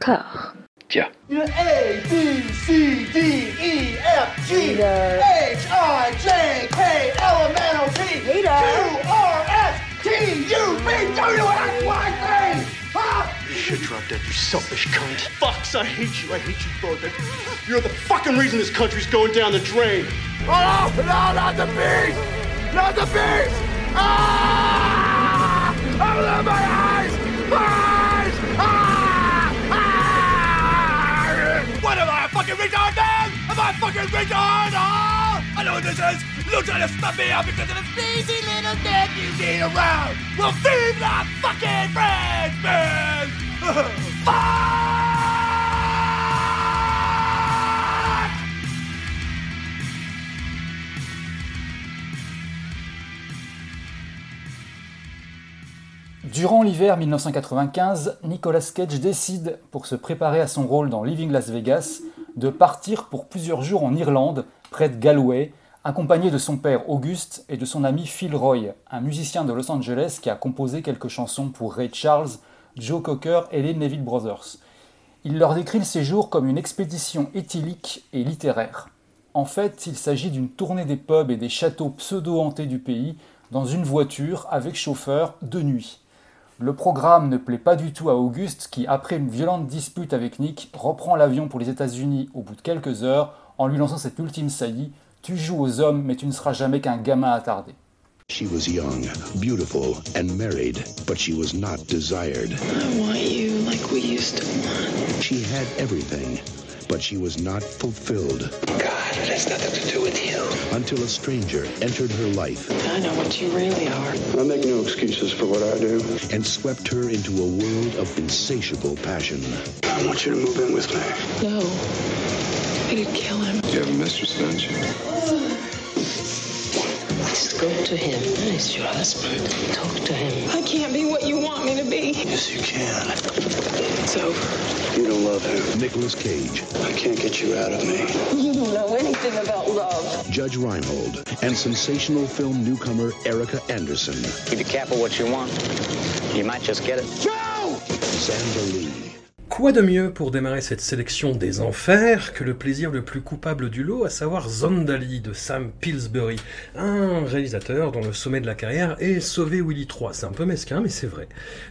corps. Tiens. A, B, C, D, E, F, G, H, I, J, K, L, M, N, O, P, Q, R, S, T, U, V, W, X, Y, Z. Huh? You should drop that, you selfish cunt. Fucks, I hate you. I hate you both. You're the fucking reason this country's going down the drain. Oh, no, not the beast! Not the beast! Ah! Open my eyes! Eyes! Ah! A fucking retard? Oh! I know what this is! You're trying to stop me because of this lazy little dick you need around! Well, feed the fucking friends, man! Fuck! Durant l'hiver 1995, Nicolas Cage décide, pour se préparer à son rôle dans Living Las Vegas, de partir pour plusieurs jours en Irlande, près de Galway, accompagné de son père Auguste et de son ami Phil Roy, un musicien de Los Angeles qui a composé quelques chansons pour Ray Charles, Joe Cocker et les Neville Brothers. Il leur décrit le séjour comme une expédition éthylique et littéraire. En fait, il s'agit d'une tournée des pubs et des châteaux pseudo-hantés du pays dans une voiture avec chauffeur de nuit. Le programme ne plaît pas du tout à Auguste qui, après une violente dispute avec Nick, reprend l'avion pour les États-Unis au bout de quelques heures en lui lançant cette ultime saillie Tu joues aux hommes, mais tu ne seras jamais qu'un gamin attardé. She was young, beautiful, and married, but she was not desired. I want you like we used to want. She had everything, but she was not fulfilled God, it has nothing to do with you. until a stranger entered her life I know what you really are. I make no excuses for what I do. and swept her into a world of insatiable passion. I want you to move in with me. No. It'd kill him. You have a mistress, don't you? Just go to him. He's your husband. Talk to him. I can't be what you want me to be. Yes, you can. It's over. You don't love him. Nicolas Cage, I can't get you out of me. You don't know anything about love. Judge Reinhold, and sensational film newcomer Erica Anderson. You be careful what you want. You might just get it. Sandra Lee. Quoi de mieux pour démarrer cette sélection des enfers que le plaisir le plus coupable du lot, à savoir Zondali de Sam Pillsbury, un réalisateur dont le sommet de la carrière est Sauver Willy 3. C'est un peu mesquin, mais c'est vrai.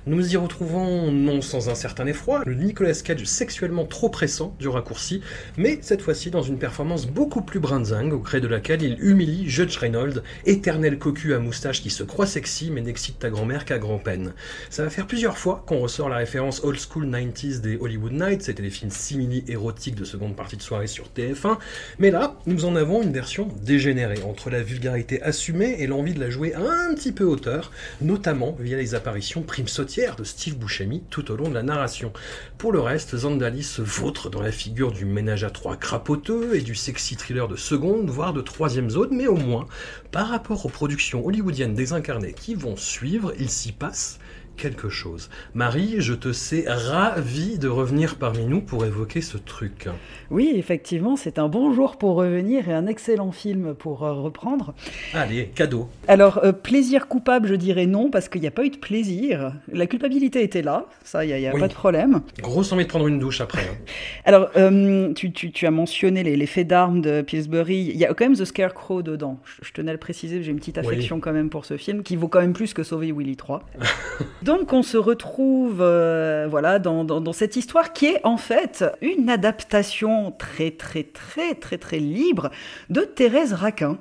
Nous y retrouvons, non sans un certain effroi, le Nicolas Cage sexuellement trop pressant du raccourci, mais cette fois-ci dans une performance beaucoup plus brinzingue, au gré de laquelle il humilie Judge Reynolds, éternel cocu à moustache qui se croit sexy mais n'excite ta grand-mère qu'à grand-peine. Ça va faire plusieurs fois qu'on ressort la référence old school 90s des Hollywood Nights, c'était des films simili-érotiques de seconde partie de soirée sur TF1, mais là, nous en avons une version dégénérée, entre la vulgarité assumée et l'envie de la jouer un petit peu hauteur, notamment via les apparitions prime sautières de Steve Buscemi tout au long de la narration. Pour le reste, Zandali se vautre dans la figure du ménage à trois crapoteux et du sexy thriller de seconde, voire de troisième zone, mais au moins, par rapport aux productions hollywoodiennes désincarnées qui vont suivre, il s'y passe quelque chose. Marie, je te sais ravie de revenir parmi nous pour évoquer ce truc. Oui, effectivement, c'est un bon jour pour revenir et un excellent film pour euh, reprendre. Allez, cadeau. Alors, euh, plaisir coupable, je dirais non, parce qu'il n'y a pas eu de plaisir. La culpabilité était là, ça, il n'y a, y a Oui. pas de problème. Grosse envie de prendre une douche après. hein. Alors, euh, tu, tu- tu as mentionné les, les faits d'armes de Pillsbury. Il y a quand même The Scarecrow dedans. Je, je tenais à le préciser, j'ai une petite Oui. affection quand même pour ce film, qui vaut quand même plus que Sauver Willy 3. Donc, on se retrouve euh, voilà, dans, dans- dans cette histoire qui est en fait une adaptation très, très, très, très, très libre de Thérèse Raquin,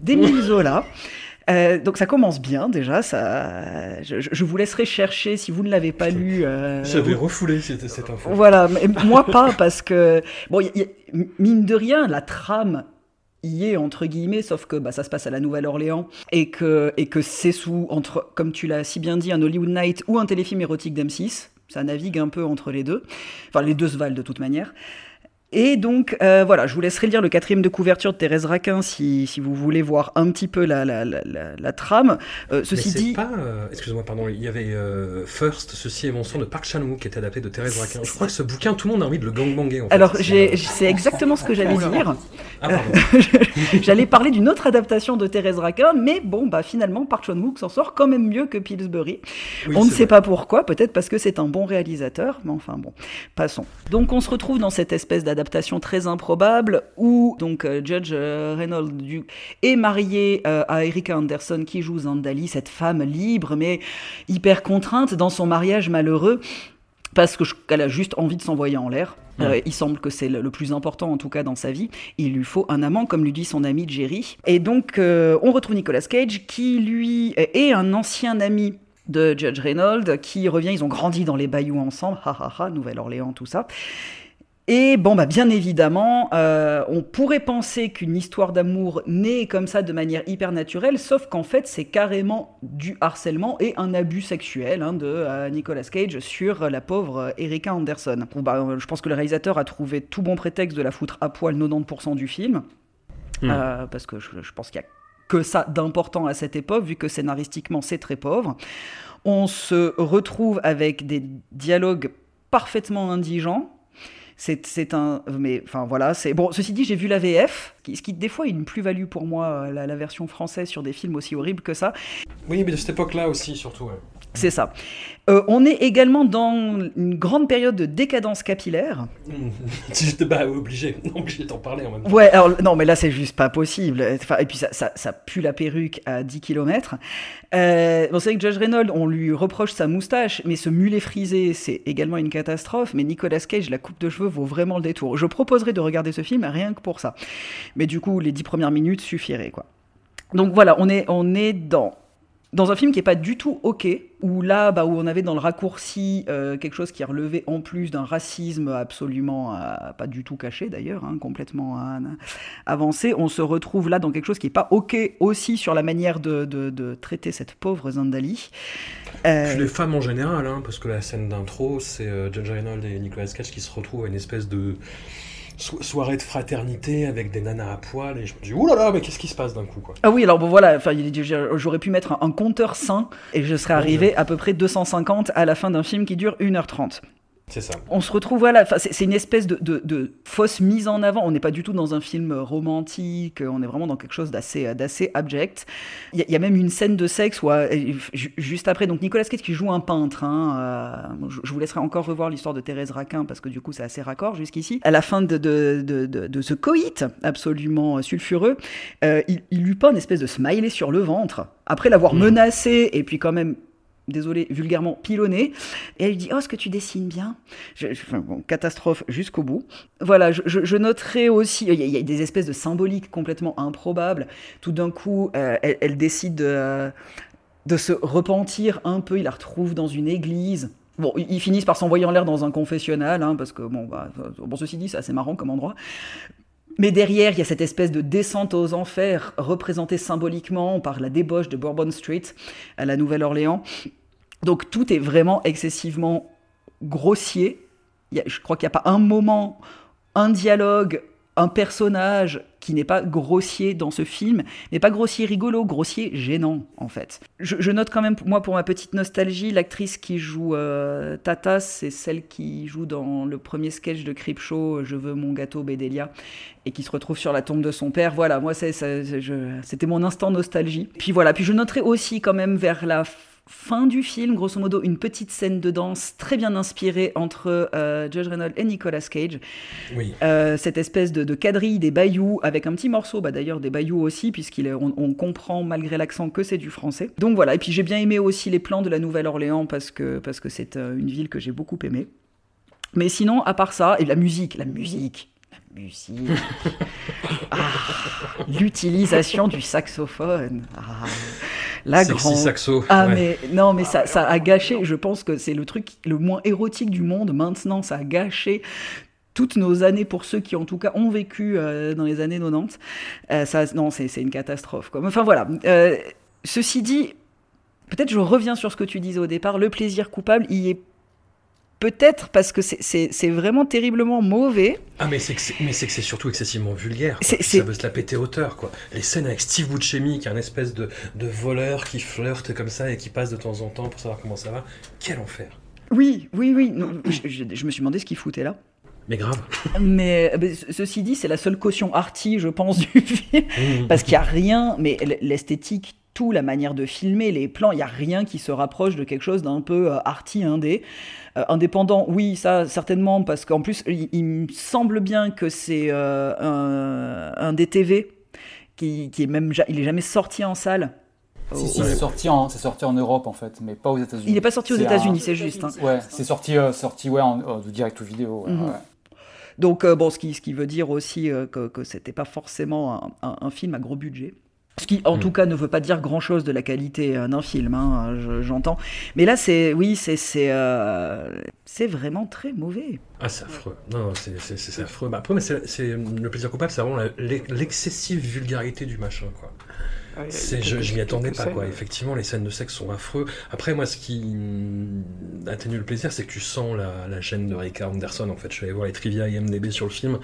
d'Émile Zola. Euh, donc ça commence bien déjà, ça, je, je vous laisserai chercher si vous ne l'avez pas lu. euh, J'avais refoulé cette, cette info. voilà, mais moi pas, parce que, bon, y- y- mine de rien, la trame y est, entre guillemets, sauf que bah, ça se passe à la Nouvelle-Orléans, et que, et que c'est sous, entre, comme tu l'as si bien dit, un Hollywood Night ou un téléfilm érotique d'M6. Ça navigue un peu entre les deux. Enfin, les deux se valent de toute manière. Et donc, euh, voilà, je vous laisserai lire le quatrième de couverture de Thérèse Raquin si, si vous voulez voir un petit peu la, la, la, la, trame. Euh, ceci dit. pas. Euh, excusez-moi, pardon, il y avait euh, First, Ceci est mon sang de Park Chan-wook qui était adapté de Thérèse Raquin. Je crois que ce bouquin, tout le monde a envie de le gangbanger. En fait. Alors, c'est exactement ce que j'allais dire. Ah, j'allais parler d'une autre adaptation de Thérèse Raquin, mais bon, bah finalement, Park Chan-wook s'en sort quand même mieux que Pillsbury. Oui, on ne sait vrai. pas pourquoi, peut-être parce que c'est un bon réalisateur, mais enfin bon, passons. Donc, on se retrouve dans cette espèce d'adaptation adaptation très improbable où donc euh, Judge euh, Reynolds est marié euh, à Erika Anderson qui joue Zandali, cette femme libre mais hyper contrainte dans son mariage malheureux parce qu'elle a juste envie de s'envoyer en l'air. Mmh. Euh, il semble que c'est le, le, plus important en tout cas dans sa vie. Il lui faut un amant, comme lui dit son ami Jerry. Et donc euh, on retrouve Nicolas Cage qui lui est un ancien ami de Judge Reynolds qui revient. Ils ont grandi dans les bayous ensemble, ha ha ha, Nouvelle-Orléans, tout ça. Et bon, bah, bien évidemment, euh, on pourrait penser qu'une histoire d'amour naît comme ça de manière hyper naturelle, sauf qu'en fait, c'est carrément du harcèlement et un abus sexuel hein, de euh, Nicolas Cage sur la pauvre Erika Anderson. Bon, bah, je pense que le réalisateur a trouvé tout bon prétexte de la foutre à poil 90% du film, mmh. euh, parce que je, je pense qu'il y a que ça d'important à cette époque, vu que scénaristiquement c'est très pauvre. On se retrouve avec des dialogues parfaitement indigents, c'est un mais enfin voilà c'est bon ceci dit j'ai vu la VF ce qui des fois est une plus-value pour moi la, la, version française sur des films aussi horribles que ça oui mais de cette époque là aussi surtout ouais. C'est ça. Euh, on est également dans une grande période de décadence capillaire. Mmh. bah, obligé, obligé d'en parler en même temps. Ouais, alors non, mais là c'est juste pas possible. Enfin, et puis ça, ça, ça, pue la perruque à 10 km. Euh, bon, c'est vrai que Judge Reynolds, on lui reproche sa moustache, mais ce mulet frisé, c'est également une catastrophe. Mais Nicolas Cage, la coupe de cheveux vaut vraiment le détour. Je proposerais de regarder ce film rien que pour ça. Mais du coup, les 10 premières minutes suffiraient, quoi. Donc voilà, on est, on est dans dans un film qui est pas du tout ok, où là, bah, où on avait dans le raccourci euh, quelque chose qui relevait en plus d'un racisme absolument euh, pas du tout caché d'ailleurs, hein, complètement euh, avancé, on se retrouve là dans quelque chose qui est pas ok aussi sur la manière de, traiter cette pauvre Zandali. Puis les femmes en général, hein, parce que la scène d'intro, c'est euh, John Reynolds et Nicolas Cage qui se retrouvent à une espèce de so soirée de fraternité avec des nanas à poil et je me dis oh là là mais qu'est-ce qui se passe d'un coup quoi? Ah oui alors bon voilà j'aurais pu mettre un, un, compteur sain et je serais arrivé à peu près 250 à la fin d'un film qui dure 1h30 c'est ça. On se retrouve, voilà, c'est une espèce de, de, de, fausse mise en avant. On n'est pas du tout dans un film romantique, on est vraiment dans quelque chose d'assez abject. Il y, y, a même une scène de sexe où, juste après, donc Nicolas Cage qui joue un peintre, hein, euh, je, je, vous laisserai encore revoir l'histoire de Thérèse Raquin parce que du coup c'est assez raccord jusqu'ici. À la fin de, de, ce coït absolument sulfureux, euh, il, il lui peint une espèce de smiley sur le ventre. Après l'avoir mmh. menacé et puis quand même désolé, vulgairement pilonné. Et elle lui dit Oh, est-ce que tu dessines bien Catastrophe jusqu'au bout. Voilà, je, noterai aussi il y, a des espèces de symboliques complètement improbables. Tout d'un coup, euh, elle, décide de, de, se repentir un peu. Il la retrouve dans une église. Bon, ils finissent par s'envoyer en l'air dans un confessionnal, hein, parce que, bon, bah, bon, ceci dit, c'est assez marrant comme endroit. Mais derrière, il y a cette espèce de descente aux enfers représentée symboliquement par la débauche de Bourbon Street à la Nouvelle-Orléans. Donc tout est vraiment excessivement grossier. Je crois qu'il n'y a pas un moment, un dialogue, un personnage qui n'est pas grossier dans ce film, mais pas grossier rigolo, grossier gênant en fait. Je, note quand même, moi pour ma petite nostalgie, l'actrice qui joue euh, Tata, c'est celle qui joue dans le premier sketch de Creepshow, Je veux mon gâteau Bédélia, et qui se retrouve sur la tombe de son père. Voilà, moi c'était mon instant nostalgie. Puis voilà, puis je noterai aussi quand même vers la fin du film, grosso modo, une petite scène de danse très bien inspirée entre euh, Judge Reynolds et Nicolas Cage. Oui. Euh, cette espèce de, de, quadrille des bayous, avec un petit morceau, bah, d'ailleurs des bayous aussi, puisqu'on on comprend malgré l'accent que c'est du français. Donc voilà, et puis j'ai bien aimé aussi les plans de la Nouvelle-Orléans, parce que parce que c'est euh, une ville que j'ai beaucoup aimée. Mais sinon, à part ça, et la musique, la musique, ah, L'utilisation du saxophone. Ah, la grande. saxo. Ah, ouais. mais non, mais ça, ça a gâché. Je pense que c'est le truc le moins érotique du monde maintenant. Ça a gâché toutes nos années pour ceux qui en tout cas ont vécu euh, dans les années 90. Euh, ça, non, c'est une catastrophe. Quoi. Enfin voilà. Euh, ceci dit, peut-être je reviens sur ce que tu disais au départ. Le plaisir coupable, il est peut-être parce que c'est vraiment terriblement mauvais. Ah mais c'est que c'est surtout excessivement vulgaire. Ça veut se la péter hauteur quoi. Les scènes avec Steve Buscemi qui est un espèce de, de voleur qui flirte comme ça et qui passe de temps en temps pour savoir comment ça va. Quel enfer. Oui, oui, oui. je, me suis demandé ce qu'il foutait là. Mais grave. Mais, ceci dit, c'est la seule caution arty, je pense, du film. Mmh. Parce qu'il n'y a rien, mais l'esthétique, tout, la manière de filmer, les plans, il n'y a rien qui se rapproche de quelque chose d'un peu euh, arty indé. Euh, indépendant, oui, ça certainement, parce qu'en plus, il, me semble bien que c'est euh, un, un, DTV qui, qui, est même, il est jamais sorti en salle. Si, si, c'est sorti, en, sorti en Europe en fait, mais pas aux États-Unis. Il n'est pas sorti aux États-Unis, c'est juste. Hein. Ouais, c'est sorti, sorti ouais, en, direct ou vidéo. Mhm. Donc, bon, ce qui, ce qui veut dire aussi que, que c'était pas forcément un, un, film à gros budget. Ce qui, en mm. tout cas, ne veut pas dire grand-chose de la qualité euh, d'un film, hein, j'entends. Mais là, c'est, oui, c'est, c'est, euh, c'est vraiment très mauvais. Ah, c'est affreux. Non, c'est, affreux. Bah, après, mais c'est, le plaisir coupable, c'est vraiment l'excessive vulgarité du machin, quoi je, je m'y attendais pas, quoi. Effectivement, les scènes de sexe sont affreux. Après, moi, ce qui atténue le plaisir, c'est que tu sens la, la chaîne de Rika Anderson. En fait, je suis allé voir les trivia IMDB sur le film,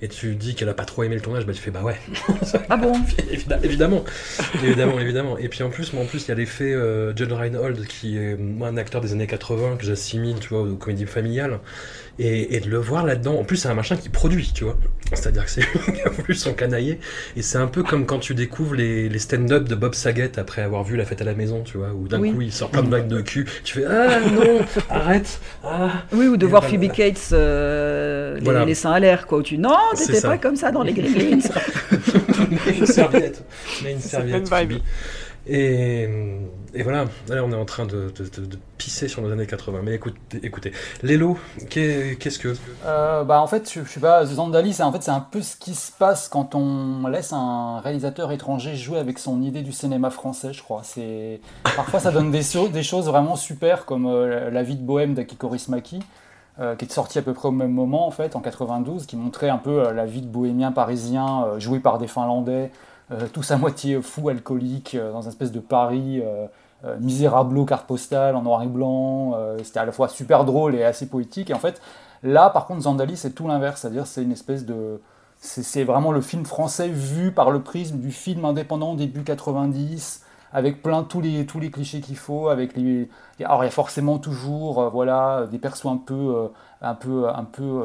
et tu dis qu'elle a pas trop aimé le tournage, bah tu fais bah ouais. ah bon Évidemment, évidemment, évidemment. Et puis en plus, moi, en plus, il y a l'effet euh, John Reinhold, qui est moi un acteur des années 80 que j'assimile, tu vois, aux comédies familiales. Et, de le voir là-dedans, en plus c'est un machin qui produit, tu vois. C'est-à-dire que c'est lui qui a voulu s'encanailler. Et c'est un peu comme quand tu découvres les, les stand-up de Bob Saget après avoir vu La fête à la maison, tu vois, où d'un coup il sort plein de blagues de cul. Tu fais Ah non, arrête ah. Oui, ou de voir Phoebe Cates euh, les, seins à l'air, quoi. Où tu Non, t'étais pas comme ça dans les Gremlins. une serviette. Mais une serviette. Et, et, voilà, là on est en train de, pisser sur nos années 80. Mais écoute, écoutez, Lélo, qu'est-ce que euh, Bah en fait, je, je sais pas, Zandali, c'est en fait c'est un peu ce qui se passe quand on laisse un réalisateur étranger jouer avec son idée du cinéma français, je crois. Parfois ça donne des, choses vraiment super comme euh, La vie de bohème d'Akiko Maki. Euh, qui est sorti à peu près au même moment en fait, en 92, qui montrait un peu la vie de bohémien parisien joué par des Finlandais, tous à moitié fous, alcooliques, dans une espèce de Paris euh, misérable carte postale en noir et blanc. C'était à la fois super drôle et assez poétique. Et en fait, là, par contre, Zandali, c'est tout l'inverse. C'est-à-dire, c'est une espèce de. C'est vraiment le film français vu par le prisme du film indépendant début 90, avec plein tous les tous les clichés qu'il faut. Avec les, alors il y a forcément toujours voilà des persos un peu un peu un peu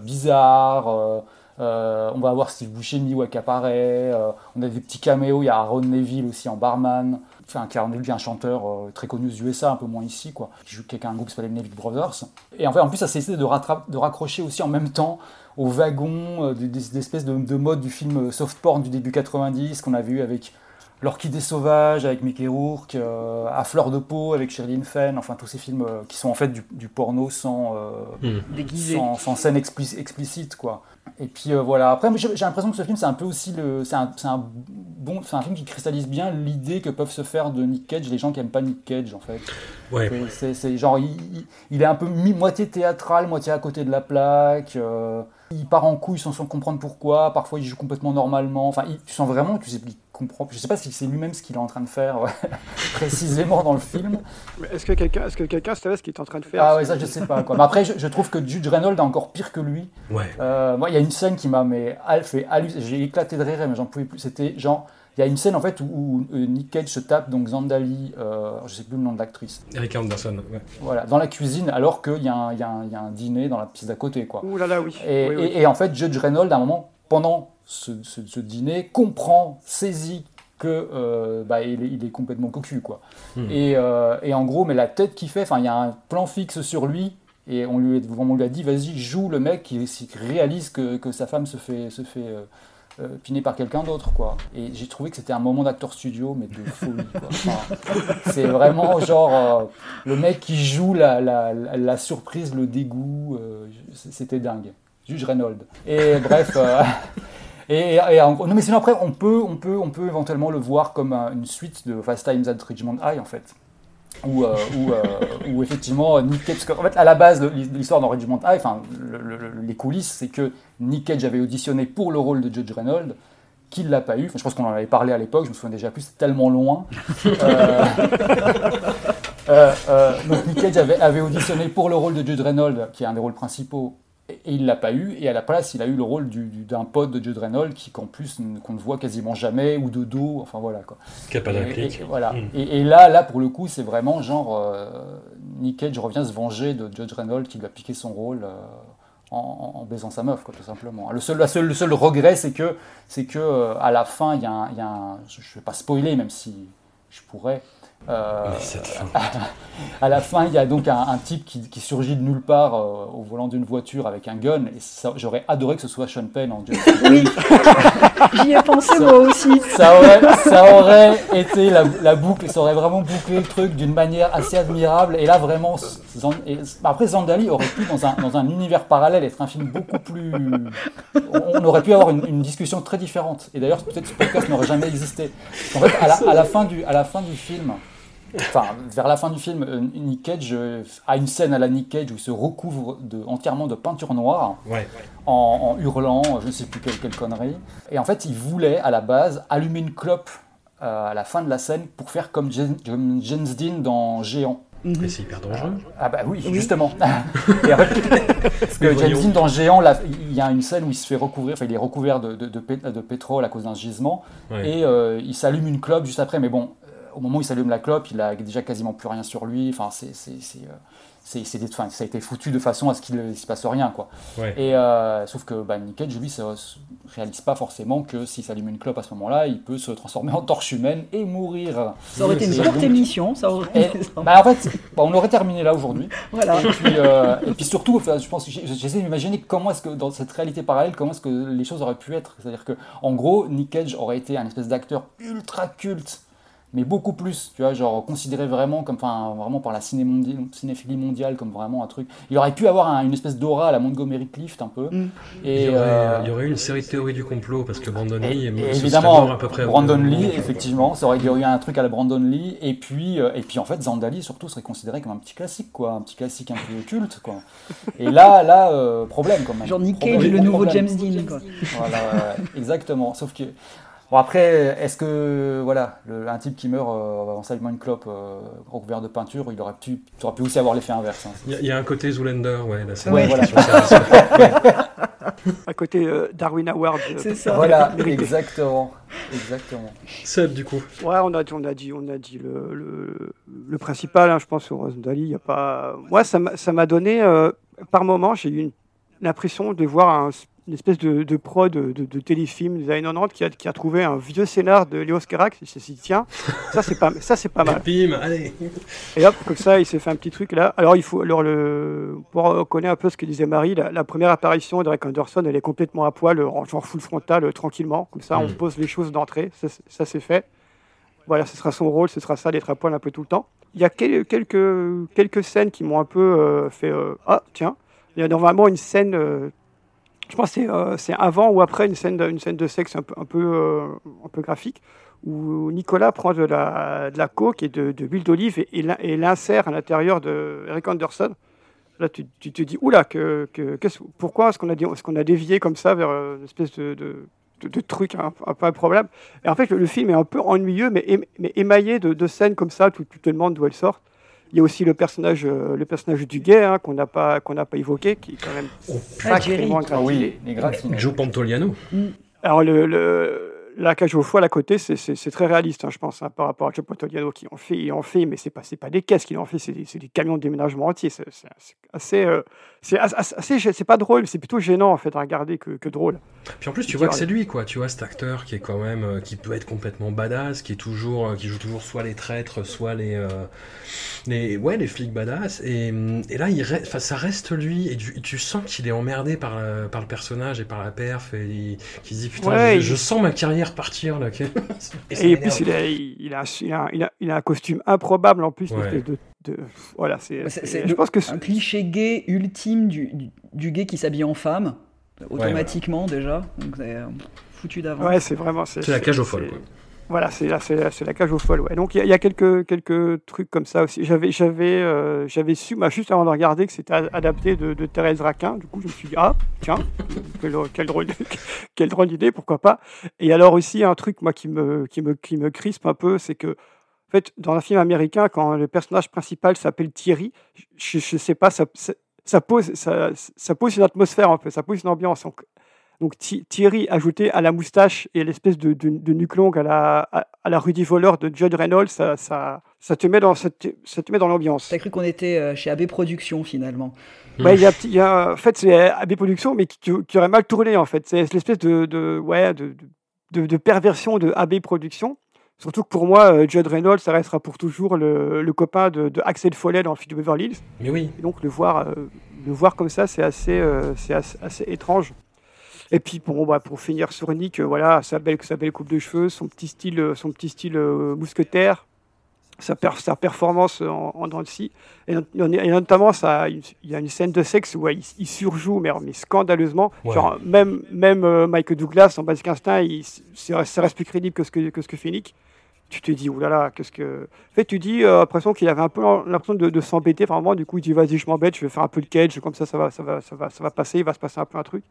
bizarres. Euh, on va avoir Steve Buscemi qui apparaît. Euh, on a des petits caméos. Il y a Aaron Neville aussi en barman. Enfin, qui est un chanteur euh, très connu aux USA, un peu moins ici, quoi. Qui joue quelqu'un un groupe qui s'appelle les Neville Brothers. Et en fait, en plus, ça s'est essayé de, de raccrocher aussi en même temps au wagon des, espèces de, de mode du film soft porn du début 90 qu'on a vu avec L'Orchidée sauvage avec Mickey Rourke, À fleur de peau avec Shirley Fenn, enfin tous ces films qui sont en fait du, porno sans, hmm. sans, sans, scène explicite quoi. Et puis euh, voilà, après j'ai l'impression que ce film c'est un peu aussi le. C'est un, un, bon, un film qui cristallise bien l'idée que peuvent se faire de Nick Cage les gens qui aiment pas Nick Cage en fait. Ouais. C'est genre, il, il, est un peu mi, moitié théâtral, moitié à côté de la plaque. Euh, il part en couille sans, sans comprendre pourquoi. Parfois il joue complètement normalement. Enfin, tu sens vraiment que tu sais, comprend. Je sais pas si c'est lui-même ce qu'il est en train de faire précisément dans le film. Est-ce que quelqu'un est-ce que quelqu'un savait ce qu'il est en train de faire? Ah ouais, ça je sais pas. Quoi. Mais après, je, trouve que Judge Reynolds est encore pire que lui. Ouais. Euh, moi, il y a une scène qui m'a fait halluciner. J'ai éclaté de rire, mais j'en pouvais plus. C'était genre. Il y a une scène en fait où, euh, Nick Cage se tape donc Zandali, euh, je sais plus le nom de l'actrice. Erika Anderson, ouais. Voilà, dans la cuisine, alors qu'il y, y, y, a un dîner dans la pièce d'à côté, quoi. Ouh là là, oui. Et, oui, et, en fait, Judge Reynolds, à un moment, pendant ce, ce, dîner, comprend, saisit que euh, bah, il, est, complètement cocu quoi. Hmm. Et, euh, et, en gros, mais la tête qu'il fait, enfin il y a un plan fixe sur lui et on lui, on lui a dit vas-y joue le mec qui, réalise que, que, sa femme se fait, se fait euh, piner par quelqu'un d'autre quoi. Et j'ai trouvé que c'était un moment d'acteur studio mais de folie c'est vraiment genre le mec qui joue la, la, la surprise, le dégoût, c'était dingue. Juge Reynolds. Et bref. Et, non, mais sinon, après, on peut, on, peut, on peut éventuellement le voir comme une suite de Fast Times at Ridgemont High, en fait. Où, euh, euh, effectivement, Nick Cage. En fait, à la base, l'histoire dans Ridgemont High, enfin, les coulisses, c'est que Nick Cage avait auditionné pour le rôle de Judge Reynolds qu'il l'a pas eu. Enfin, je pense qu'on en avait parlé à l'époque, je me souviens déjà plus, c'est tellement loin. Euh, Euh, euh, donc Nick Cage avait, avait auditionné pour le rôle de Judd Reynolds, qui est un des rôles principaux, et, il l'a pas eu. Et à la place, il a eu le rôle du- du- d'un pote de Judd Reynolds, qui qu'en plus qu'on ne voit quasiment jamais ou de dos. Enfin voilà quoi. Qui pas d'implique. et- Voilà. Mm. Et, et là, là pour le coup, c'est vraiment genre euh, Nick Cage revient se venger de Judge Reynolds qui lui a piqué son rôle. euh, en, baisant sa meuf, quoi, tout simplement. Le seul, la seule- le seul regret, c'est que, c'est que euh, à la fin, il y a un, il y a un- je ne vais pas spoiler, même si je pourrais. Euh, à la fin, il y a donc un, un type qui, qui surgit de nulle part euh, au volant d'une voiture avec un gun. Et ça- j'aurais adoré que ce soit Sean Penn en Bond. Oui, j'y ai pensé moi aussi. ça aurait, ça aurait été la, la boucle, ça aurait vraiment bouclé le truc d'une manière assez admirable. Et là, vraiment, Zan- et- après, Zandali aurait pu, dans un, dans un univers parallèle, être un film beaucoup plus. On, on aurait pu avoir une, une discussion très différente. Et d'ailleurs, peut-être ce podcast n'aurait jamais existé. En fait, à la, à la fin du, à la fin du film. Enfin, vers la fin du film, euh, Nick Cage euh, a une scène à la Nick Cage où il se recouvre de, entièrement de peinture noire Ouais. en, en hurlant, je ne sais plus quelle, quelle connerie. Et en fait, il voulait, à la base, allumer une clope euh, à la fin de la scène pour faire comme Jen- comme James Dean dans Géant. Mais c'est hyper dangereux. Ah bah oui, justement. Et fait, parce que Mais James. Dean dans Géant, là, il y a une scène où il se fait recouvrir, enfin il est recouvert de, de, de pé- de pétrole à cause d'un gisement, Ouais. et euh, il s'allume une clope juste après, mais bon, au moment où il s'allume la clope, il a déjà quasiment plus rien sur lui, enfin c'est... c'est- c'est, euh, c'est, c'est des- enfin, ça a été foutu de façon à ce qu'il ne se passe rien, quoi. Ouais. Et euh, sauf que bah, Nick Cage, lui, ne réalise pas forcément que s'il s'allume une clope à ce moment-là, il peut se transformer en torche humaine et mourir. Ça aurait été une courte donc- émission, ça aurait et, bah, en fait, bah, on aurait terminé là aujourd'hui. Voilà. Et puis, euh, et puis surtout, enfin, je pense j'essaie d'imaginer comment est-ce que dans cette réalité parallèle, comment est-ce que les choses auraient pu être. C'est-à-dire que, en gros, Nick Cage aurait été un espèce d'acteur ultra culte, mais beaucoup plus, tu vois, genre considéré vraiment comme, enfin, vraiment par la ciné mondi- cinéphilie mondiale comme vraiment un truc. Il aurait pu avoir un- une espèce d'aura à la Montgomery Clift un peu. Mm. Et, il, y aurait, euh, il y aurait eu une série de théories du complot parce que Brandon Lee et- évidemment, mort à peu près. Brandon Lee, effectivement, ça aurait il y aurait eu un truc à la Brandon Lee, et puis, euh, et puis en fait, Zandali surtout serait considéré comme un petit classique, quoi, un petit classique un peu culte, quoi. Et là, là, euh, problème quand même. Genre Nick Cage, le nouveau problème. James Dean, quoi. Voilà, exactement. Sauf que, bon après, est-ce que, voilà, le- un type qui meurt euh, en s'allumant une clope euh, recouvert de peinture, il aurait pu, il aurait pu aussi avoir l'effet inverse. hein. Il y, a- il y a un côté Zoolander, ouais, là, c'est Ouais, voilà. À côté euh, Darwin Award. euh, C'est ça. Voilà, exactement, exactement. Seb, du coup. Ouais, on a, on a dit, on a dit le, le, le principal, hein, je pense, sur Rosendali. Il y a pas... Moi, ça m'a ça m'a donné, euh, par moment, j'ai eu l'impression de voir un- une espèce de, de pro de, de, de téléfilm des années 90 qui a, qui a trouvé un vieux scénar de Léos Carax. Il s'est dit, tiens, ça c'est pas, ça, c'est pas mal. Bim, allez. Et hop, comme ça, il s'est fait un petit truc là. Alors, il faut, alors le, pour reconnaître un peu ce que disait Marie, la, la première apparition d'Eric Anderson, elle est complètement à poil, en genre full frontal, euh, tranquillement. Comme ça, on Mm. pose les choses d'entrée. Ça, c'est- ça, c'est fait. Voilà, ce sera son rôle, ce sera ça, d'être à poil un peu tout le temps. Il y a quel- quelques, quelques scènes qui m'ont un peu euh, fait euh, Ah, tiens. Il y a normalement une scène. euh, je pense que c'est, euh, c'est avant ou après une scène de, une scène de sexe un peu, un peu, euh, un peu graphique où Nicolas prend de la, de la coke et de, de l'huile d'olive et, et l'in- et l'insère à l'intérieur de Eric Anderson. Là, tu, tu te dis, oula, que, que, pourquoi est-ce qu'on a, qu'on a dévié comme ça vers euh, une espèce de, de, truc un, un peu improbable Et en fait, le, film est un peu ennuyeux, mais, ém- mais émaillé de, de scènes comme ça, où tu te demandes d'où elles sortent. Il y a aussi le personnage, euh, le personnage du gay hein, qu'on n'a pas, qu'on n'a pas évoqué, qui est quand même Ah, Jerry. sacrément Ah gratiné. oui, les. Joe Pantoliano. Alors, le, le- la cage au foie à côté, c'est- très réaliste, hein, je pense, hein, par rapport à Joe Pantoliano qui en fait, il en fait, mais c'est pas, pas des caisses qu'il en fait, c'est des, camions de déménagement entiers. C'est assez, euh, c'est assez, c'est pas drôle, c'est plutôt gênant en fait à regarder que, que drôle. Puis en plus, tu vois que c'est lui, quoi. Tu vois cet acteur qui est quand même, euh, qui peut être complètement badass, qui est toujours, euh, qui joue toujours soit les traîtres, soit les, euh, les, ouais, les flics badass. Et, hum, et là, il ça reste lui, et tu, tu sens qu'il est emmerdé par, euh, par le personnage et par la perf, et il, qu'il se dit putain, Ouais, je, il- je sens ma carrière partir là. et Et, puis il a, il, a, il, a, il, a, il a un costume improbable en plus, une Ouais. espèce de, de- voilà, c'est, Bah, C'est- je le- pense que un cliché gay ultime du, du, du gay qui s'habille en femme, automatiquement déjà. Donc c'est euh, foutu d'avance. ouais, c'est vraiment, c'est, C'est la cage aux folles, quoi. Voilà, c'est la cage aux folles. Ouais. Donc il y, a- quelques trucs comme ça aussi. J'avais euh, su, bah, juste avant de regarder, que c'était adapté de, de Thérèse Raquin. Du coup, je me suis dit ah tiens, quelle, drôle d'idée, pourquoi pas. Et alors aussi un truc moi qui me qui crispe un peu, c'est que dans un film américain, quand le personnage principal s'appelle Thierry, je, je sais pas, ça, ça, pose, une atmosphère un peu, ça pose une ambiance. Donc Thi- Thierry ajouté à la moustache et l'espèce de, de, de nuque longue à la, à, à la Rudy Voleur de Judd Reynolds, ça, ça, ça te met dans, ça te, ça te met dans l'ambiance. T'as cru qu'on était euh, chez AB Productions finalement. Ouais, il y a, y a- en fait, c'est AB Productions, mais qui, qui- qui aurait mal tourné, en fait. C'est l'espèce de, de, ouais, de, de, de perversion de AB Productions. Surtout que pour moi, euh, Judd Reynolds, ça restera pour toujours le, le copain de, de Axel Foley dans le film de Beverly Hills. Mais oui. Et donc, le voir, euh, le voir comme ça, c'est assez, euh, c'est assez, assez étrange. Et puis, bon, bah, pour finir sur Nick, euh, voilà, sa belle, sa belle coupe de cheveux, son petit style, euh, son petit style euh, mousquetaire, sa, per- sa performance en, en scie. Et, not- et notamment, ça, il y a une scène de sexe où il, il surjoue, mais, mais scandaleusement. Ouais. Genre, même, même euh, Michael Douglas, en Basic Instinct, ça reste plus crédible que ce que, que, ce que fait Nick. Tu te dis, oulala, qu'est-ce que. En fait, tu dis, euh, l'impression qu'il avait un peu l'impression de, de s'embêter, vraiment. Du coup, il dit, vas-y, je m'embête, je vais faire un peu de cage, comme ça, ça va, ça va, ça va, ça va passer, il va se passer un peu un truc.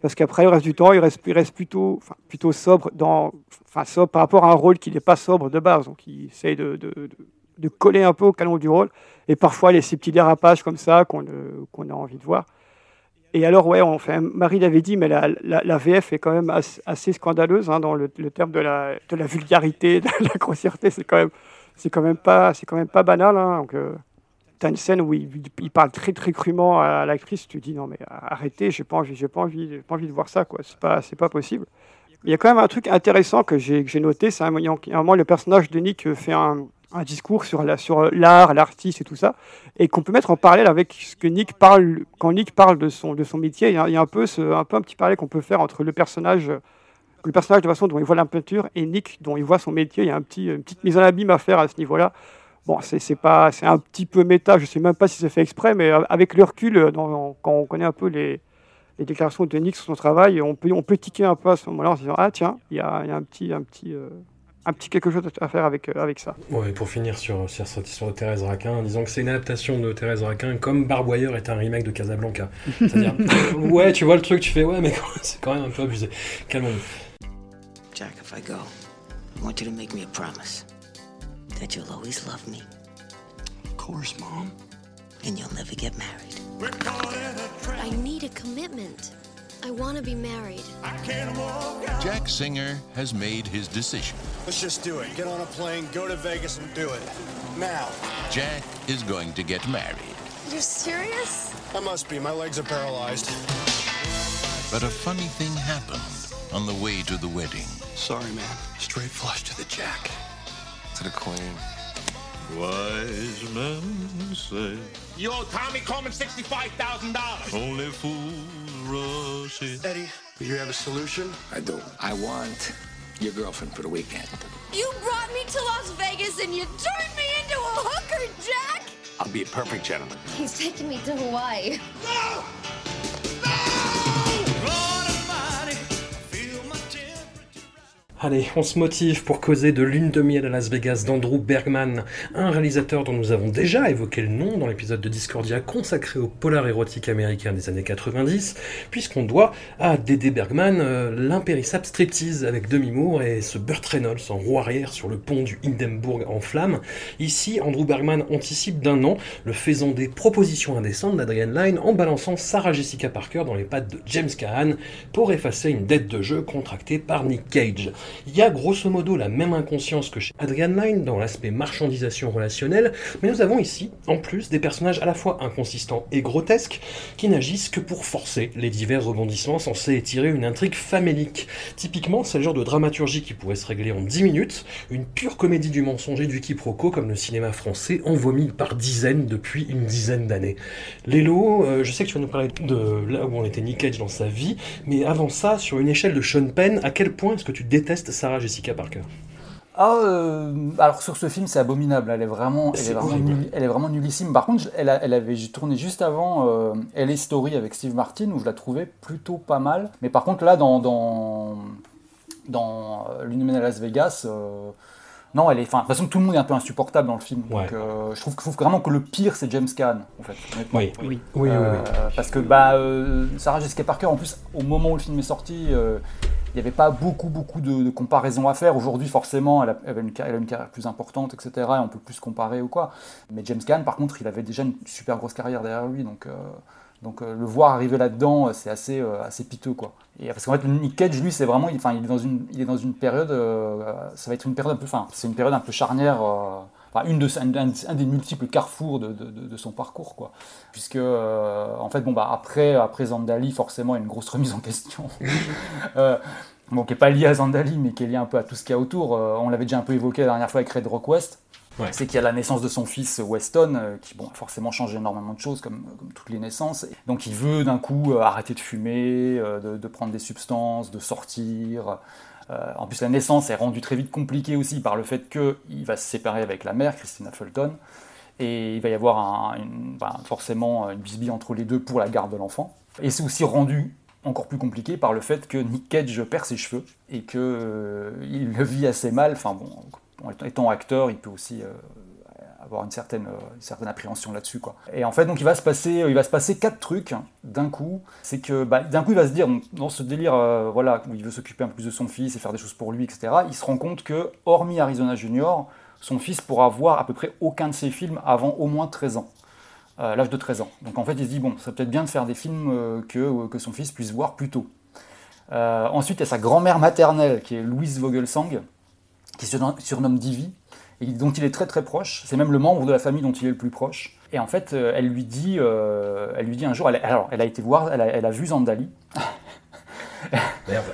Parce qu'après, le reste du temps, il reste, plutôt, enfin, plutôt sobre, dans, enfin, sobre par rapport à un rôle qui n'est pas sobre de base. Donc, il essaye de, coller un peu au canon du rôle. Et parfois, il y a ces petits dérapages comme ça qu'on euh, a envie de voir. Et alors, ouais, on fait, Marie l'avait dit, mais la, VF est quand même assez, scandaleuse hein, dans le, terme de la, vulgarité, de la grossièreté. C'est quand même, quand pas, quand même pas banal. Hein, euh, Une scène où il, parle très très crûment à l'actrice. Tu dis non mais arrêtez, j'ai pas envie, j'ai pas envie, j'ai pas envie de voir ça quoi. C'est pas, c'est pas possible. Il y a quand même un truc intéressant que j'ai que j'ai noté. C'est a un moment le personnage de Nick fait un, discours sur la sur l'art, l'artiste et tout ça, et qu'on peut mettre en parallèle avec ce que Nick parle quand Nick parle de son de son métier. Il y a, un peu un peu un petit parallèle qu'on peut faire entre le personnage le personnage de façon dont il voit la peinture et Nick dont il voit son métier. Il y a un petit, une petite mise en abîme à faire à ce niveau-là. Bon, c'est c'est pas, c'est un petit peu méta. Je sais même pas si c'est fait exprès, mais avec le recul, euh, dans- quand on connaît un peu les, les déclarations de Nick sur son travail, on peut, on peut tiquer un peu à ce moment-là en se disant ah tiens, il y a, il y a un petit, un petit, euh, un petit quelque chose à faire avec, euh, avec ça. Ouais, pour finir sur, sur cette histoire de Thérèse Raquin, disons que c'est une adaptation de Thérèse Raquin comme Barbwire est un remake de Casablanca. C'est-à-dire, ouais, tu vois le truc, tu fais ouais, mais c'est quand même un peu abusé. Calmons-nous. Jack, if I go, I want you to make me a promise that you'll always love me. Of course, Mom. And you'll never get married. I need a commitment. I want to be married. Jack Singer has made his decision. Let's just do it. Get on a plane, go to Vegas, and do it. Now. Jack is going to get married. You're serious? I must be. My legs are paralyzed. But a funny thing happened on the way to the wedding. Sorry, man. Straight flush to the jack. To the queen. Wise men say You owe Tommy Coleman $65,000. only fools rush in. Eddie, do you have a solution? I do. I want your girlfriend for the weekend. You brought me to Las Vegas and you turned me into a hooker, Jack! I'll be a perfect gentleman. He's taking me to Hawaii. Allez, on se motive pour causer de lune de miel à Las Vegas d'Andrew Bergman, un réalisateur dont nous avons déjà évoqué le nom dans l'épisode de Discordia consacré au polar érotique américain des années 90, puisqu'on doit à Dédé Bergman euh, l'impérissable striptease avec Demi Moore et ce Burt Reynolds en roue arrière sur le pont du Hindenburg en flammes. Ici, Andrew Bergman anticipe d'un an le faisant des propositions indécentes d'Adrian Lyne en balançant Sarah Jessica Parker dans les pattes de James Caan pour effacer une dette de jeu contractée par Nick Cage. Il y a grosso modo la même inconscience que chez Adrian Lyne dans l'aspect marchandisation relationnelle, mais nous avons ici, en plus, des personnages à la fois inconsistants et grotesques qui n'agissent que pour forcer les divers rebondissements censés étirer une intrigue famélique. Typiquement, c'est le genre de dramaturgie qui pourrait se régler en 10 minutes, une pure comédie du mensonge et du quiproquo comme le cinéma français en vomit par dizaines depuis une dizaine d'années. Lélo, euh, je sais que tu vas nous parler de là où on était Nick Cage dans sa vie, mais avant ça, sur une échelle de Sean Penn, à quel point est-ce que tu détestes Sarah Jessica Parker Ah, euh, alors sur ce film, c'est abominable. Elle est vraiment, elle est vraiment, horrible. nul- elle est vraiment nullissime. Par contre, elle, a- elle avait tourné juste avant euh, LA Story avec Steve Martin, où je la trouvais plutôt pas mal. Mais par contre, là, dans dans, dans euh, à Las Vegas, euh, non, elle est. Enfin, de toute façon, tout le monde est un peu insupportable dans le film. Donc, euh, je trouve, je trouve vraiment que le pire, c'est James Caan, en fait. honnêtement. Oui. Oui. Oui, oui, Euh, oui. Parce que bah, euh, Sarah Jessica Parker, en plus, au moment où le film est sorti, euh, il n'y avait pas beaucoup, beaucoup de, de comparaisons à faire. Aujourd'hui, forcément, elle a, elle, a une, elle a une carrière plus importante, etc. Et on peut plus comparer ou quoi. Mais James Caan, par contre, il avait déjà une super grosse carrière derrière lui. Donc, euh, donc euh, le voir arriver là-dedans, c'est assez, euh, piteux. Et parce qu'en fait, Nick Cage, lui, c'est vraiment, il, il est dans une, période, euh, ça va être une période un peu, enfin, c'est une période un peu charnière. euh, une un, des multiples carrefours de, son parcours, quoi. Puisque, euh, en fait, bon, bah, après, après Zandali, forcément, il y a une grosse remise en question. Euh, qui n'est pas liée à Zandali, mais qui est liée un peu à tout ce qu'il y a autour. Euh, on l'avait déjà un peu évoqué la dernière fois avec Red Rock West. C'est qu'il y a la naissance de son fils Weston, euh, qui bon, forcément changé énormément de choses, comme, toutes les naissances. Donc il veut d'un coup euh, arrêter de fumer, euh, de, prendre des substances, de sortir. Euh, en plus, la naissance est rendue très vite compliquée aussi par le fait qu'il va se séparer avec la mère, Christina Fulton, et il va y avoir ben, forcément une bisbille entre les deux pour la garde de l'enfant. Et c'est aussi rendu encore plus compliqué par le fait que Nick Cage perd ses cheveux et que euh, il le vit assez mal. Enfin bon, étant acteur, il peut aussi euh, avoir une certaine, euh, une certaine appréhension là-dessus. Et en fait, donc, il va se passer, quatre trucs d'un coup. C'est que bah, d'un coup, il va se dire, dans ce délire euh, voilà, où il veut s'occuper un peu plus de son fils et faire des choses pour lui, etc., il se rend compte que, hormis Arizona Junior, son fils pourra voir à peu près aucun de ses films avant au moins 13 ans. euh, l'âge de 13 ans. Donc en fait, il se dit, bon, ça peut être bien de faire des films euh, que, que son fils puisse voir plus tôt. Euh, ensuite, il y a sa grand-mère maternelle, qui est Louise Vogelsang, qui se surnom- surnomme Divi, et dont il est très très proche. C'est même le membre de la famille dont il est le plus proche. Et en fait, euh, elle lui dit, euh, elle lui dit un jour, elle, alors, elle a été voir, elle a, elle a vu Zandali. Merde.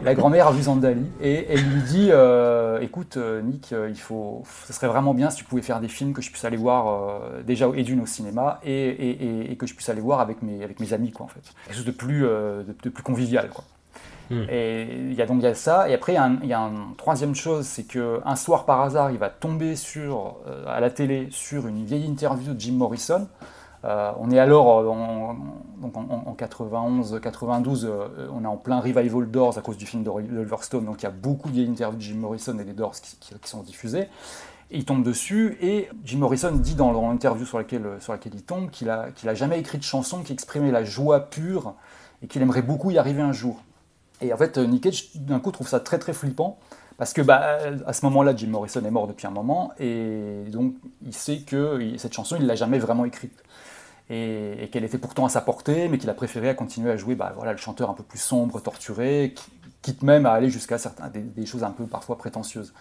La grand-mère a vu Zandali et elle lui dit euh, écoute euh, Nick euh, il faut ce serait vraiment bien si tu pouvais faire des films que je puisse aller voir déjà et d'une au cinéma et, et- et- et que je puisse aller voir avec mes avec mes amis quoi en fait quelque chose de plus de, de plus convivial quoi et il y a donc y a ça et après il y a, une troisième chose c'est que un soir par hasard il va tomber sur euh, à la télé sur une vieille interview de Jim Morrison euh, on est alors euh, en, donc en, en 91, 92, euh, on est en plein revival Doors à cause du film de Oliver Stone, donc il y a beaucoup de vieilles interviews de Jim Morrison et des Doors qui, sont diffusées. Et il tombe dessus et Jim Morrison dit dans, l'interview sur laquelle, il tombe qu'il a, qu'il a jamais écrit de chanson qui exprimait la joie pure et qu'il aimerait beaucoup y arriver un jour. Et en fait, euh, Nick d'un coup, trouve ça très très flippant. Parce que bah, à ce moment-là, Jim Morrison est mort depuis un moment, et donc il sait que cette chanson, il l'a jamais vraiment écrite. Et, qu'elle était pourtant à sa portée, mais qu'il a préféré à continuer à jouer bah, voilà, le chanteur un peu plus sombre, torturé, qui- quitte même à aller jusqu'à certains, des choses un peu parfois prétentieuses.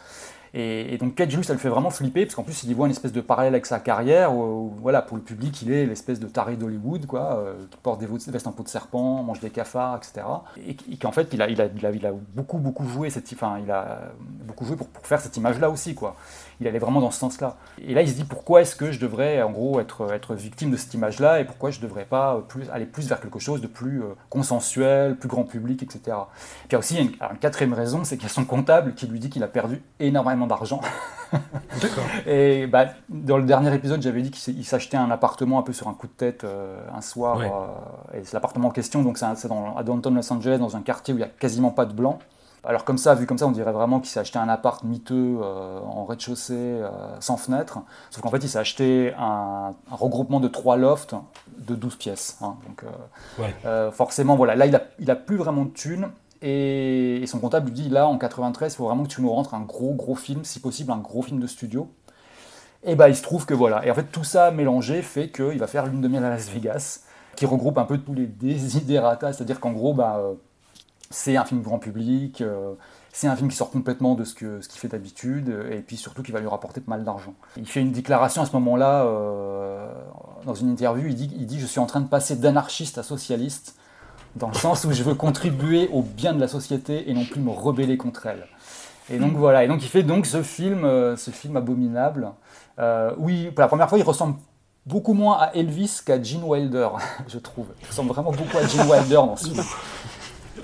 Et, donc lui, ça le fait vraiment flipper, parce qu'en plus, il y voit une espèce de parallèle avec sa carrière, où, voilà, pour le public, il est l'espèce de taré d'Hollywood, quoi, euh, qui porte des vestes en peau de serpent, mange des cafards, etc. Et, qu'en fait, il a beaucoup, beaucoup joué, cette, enfin, il a beaucoup joué pour, pour faire cette image-là aussi, quoi. Il allait vraiment dans ce sens-là. Et là, il se dit, pourquoi est-ce que je devrais, en gros, être, être victime de cette image-là, et pourquoi je ne devrais pas plus, aller plus vers quelque chose de plus euh, consensuel, plus grand public, etc. Puis il y a aussi une, quatrième raison, c'est qu'il y a son comptable qui lui dit qu'il a perdu énormément d'argent. D'accord. Et bah, dans le dernier épisode, j'avais dit qu'il s'achetait un appartement un peu sur un coup de tête euh, un soir. Ouais. euh, et c'est l'appartement en question, donc c'est un- c'est dans- à Downtown Los Angeles, dans un quartier où il n'y a quasiment pas de blancs. Alors comme ça, vu comme ça, on dirait vraiment qu'il s'est acheté un appart miteux euh, en rez-de-chaussée, euh, sans fenêtre. Sauf qu'en fait, il s'est acheté un, un regroupement de trois lofts de 12 pièces. hein. Donc euh, Ouais. forcément, voilà, là, il a, il a plus vraiment de thunes. Et, et son comptable lui dit, là, en 93, il faut vraiment que tu nous rentres un gros, gros film, si possible, un gros film de studio. Et bah, il se trouve que voilà. Et en fait, tout ça mélangé fait qu'il va faire Lune de miel à Las Vegas, qui regroupe un peu tous les desiderata, c'est-à-dire qu'en gros, bah, c'est un film grand public, euh, c'est un film qui sort complètement de ce qu'il fait d'habitude, et puis surtout qui va lui rapporter pas mal d'argent. Il fait une déclaration à ce moment-là, euh, dans une interview, il dit, il dit « Je suis en train de passer d'anarchiste à socialiste, dans le sens où je veux contribuer au bien de la société et non plus me rebeller contre elle. » Et donc voilà, et donc il fait donc ce film, euh, ce film abominable. Euh, pour la première fois, il ressemble beaucoup moins à Elvis qu'à Gene Wilder, je trouve. Il ressemble vraiment beaucoup à Gene Wilder dans ce film.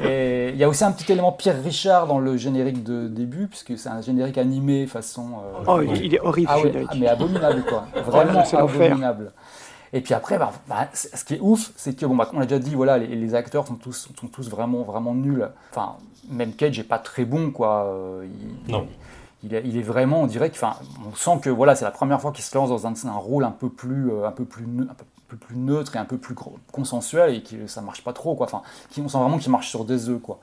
Et il y a aussi un petit élément Pierre Richard dans le générique de début, puisque c'est un générique animé façon. euh, Oh, il- il est horrible, Ah ouais, ah, mais abominable quoi. Vraiment abominable. Et puis après, bah, bah, ce qui est ouf, c'est que, bon, bah, on l'a déjà dit, voilà, les, les acteurs sont tous, sont tous vraiment, vraiment nuls. Enfin, même Cage est pas très bon, quoi. Euh, il- Non. il est, il est vraiment, on dirait que, enfin, on sent que voilà, c'est la première fois qu'il se lance dans un, un rôle un peu plus, euh, un peu plus, neu- un peu plus neutre et un peu plus consensuel et que ça marche pas trop, quoi. Enfin, qui, on sent vraiment qu'il marche sur des œufs, quoi.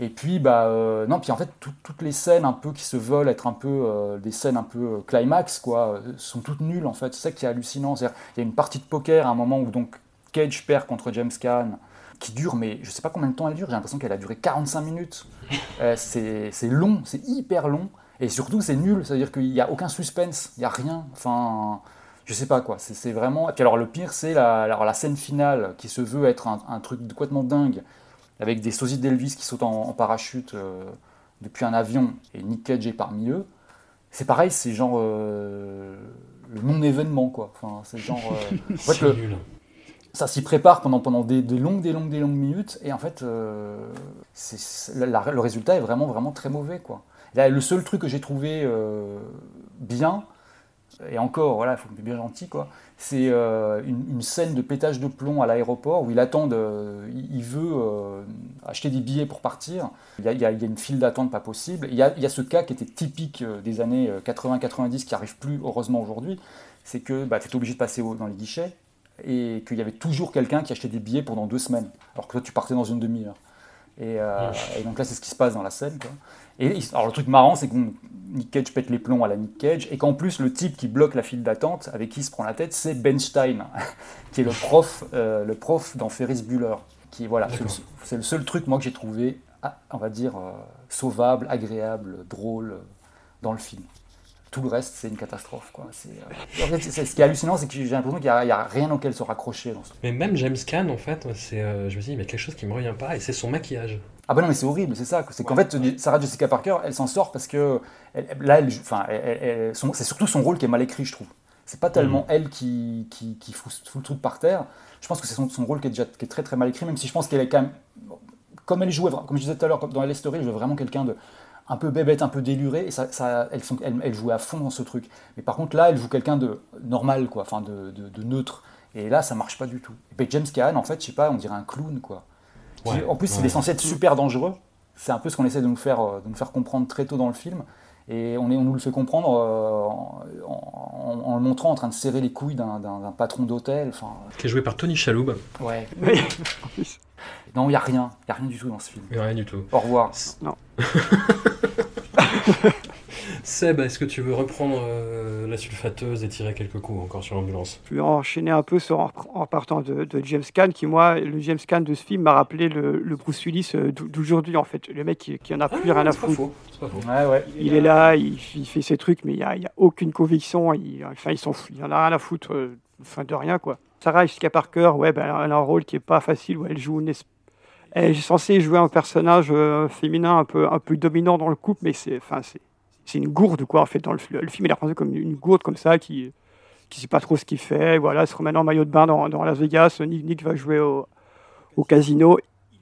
Et puis, bah, euh, non, puis en fait, tout- toutes les scènes un peu qui se veulent être un peu euh, des scènes un peu euh, climax, quoi, sont toutes nulles, en fait. C'est ça qui est hallucinant. C'est-à-dire, il y a une partie de poker à un moment où donc Cage perd contre James Caan, qui dure, mais je sais pas combien de temps elle dure. J'ai l'impression qu'elle a duré 45 minutes. Euh, c'est c'est long, c'est hyper long. Et surtout, c'est nul. C'est-à-dire qu'il n'y a aucun suspense, il n'y a rien. Enfin, je sais pas quoi. C'est vraiment. Et puis alors, le pire, c'est la, alors, la scène finale qui se veut être un, un truc complètement dingue, avec des sosies d'Elvis qui sautent en, en parachute euh, depuis un avion et Nick Cage est parmi eux. C'est pareil, c'est genre euh, le non-événement, quoi. Enfin, c'est genre. euh, en fait, le- nul. ça s'y prépare pendant, pendant des, des longues, des longues, des longues minutes, et en fait, euh, la- le résultat est vraiment, vraiment très mauvais. Quoi. Là, le seul truc que j'ai trouvé bien, et encore, voilà, il faut être bien gentil, quoi, c'est euh, une, une scène de pétage de plomb à l'aéroport où il attend, de- il, il veut euh, acheter des billets pour partir. Il y a, il y une file d'attente pas possible. Il y, a, il y a ce cas qui était typique euh, des années 80-90 qui arrive plus, heureusement, aujourd'hui. C'est que bah, tu es obligé de passer au- dans les guichets et qu'il y avait toujours quelqu'un qui achetait des billets pendant deux semaines, alors que toi tu partais dans une demi-heure. Et, euh, et donc là, c'est ce qui se passe dans la scène. quoi. Et alors le truc marrant, c'est que Nick Cage pète les plombs à la Nick Cage, et qu'en plus, le type qui bloque la file d'attente, avec qui il se prend la tête, c'est Ben Stein, qui est le prof, euh, le prof dans Ferris Bueller. Qui, voilà, c'est le, seul truc, moi, que j'ai trouvé, ah, on va dire, euh, sauvable, agréable, drôle euh, dans le film. Tout le reste, c'est une catastrophe. Quoi. En ce qui est hallucinant, c'est que j'ai l'impression qu'il n'y a, a rien auquel se raccrocher dans ce Mais même James Caan, en fait, je me dis, il y a quelque chose qui me revient pas, et c'est son maquillage. Ah bah non mais c'est horrible, c'est ça. C'est qu'en fait Sarah Jessica Parker, elle s'en sort parce que elle- là, elle, enfin, c'est surtout son rôle qui est mal écrit, je trouve. C'est pas tellement Mhm. elle qui, qui, qui fout, fout le truc par terre. Je pense que c'est son, son rôle qui est déjà qui est très très mal écrit, même si je pense qu'elle est quand même, comme elle jouait, comme je disais tout à l'heure, dans LA Story, elle jouait vraiment quelqu'un de un peu bébête, un peu déluré, et ça, ça- elle, elle, elle jouait à fond dans ce truc. Mais par contre là, elle joue quelqu'un de normal, quoi, enfin de, de- de neutre. Et là, ça marche pas du tout. Et puis James Caan, en fait, je sais pas, on dirait un clown, quoi. Ouais, en plus, il est censé être super dangereux. C'est un peu ce qu'on essaie de nous faire, euh, de nous faire comprendre très tôt dans le film. Et on, est, on nous le fait comprendre euh, en, en- en le montrant en train de serrer les couilles d'un- d'un d'un patron d'hôtel. Enfin, Qui est joué par Tony Shalhoub. ouais. Oui. Non, il n'y a rien. Il n'y a rien du tout dans ce film. Et rien du tout. Au revoir. Non. Seb, est-ce que tu veux reprendre euh, la sulfateuse et tirer quelques coups encore sur l'ambulance? Je vais enchaîner un peu sur, en, en partant de, de James Caan, qui, moi, le James Caan de ce film m'a rappelé le, le Bruce Willis euh, d'au- d'aujourd'hui, en fait. Le mec qui, qui en a plus rien à c'est pas foutre. faux. C'est pas faux. Ouais, ouais. Il est là, il, il fait ses trucs, mais il n'y a, il y a aucune conviction. Il, enfin, il. Il en a rien à foutre euh, enfin, de rien, quoi. Sarah Jessica Parker, ouais, ben, elle a un rôle qui est pas facile, où elle joue une Elle est censée jouer un personnage euh, féminin un peu, un peu dominant dans le couple, mais c'est, enfin, c'est, c'est une gourde, quoi, en fait. Dans le, fi- le film, il est représenté comme une gourde comme ça, qui qui sait pas trop ce qu'il fait. Voilà, il se remet en maillot de bain dans, dans Las Vegas. Nick, Nick va jouer au, au casino.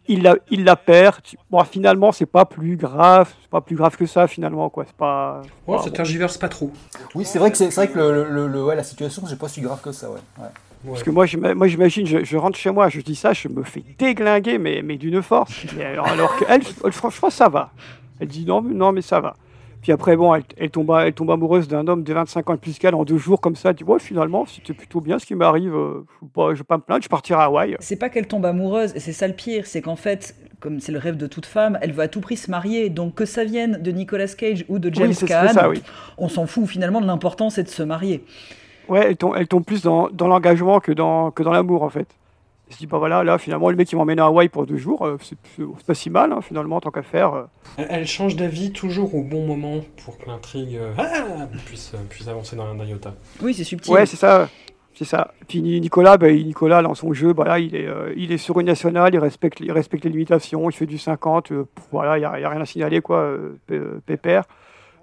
Il la, il la perd. Bon, finalement, c'est pas plus grave. C'est pas plus grave que ça, finalement, quoi. C'est pas. Ouais, ça tergiverse pas trop. Oui, c'est vrai que, c'est vrai que le, le- le- ouais, la situation, c'est pas si grave que ça. Ouais. Ouais. Parce que moi, moi j'imagine, je, je rentre chez moi, je dis ça, je me fais déglinguer, mais, mais d'une force. Mais alors, alors qu'elle, elle, franchement, ça va. Elle dit non, mais- non, mais ça va. Puis après, bon, elle, elle amoureuse d'un homme de 25 ans de plus qu'elle en deux jours, comme ça. Elle dit, ouais, finalement, c'était plutôt bien ce qui m'arrive. euh, Je ne vais, pas- je vais pas me plaindre, je partirai à Hawaï. C'est pas qu'elle tombe amoureuse, et c'est ça le pire, c'est qu'en fait, comme c'est le rêve de toute femme, elle veut à tout prix se marier. Donc que ça vienne de Nicolas Cage ou de James Caan, ça, oui. on s'en fout finalement de l'important, c'est de se marier. Ouais, elle tombe, elle tombe plus dans, dans l'engagement que dans, que dans l'amour, en fait. Elle se dit, bah voilà, là, finalement, le mec qui m'emmène à Hawaï pour deux jours, euh, c'est pas si mal, hein, finalement, tant qu'à faire. euh. Elle, change d'avis toujours au bon moment pour que l'intrigue euh, ah, puisse, puisse avancer dans un iota. Oui, c'est subtil. Ouais, c'est ça. C'est ça. Puis Ni- Nicolas, bah, Nicolas, dans son jeu, bah, là, il, est, euh, il est sur une nationale, il respecte, il respecte les limitations, il fait du 50, euh, pff, voilà, il n'y a, a rien à signaler, quoi, euh, pé- euh, pépère.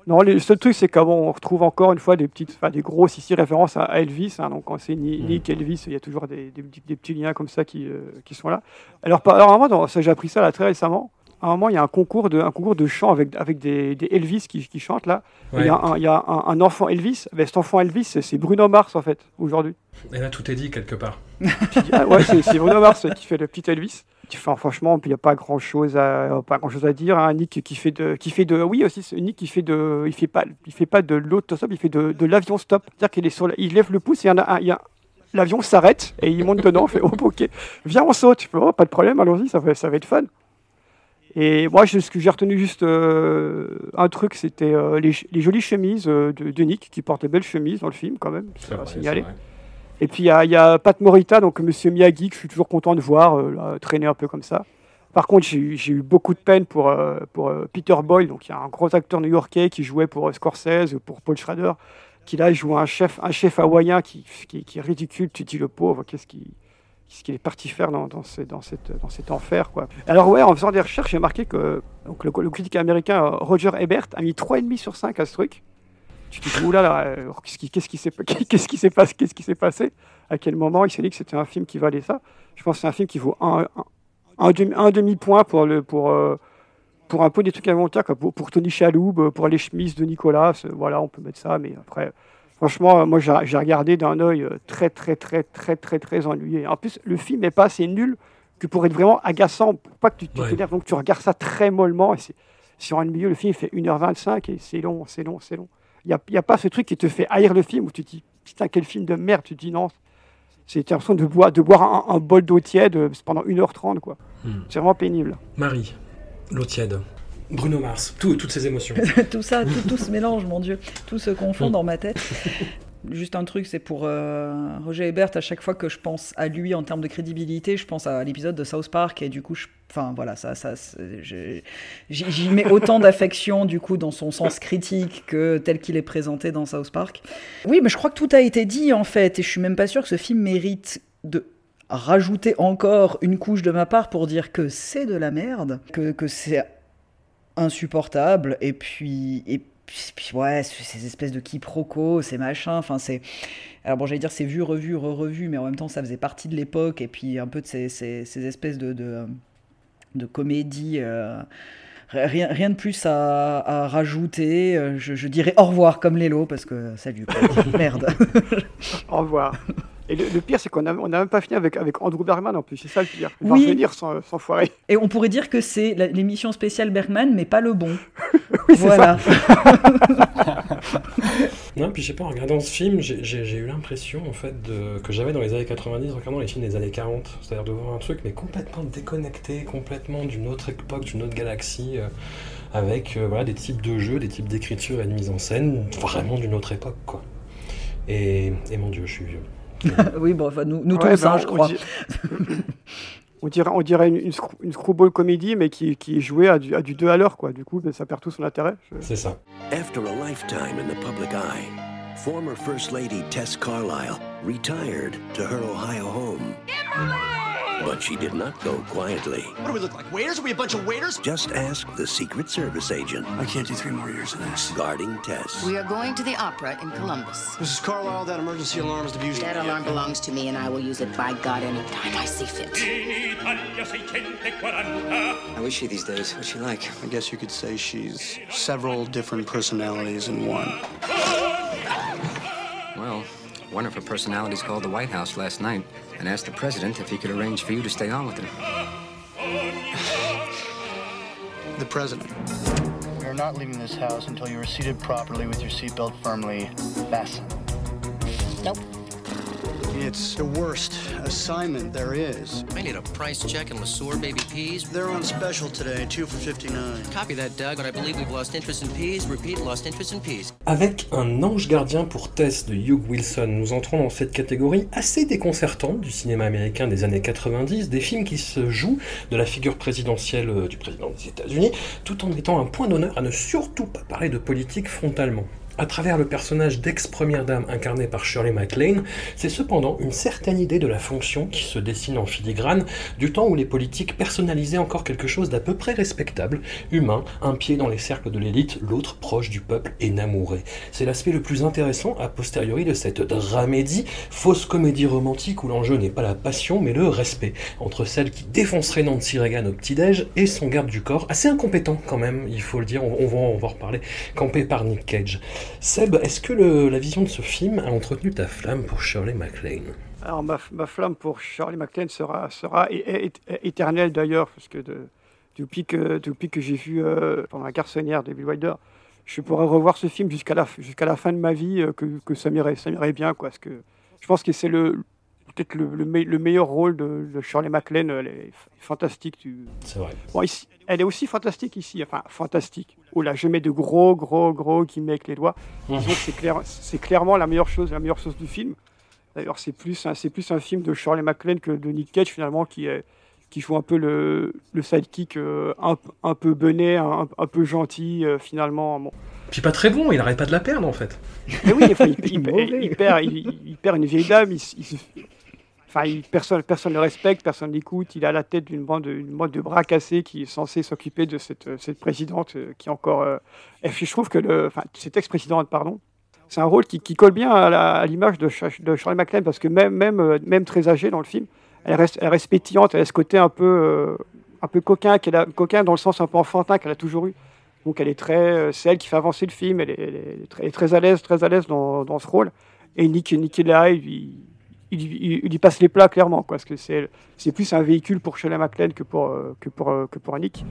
Non, le seul truc, c'est qu'on retrouve encore une fois des petites, enfin, des grosses ici références à, Elvis. hein. donc, quand c'est Ni- Mm. Nick, Elvis, il y a toujours des, des petits- des petits liens comme ça qui, euh, qui sont là. Alors, par- alors, à un moment, dans- ça, j'ai appris ça là très récemment. À un moment, il y a un concours de, un concours de chant avec, avec des, des Elvis qui, qui chantent là. Il y a, un, il y a un, un enfant Elvis. Ben, cet enfant Elvis, c'est Bruno Mars en fait, aujourd'hui. Et là, tout est dit quelque part. Ah ouais, c'est Bruno Mars qui fait le petit Elvis. Enfin, franchement, il n'y a pas grand chose à pas grand chose à dire. Un Nick qui fait de qui fait de oui aussi Nick qui fait de il fait pas il fait pas de l'autostop, il fait de, de l'avion stop. C'est-à-dire qu'il est sur la- il lève le pouce et il y en a un- il y a l'avion s'arrête et il monte dedans, fait oh, ok, viens on saute. Fais, oh, pas de problème, allons-y, ça va ça va être fun. Et moi, je- ce que j'ai retenu juste euh, un truc, c'était euh, les, les jolies chemises euh, de, de Nick, qui porte de belles chemises dans le film quand même, C'est vrai, signaler. vrai. Et puis il y, a- Pat Morita, donc Monsieur Miyagi, que je suis toujours content de voir euh, traîner un peu comme ça. Par contre, j'ai eu- beaucoup de peine pour, euh, euh, Peter Boyle, donc il y a un gros acteur new-yorkais qui jouait pour euh, Scorsese, pour Paul Schrader, qui là joue un chef, un chef hawaïen qui, qui, est ridicule. Tu dis le pauvre, qu'est-ce qu'il est parti faire dans, dans, dans, cette, dans cet enfer quoi. Alors ouais, en faisant des recherches, j'ai marqué que donc, le, le critique américain Roger Ebert a mis 3,5 sur 5 à ce truc. Tu te dis, oulala, euh, qu'est-ce qui qu'est-ce qui s'est passé, qu'est-ce qui s'est passé? À quel moment il s'est dit que c'était un film qui valait ça? Je pense que c'est un film qui vaut un, un, un demi, un demi-point pour, le, pour, euh, pour un peu des trucs inventaires, pour, pour Tony Chaloub, pour les chemises de Nicolas. Voilà, on peut mettre ça, mais après, franchement, euh, moi j'ai regardé d'un œil euh, très, très, très, très, très, très ennuyé. En plus, le film n'est pas assez nul que pour être vraiment agaçant, pour pas que tu Ouais. t'énerves. Donc tu regardes ça très mollement. Et sur un milieu, le film fait 1h25 et c'est long, c'est long, c'est long. Il n'y a, il y a pas ce truc qui te fait haïr le film où tu te dis putain, quel film de merde. Tu te dis non. C'est l'impression de boire, de boire un, un bol d'eau tiède euh, pendant 1h30. quoi. Hmm. C'est vraiment pénible. Marie, l'eau tiède. Bruno Mars, tout- toutes ces émotions. tout ça, tout, tout se mélange, mon Dieu. Tout se confond dans ma tête. Juste un truc, c'est pour euh, Roger Ebert, à chaque fois que je pense à lui en termes de crédibilité, je pense à l'épisode de South Park et du coup, enfin voilà, ça, ça, j'y mets autant d'affection du coup dans son sens critique que tel qu'il est présenté dans South Park. Oui, mais je crois que tout a été dit en fait, et je suis même pas sûr que ce film mérite de rajouter encore une couche de ma part pour dire que c'est de la merde, que, c'est insupportable et puis puis, puis, ouais ces espèces de quiproquos ces machins enfin c'est alors bon j'allais dire c'est vu revu re-revu mais en même temps ça faisait partie de l'époque et puis un peu de ces, ces, ces espèces de de, de comédie euh, Rien, rien de plus à, rajouter. Euh, Je, dirais au revoir comme Lélo parce que salut. Merde. Au revoir. Et le, le pire, c'est qu'on n'a on a même pas fini avec, avec Andrew Bergman en plus. C'est ça le pire. Il Oui. revenir sans, sans foirer. Et on pourrait dire que c'est l'émission spéciale Bergman, mais pas le bon. Oui, c'est voilà. Non, puis je sais pas, en regardant ce film, j'ai- eu l'impression en fait de, que j'avais dans les années 90 en regardant les films des années 40. C'est-à-dire de voir un truc, mais complètement déconnecté, complètement d'une autre époque, d'une autre galaxie, euh, avec euh, voilà, des types de jeux, des types d'écriture et de mise en scène vraiment d'une autre époque. quoi. Et, et mon dieu, je suis vieux. oui, bon, enfin, nous, nous Ouais, tous, ben, hein, je crois. On dirait, on dirait une, une, screw- une screwball comédie, mais qui, qui est jouée à du, à du 2 à l'heure. quoi. Du coup, ben, ça perd tout son intérêt. Je- C'est ça. After a lifetime in the public eye, former First Lady Tess Carlisle retired to her Ohio home. But she did not go quietly. What do we look like? Waiters? Are we a bunch of waiters? Just ask the Secret Service agent I can't do three more years of this. guarding Tess. We are going to the opera in Columbus. Mrs. Carlisle, that emergency alarm is diffusing. That alarm belongs to me, and I will use it by God any time I see fit. How is she these days? What's she like? I guess you could say she's several different personalities in one. Well, one of her personalities called the White House last night and asked the president if he could arrange for you to stay on with him. The president. You're not leaving this house until you are seated properly with your seatbelt firmly fastened. Nope. It's the worst assignment there is. I need a price check and LeSueur baby peas. They're on special today, two for 59. Copy that, Doug, but I believe we've lost interest in peas. Repeat, lost interest in peas. Avec un ange gardien pour Tess de Hugh Wilson, nous entrons dans cette catégorie assez déconcertante du cinéma américain des années 90, des films qui se jouent de la figure présidentielle euh, du président des États-Unis, tout en mettant un point d'honneur à ne surtout pas parler de politique frontalement. À travers le personnage d'ex-première dame incarné par Shirley MacLaine, c'est cependant une certaine idée de la fonction qui se dessine en filigrane du temps où les politiques personnalisaient encore quelque chose d'à peu près respectable, humain, un pied dans les cercles de l'élite, l'autre proche du peuple et namouré. C'est l'aspect le plus intéressant a posteriori de cette dramédie, fausse comédie romantique où l'enjeu n'est pas la passion mais le respect, entre celle qui défoncerait Nancy Reagan au petit-déj et son garde du corps, assez incompétent quand même, il faut le dire, on, on va, on va en reparler, campé par Nick Cage. Seb, est-ce que le- la vision de ce film a entretenu ta flamme pour Shirley MacLaine? Alors ma, ma flamme pour Charlie McLean sera, sera é- é- é- éternelle d'ailleurs, parce que de- depuis que, depuis que j'ai vu euh, pendant la garçonnière de Bill Wilder, je pourrais revoir ce film jusqu'à la, jusqu'à la fin de ma vie, euh, que, que ça m'irait bien. Quoi, parce que je pense que c'est le, peut-être le, le, me- le meilleur rôle de, de Shirley MacLaine. Elle est fantastique. Tu... C'est vrai. Bon, ici, elle est aussi fantastique ici. Enfin, fantastique. Oh là, je mets de gros, gros, gros guillemets avec les doigts. Que c'est, clair, c'est clairement la meilleure chose, la meilleure chose du film. D'ailleurs, c'est plus, un, c'est plus un film de Shirley MacLaine que de Nick Cage, finalement, qui, est, qui joue un peu le, le sidekick euh, un, un peu benet, un, un peu gentil, euh, finalement. Bon. Puis pas très bon, il arrête pas de la perdre en fait. Mais oui, enfin, il, il- il- il perd, il, perd une vieille dame. Il, enfin, personne, personne ne le respecte, personne ne l'écoute. Il à la tête d'une bande, bande de bras cassés qui est censée s'occuper de cette, euh, cette présidente euh, qui est encore. euh, je trouve que le, enfin, cette ex-présidente, pardon, c'est un rôle qui, colle bien à, l'image de, Cha- de Charlie MacLaine parce que même, même, même très âgée dans le film, elle reste, elle reste pétillante. Elle a ce côté un peu, un peu coquin, qu'elle a, coquin dans le sens un peu enfantin qu'elle a toujours eu. Donc elle est très, c'est elle qui fait avancer le film. Elle est, très, à l'aise, très à l'aise dans, ce rôle. Et Nick, Nick là, il, il, il, il y passe les plats clairement, quoi, parce que c'est, c'est plus un véhicule pour Shirley MacLaine que pour, euh, que pour, euh, que pour Nick,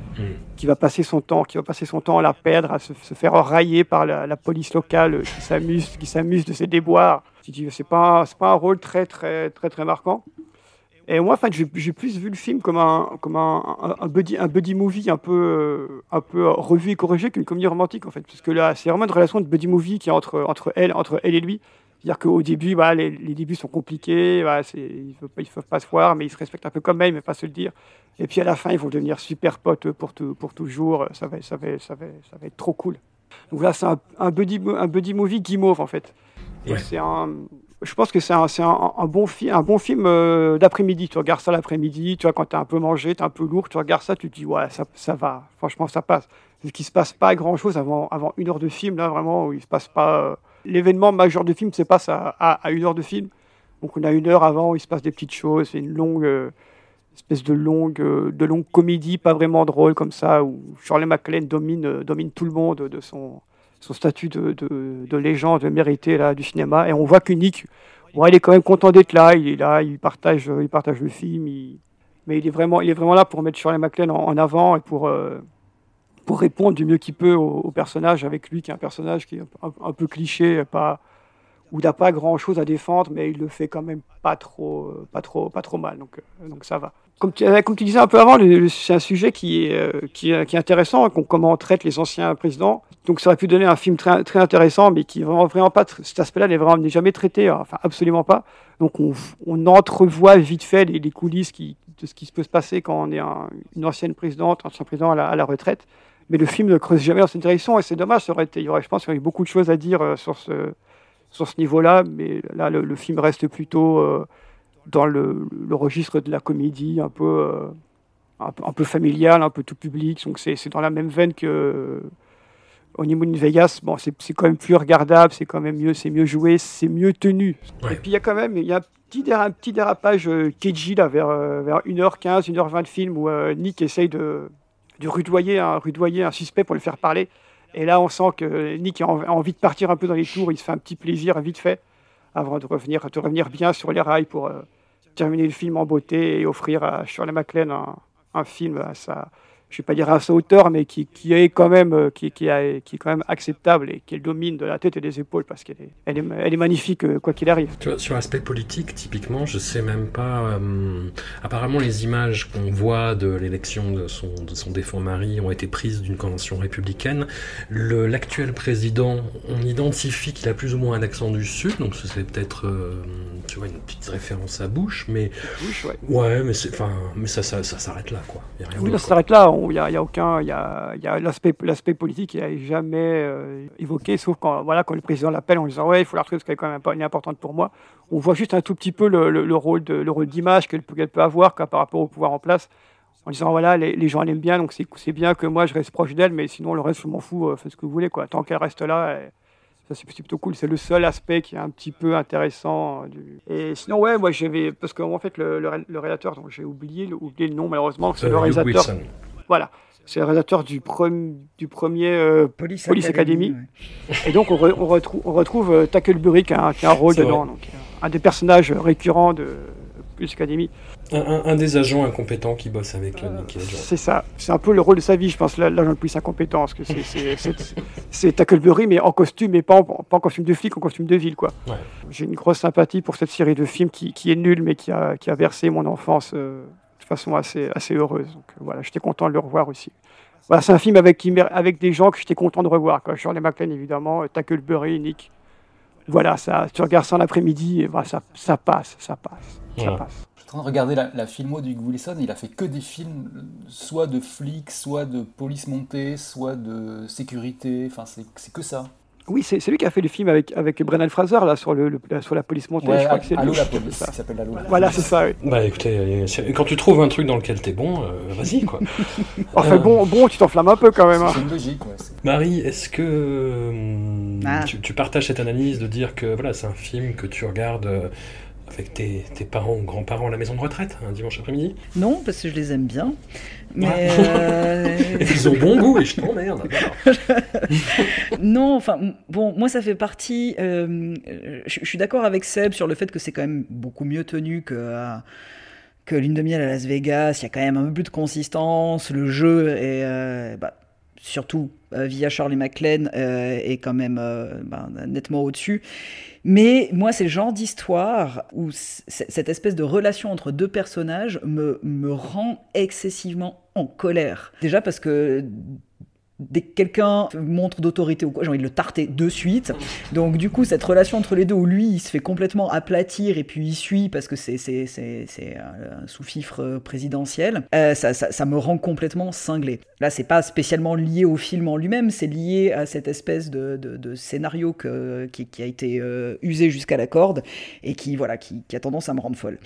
qui va passer son temps, qui va passer son temps à la perdre, à se, se faire railler par la, la police locale, euh, qui s'amuse, qui s'amuse de ses déboires. C'est pas, c'est pas un rôle très, très, très, très marquant. Et moi, enfin, j'ai j'ai plus vu le film comme un, comme un, un, un buddy, un buddy movie un peu, euh, un peu revu et corrigé qu'une comédie romantique, en fait. Parce que là, c'est vraiment une relation de buddy movie qui est entre, entre, elle, entre elle et lui. C'est-à-dire qu'au début, bah, les, les débuts sont compliqués, bah, ils ne peuvent, pas se voir, mais ils se respectent un peu comme elle, mais pas se le dire. Et puis à la fin, ils vont devenir super potes pour, tout- pour toujours. Ça va, ça, va, ça, va, ça va être trop cool. Donc là, c'est un, un, buddy, un buddy movie guimauve, en fait. Et Ouais. c'est un, je pense que c'est un, c'est un, un bon, fi- un bon film euh, d'après-midi. Tu regardes ça l'après-midi, tu vois, quand tu as un peu mangé, tu es un peu lourd, tu regardes ça, tu te dis, ouais, ça, ça va, franchement, ça passe. Parce qu'il se passe pas grand-chose avant, avant une heure de film, là, vraiment, où il se passe pas... euh, L'événement majeur du film se passe à, une heure de film. Donc on a une heure avant il se passe des petites choses, c'est une longue... euh, espèce de longue, euh, de longue comédie, pas vraiment drôle comme ça, où Shirley MacLaine domine, euh, domine tout le monde de son, son statut de, de, de légende méritée là, du cinéma. Et on voit que Nick, ouais, il est quand même content d'être là, il est là, il partage, il partage le film, il- mais il est, vraiment, il est vraiment là pour mettre Shirley MacLaine en, en avant et pour, pour répondre du mieux qu'il peut au, personnage, avec lui qui est un personnage qui est un, peu cliché, pas, où il n'a pas grand chose à défendre, mais il le fait quand même pas trop, pas trop, pas trop mal, donc, euh, donc ça va. Comme tu, euh, comme tu disais un peu avant, c'est un sujet qui est, euh, qui est, qui est intéressant, qu'on- comment on traite les anciens présidents. Donc ça aurait pu donner un film très, très intéressant, mais qui vraiment, vraiment pas, cet aspect-là n'est vraiment jamais traité, hein, enfin absolument pas. Donc on, entrevoit vite fait les, coulisses qui, de ce qui se peut se passer quand on est un- une ancienne présidente, un ancien président à la retraite. Mais le film ne creuse jamais dans cette direction et c'est dommage. Ça aurait été, il y aurait, je pense qu'il y aurait beaucoup de choses à dire euh, sur ce, sur ce niveau-là, mais là, le, le film reste plutôt euh, dans le, le registre de la comédie, un peu, euh, un, peu- un peu familial, un peu tout public. Donc c'est dans la même veine que Honeymoon in Vegas. Bon, c'est quand même plus regardable, c'est quand même mieux, c'est mieux joué, c'est mieux tenu. Et puis il y a quand même, il y a un petit, déra- un petit dérapage euh, KG là, vers, vers 1h15, 1h20 de film où Nick essaye de, de rudoyer, un, un suspect pour le faire parler. Et là, on sent que Nick a envie de partir un peu dans les tours. Il se fait un petit plaisir vite fait avant de revenir, de revenir bien sur les rails pour euh, terminer le film en beauté et offrir à Shirley MacLaine un, un film à sa, je vais pas dire à sa hauteur, mais qui, qui est quand même, euh, qui, qui, a- qui est quand même acceptable et qu'elle domine de la tête et des épaules parce qu'elle est, elle est, elle est magnifique euh, quoi qu'il arrive. Tu vois, sur l'aspect politique, typiquement, je sais même pas. euh, apparemment, les images qu'on voit de l'élection de son, de son défunt mari ont été prises d'une convention républicaine. L'actuel président, on identifie qu'il a plus ou moins un accent du sud, donc ce serait peut-être, euh, tu vois, une petite référence à Bush, mais Bush, ouais. ouais, mais ça, ça, ça s'arrête là, quoi. Y a rien Oui, ça s'arrête là. Il n'y a, y a aucun, il y a, y a l'aspect, l'aspect politique, il n'est jamais euh, évoqué, sauf quand, voilà, quand le président l'appelle en disant ouais, il faut la retrouver parce qu'elle est quand même importante pour moi. On voit juste un tout petit peu le, le- le rôle de, le rôle d'image qu'elle peut, qu'elle peut avoir par rapport au pouvoir en place, en disant voilà, les, les gens l'aiment bien, donc c'est, c'est bien que moi je reste proche d'elle, mais sinon le reste je m'en fous, euh, faites ce que vous voulez quoi. Tant qu'elle reste là. ça, c'est plutôt cool. C'est le seul aspect qui est un petit peu intéressant. euh, du- Et sinon, ouais, moi, j'avais. Parce qu'en fait, le, le, le réalisateur, dont j'ai oublié, le- oublié le nom, malheureusement, c'est le réalisateur. Wilson. Voilà. C'est le réalisateur du, pre- du premier euh, Police Academy. Academy, Et donc, on, re- on retrou- on retrouve euh, Tackleberry qui a, un- qui a un rôle dedans. Donc, euh, un des personnages récurrents de Police Academy. Un, un- un des agents incompétents qui bosse avec le Nicky. C'est ça. C'est un peu le rôle de sa vie, je pense, là- l'agent de police incompétent. Parce que c'est- Tackleberry, mais en costume, mais pas en, pas en costume de flic, en costume de ville. quoi. Ouais. J'ai une grosse sympathie pour cette série de films qui, qui est nulle, mais qui a, qui a versé mon enfance euh, façon assez, assez heureuse. Donc euh, voilà, j'étais content de le revoir aussi. Voilà, c'est un film avec, avec des gens que j'étais content de revoir. Quoi. Shirley MacLaine, évidemment, euh, Tackleberry, Nick. Voilà, ça, tu regardes ça en après-midi, et voilà, ça, ça passe, ça passe, ça Voilà. passe. Je suis en train de regarder la, la filmo du Wilson, il a fait que des films, soit de flics, soit de police montée, soit de sécurité, enfin c'est c'est que ça. Oui, c'est lui qui a fait le film avec, avec Brendan Fraser, là, sur, le, sur la police montée. Ouais, je crois que c'est Allô lui. la police, ça. qui s'appelle Voilà, c'est ça, oui. Bah écoutez, euh, quand tu trouves un truc dans lequel t'es bon, euh, vas-y quoi. Enfin, Euh, bon, bon, tu t'enflammes un peu quand même. hein. C'est une logique, ouais. Marie, est-ce que euh, Ah. tu, tu partages cette analyse de dire que voilà, c'est un film que tu regardes euh, avec tes, tes parents ou grands-parents à la maison de retraite un dimanche après-midi Non, parce que je les aime bien. Mais Ah. euh, Ils ont bon goût et je t'emmerde. non, enfin, bon, moi ça fait partie. euh, je je suis d'accord avec Seb sur le fait que c'est quand même beaucoup mieux tenu que. euh, que Lune de miel à Las Vegas, il y a quand même un peu plus de consistance, le jeu est bah, surtout via Charlie euh, est quand même bah, nettement au-dessus. Mais moi, c'est le genre d'histoire où cette espèce de relation entre deux personnages me, me rend excessivement en colère. Déjà parce que dès que quelqu'un montre d'autorité ou quoi, j'ai envie de le tarter de suite. Donc du coup, cette relation entre les deux où lui, il se fait complètement aplatir et puis il suit parce que c'est un sous-fifre présidentiel, euh, ça, ça ça me rend complètement cinglé. Là, c'est pas spécialement lié au film en lui-même, c'est lié à cette espèce de, scénario qui, a été euh, usé jusqu'à la corde et qui voilà qui a tendance à me rendre folle.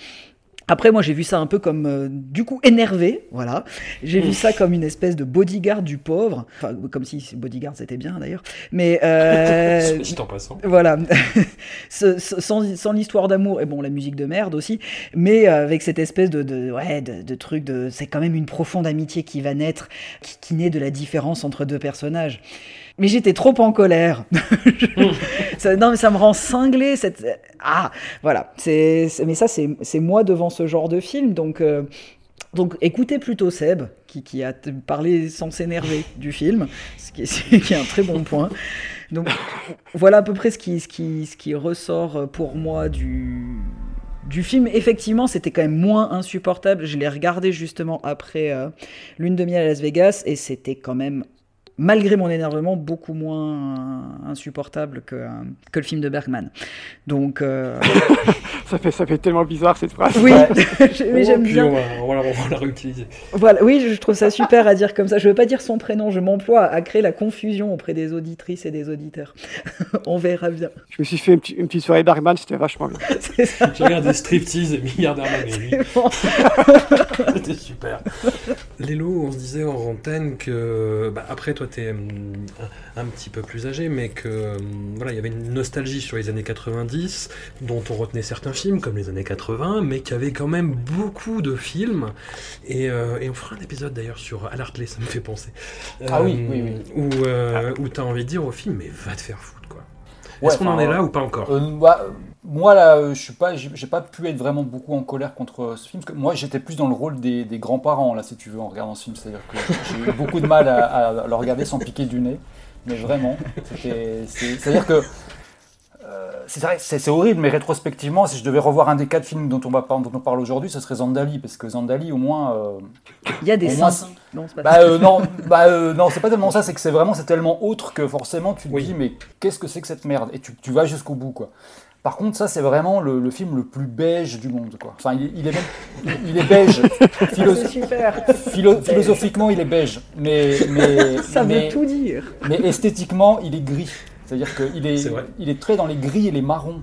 Après, moi, j'ai vu ça un peu comme, euh, du coup, énervé, voilà. J'ai vu ça comme une espèce de bodyguard du pauvre. Enfin, comme si bodyguard, c'était bien, d'ailleurs. Mais... Euh, en passant. Voilà. Ce- ce- sans sans l'histoire d'amour, et bon, la musique de merde aussi, mais euh, avec cette espèce de, de, ouais, de, de truc de... C'est quand même une profonde amitié qui va naître, qui, qui naît de la différence entre deux personnages. Mais j'étais trop en colère. ça, non, mais ça me rend cinglé. Cette... Ah, voilà. C'est, mais ça, c'est, moi devant ce genre de film. Donc, euh, donc écoutez plutôt Seb, qui, qui a parlé sans s'énerver du film, ce qui, est, ce qui est un très bon point. Donc voilà à peu près ce qui, ce qui, ce qui ressort pour moi du, du film. Effectivement, c'était quand même moins insupportable. Je l'ai regardé justement après euh, Lune de miel à Las Vegas et c'était quand même, malgré mon énervement, beaucoup moins insupportable que, euh, que le film de Bergman. Donc, euh, Ça fait, ça fait tellement bizarre cette phrase. oui, mais j'aime Oh, puis bien. On va, on va la- on va la réutiliser. Voilà, oui, je trouve ça super à dire comme ça. Je veux pas dire son prénom, je m'emploie à créer la confusion auprès des auditrices et des auditeurs. On verra bien. Je me suis fait une, petite- une petite soirée Bergman, c'était vachement bien. J'ai regardé Striptease et Milliardaire bon. C'était super. Lélo, on se disait en antenne que, bah, après, toi, t'es hum, un, un petit peu plus âgé, mais que, hum, voilà, il y avait une nostalgie sur les années 90, dont on retenait certains films, comme les années 80, mais qu'il y avait quand même beaucoup de films. Et, euh, et on fera un épisode d'ailleurs sur Alartley, ça me fait penser. Ah oui, Euh, oui, oui. Où, euh, où t'as envie de dire au film, mais va te faire foutre, quoi. Ouais, Est-ce qu'on en est là ou pas encore? Euh, bah, moi là, euh, je suis pas, j'ai pas pu être vraiment beaucoup en colère contre euh, ce film. Parce que moi, j'étais plus dans le rôle des, des grands-parents là, si tu veux, en regardant ce film. C'est-à-dire que j'ai eu beaucoup de mal à, à le regarder sans piquer du nez. Mais vraiment, c'est-à-dire que euh, c'est vrai, c'est c'est horrible, mais rétrospectivement, si je devais revoir un des quatre films dont on, va, dont on parle aujourd'hui, ce serait Zandali, parce que Zandali, au moins, euh, Il y a des seins. Non, c'est pas bah, ça. euh, non, bah, euh, non, c'est pas tellement ça, c'est que c'est vraiment c'est tellement autre que forcément tu te dis mais qu'est-ce que c'est que cette merde? Et tu, tu vas jusqu'au bout quoi. Par contre, ça c'est vraiment le, le film le plus beige du monde quoi. Enfin, il, est- il est même il est beige. Philo- C'est super. philo- philosophiquement, il est beige, mais mais Ça mais, veut tout dire. mais esthétiquement, il est gris. C'est-à-dire qu'il est, il est très dans les gris et les marrons.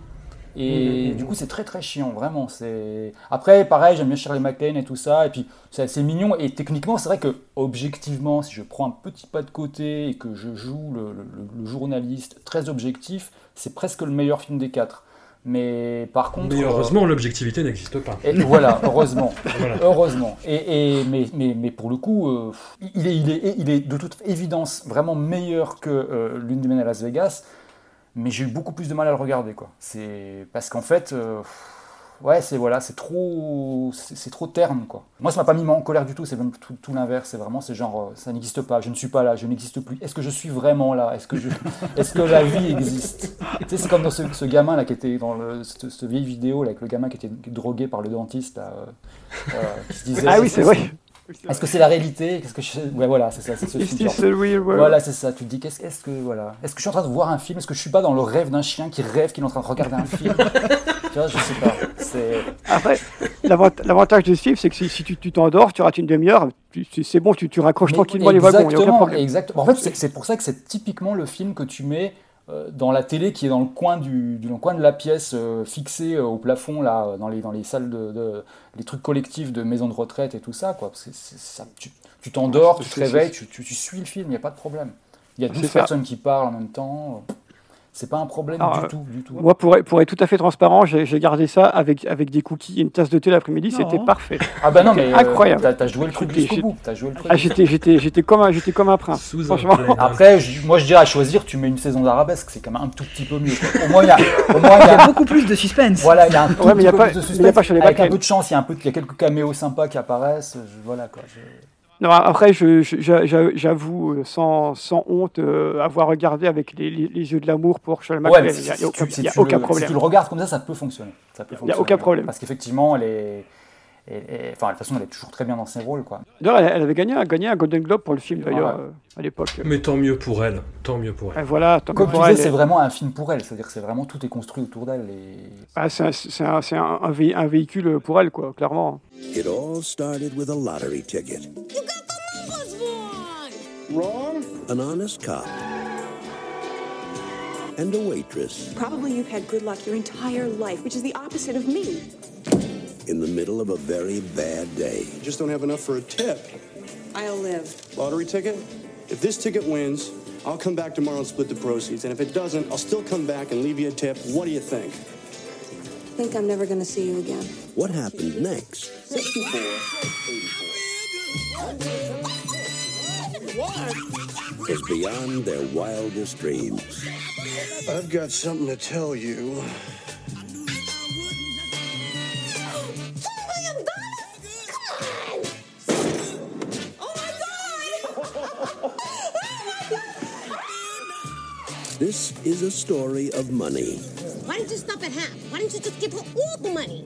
Et Mhm, mhm. du coup, c'est très très chiant, vraiment. C'est Après, pareil, j'aime bien Shirley MacLaine et tout ça. Et puis, c'est assez mignon. Et techniquement, c'est vrai que, objectivement, si je prends un petit pas de côté et que je joue le, le- le journaliste très objectif, c'est presque le meilleur film des quatre. Mais par contre. Mais heureusement, l'objectivité n'existe pas. Et voilà, heureusement. Voilà. Heureusement. Et, et- mais, mais, mais pour le coup, euh, il, est, il, est, il est de toute évidence vraiment meilleur que euh, Lune du Maine à Las Vegas. Mais j'ai eu beaucoup plus de mal à le regarder. quoi. C'est Parce qu'en fait. euh, Ouais, c'est voilà, c'est trop, c'est trop terne quoi. Moi, ça m'a pas mis en colère du tout. C'est même tout, tout l'inverse. C'est vraiment, c'est genre, euh, ça n'existe pas. Je ne suis pas là. Je n'existe plus. Est-ce que je suis vraiment là? Est-ce que je, est-ce que la vie existe? Tu sais, c'est comme dans ce, ce gamin là qui était dans le, cette, cette vieille vidéo là, avec le gamin qui était drogué par le dentiste là, euh, euh, qui se disait. Ah oui, c'est vrai. Est-ce que c'est la réalité? Qu'est-ce que je... Ouais, voilà, c'est ça. C'est ce film, Voilà, c'est ça. Tu te dis, qu'est-ce est-ce que voilà, est-ce que je suis en train de voir un film? Est-ce que je suis pas dans le rêve d'un chien qui rêve qu'il est en train de regarder un film? Tu vois, je sais pas. Après, l'avant- l'avantage de ce film, c'est que si, si tu t'endors, tu rates une demi-heure, c'est bon, tu, tu raccroches Mais- tranquillement les wagons, exactement. En fait, c'est- pour ça que c'est typiquement le film que tu mets dans la télé qui est dans le coin, du, du- dans le coin de la pièce, euh, fixé euh, au plafond, là, euh, dans les, dans les salles de, de- les trucs collectifs de maisons de retraite et tout ça, quoi. Parce que c'est- ça, tu t'endors, tu te réveilles, tu, tu- tu suis le film, il n'y a pas de problème. Il y a 12 C'est ça. personnes qui parlent en même temps. euh, C'est pas un problème Alors, du euh, tout, du tout. Moi, pour être, pour être tout à fait transparent, j'ai gardé ça avec, avec des cookies et une tasse de thé l'après-midi, c'était parfait. Ah bah non, mais euh, incroyable. t'as- t'as joué le truc jusqu'au j'étais- bout, t'as joué le truc Ah, j'étais, j'étais, j'étais comme un, j'étais comme un prince. Franchement. Après, moi je dirais à choisir, tu mets une saison d'arabesque, c'est quand même un tout petit peu mieux. quoi. Au moins, il y a, au moins, il y Il y a a beaucoup plus de suspense. Voilà, il y a un tout Ouais, petit peu pas- plus de mais il y a suspense. Avec un peu de chance, il y a un peu, il y a quelques caméos sympas qui apparaissent. je- voilà quoi. je- Non, après, j'avoue, euh, sans, sans honte, euh, avoir regardé avec les, les- les yeux de l'amour pour Charles Ouais, Il n'y a, si aucun, tu- si il y a tu aucun le- problème. Si tu le regardes comme ça, ça peut fonctionner. Ça peut Il y a aucun problème. Parce qu'effectivement, elle est, enfin, de toute façon, elle est toujours très bien dans ses rôles, quoi. D'ailleurs, elle, elle avait gagné, un- gagné un Golden Globe pour le film, d'ailleurs, Ouais. euh, à l'époque. Mais tant mieux pour elle, tant mieux pour elle. Et voilà, tant Comme mieux tu pour disais, elle. c'est vraiment un film pour elle. C'est-à-dire, que c'est vraiment tout est construit autour d'elle. Et... Ah, c'est un, c'est un- c'est un- un vé- un véhicule pour elle, quoi, clairement. It all started with a lottery ticket. Wrong? An honest cop. And a waitress Probably you've had good luck your entire life, which is the opposite of me. In the middle of a very bad day. Just don't have enough for a tip. I'll live. Lottery ticket? If this ticket wins, I'll come back tomorrow and split the proceeds. And if it doesn't, I'll still come back and leave you a tip. What do you think? I Think I'm never gonna see you again. What happened next 64. was beyond their wildest dreams. I've got something to tell you. This is a story of money. Why don't you stop at half? Why don't you just give her all the money?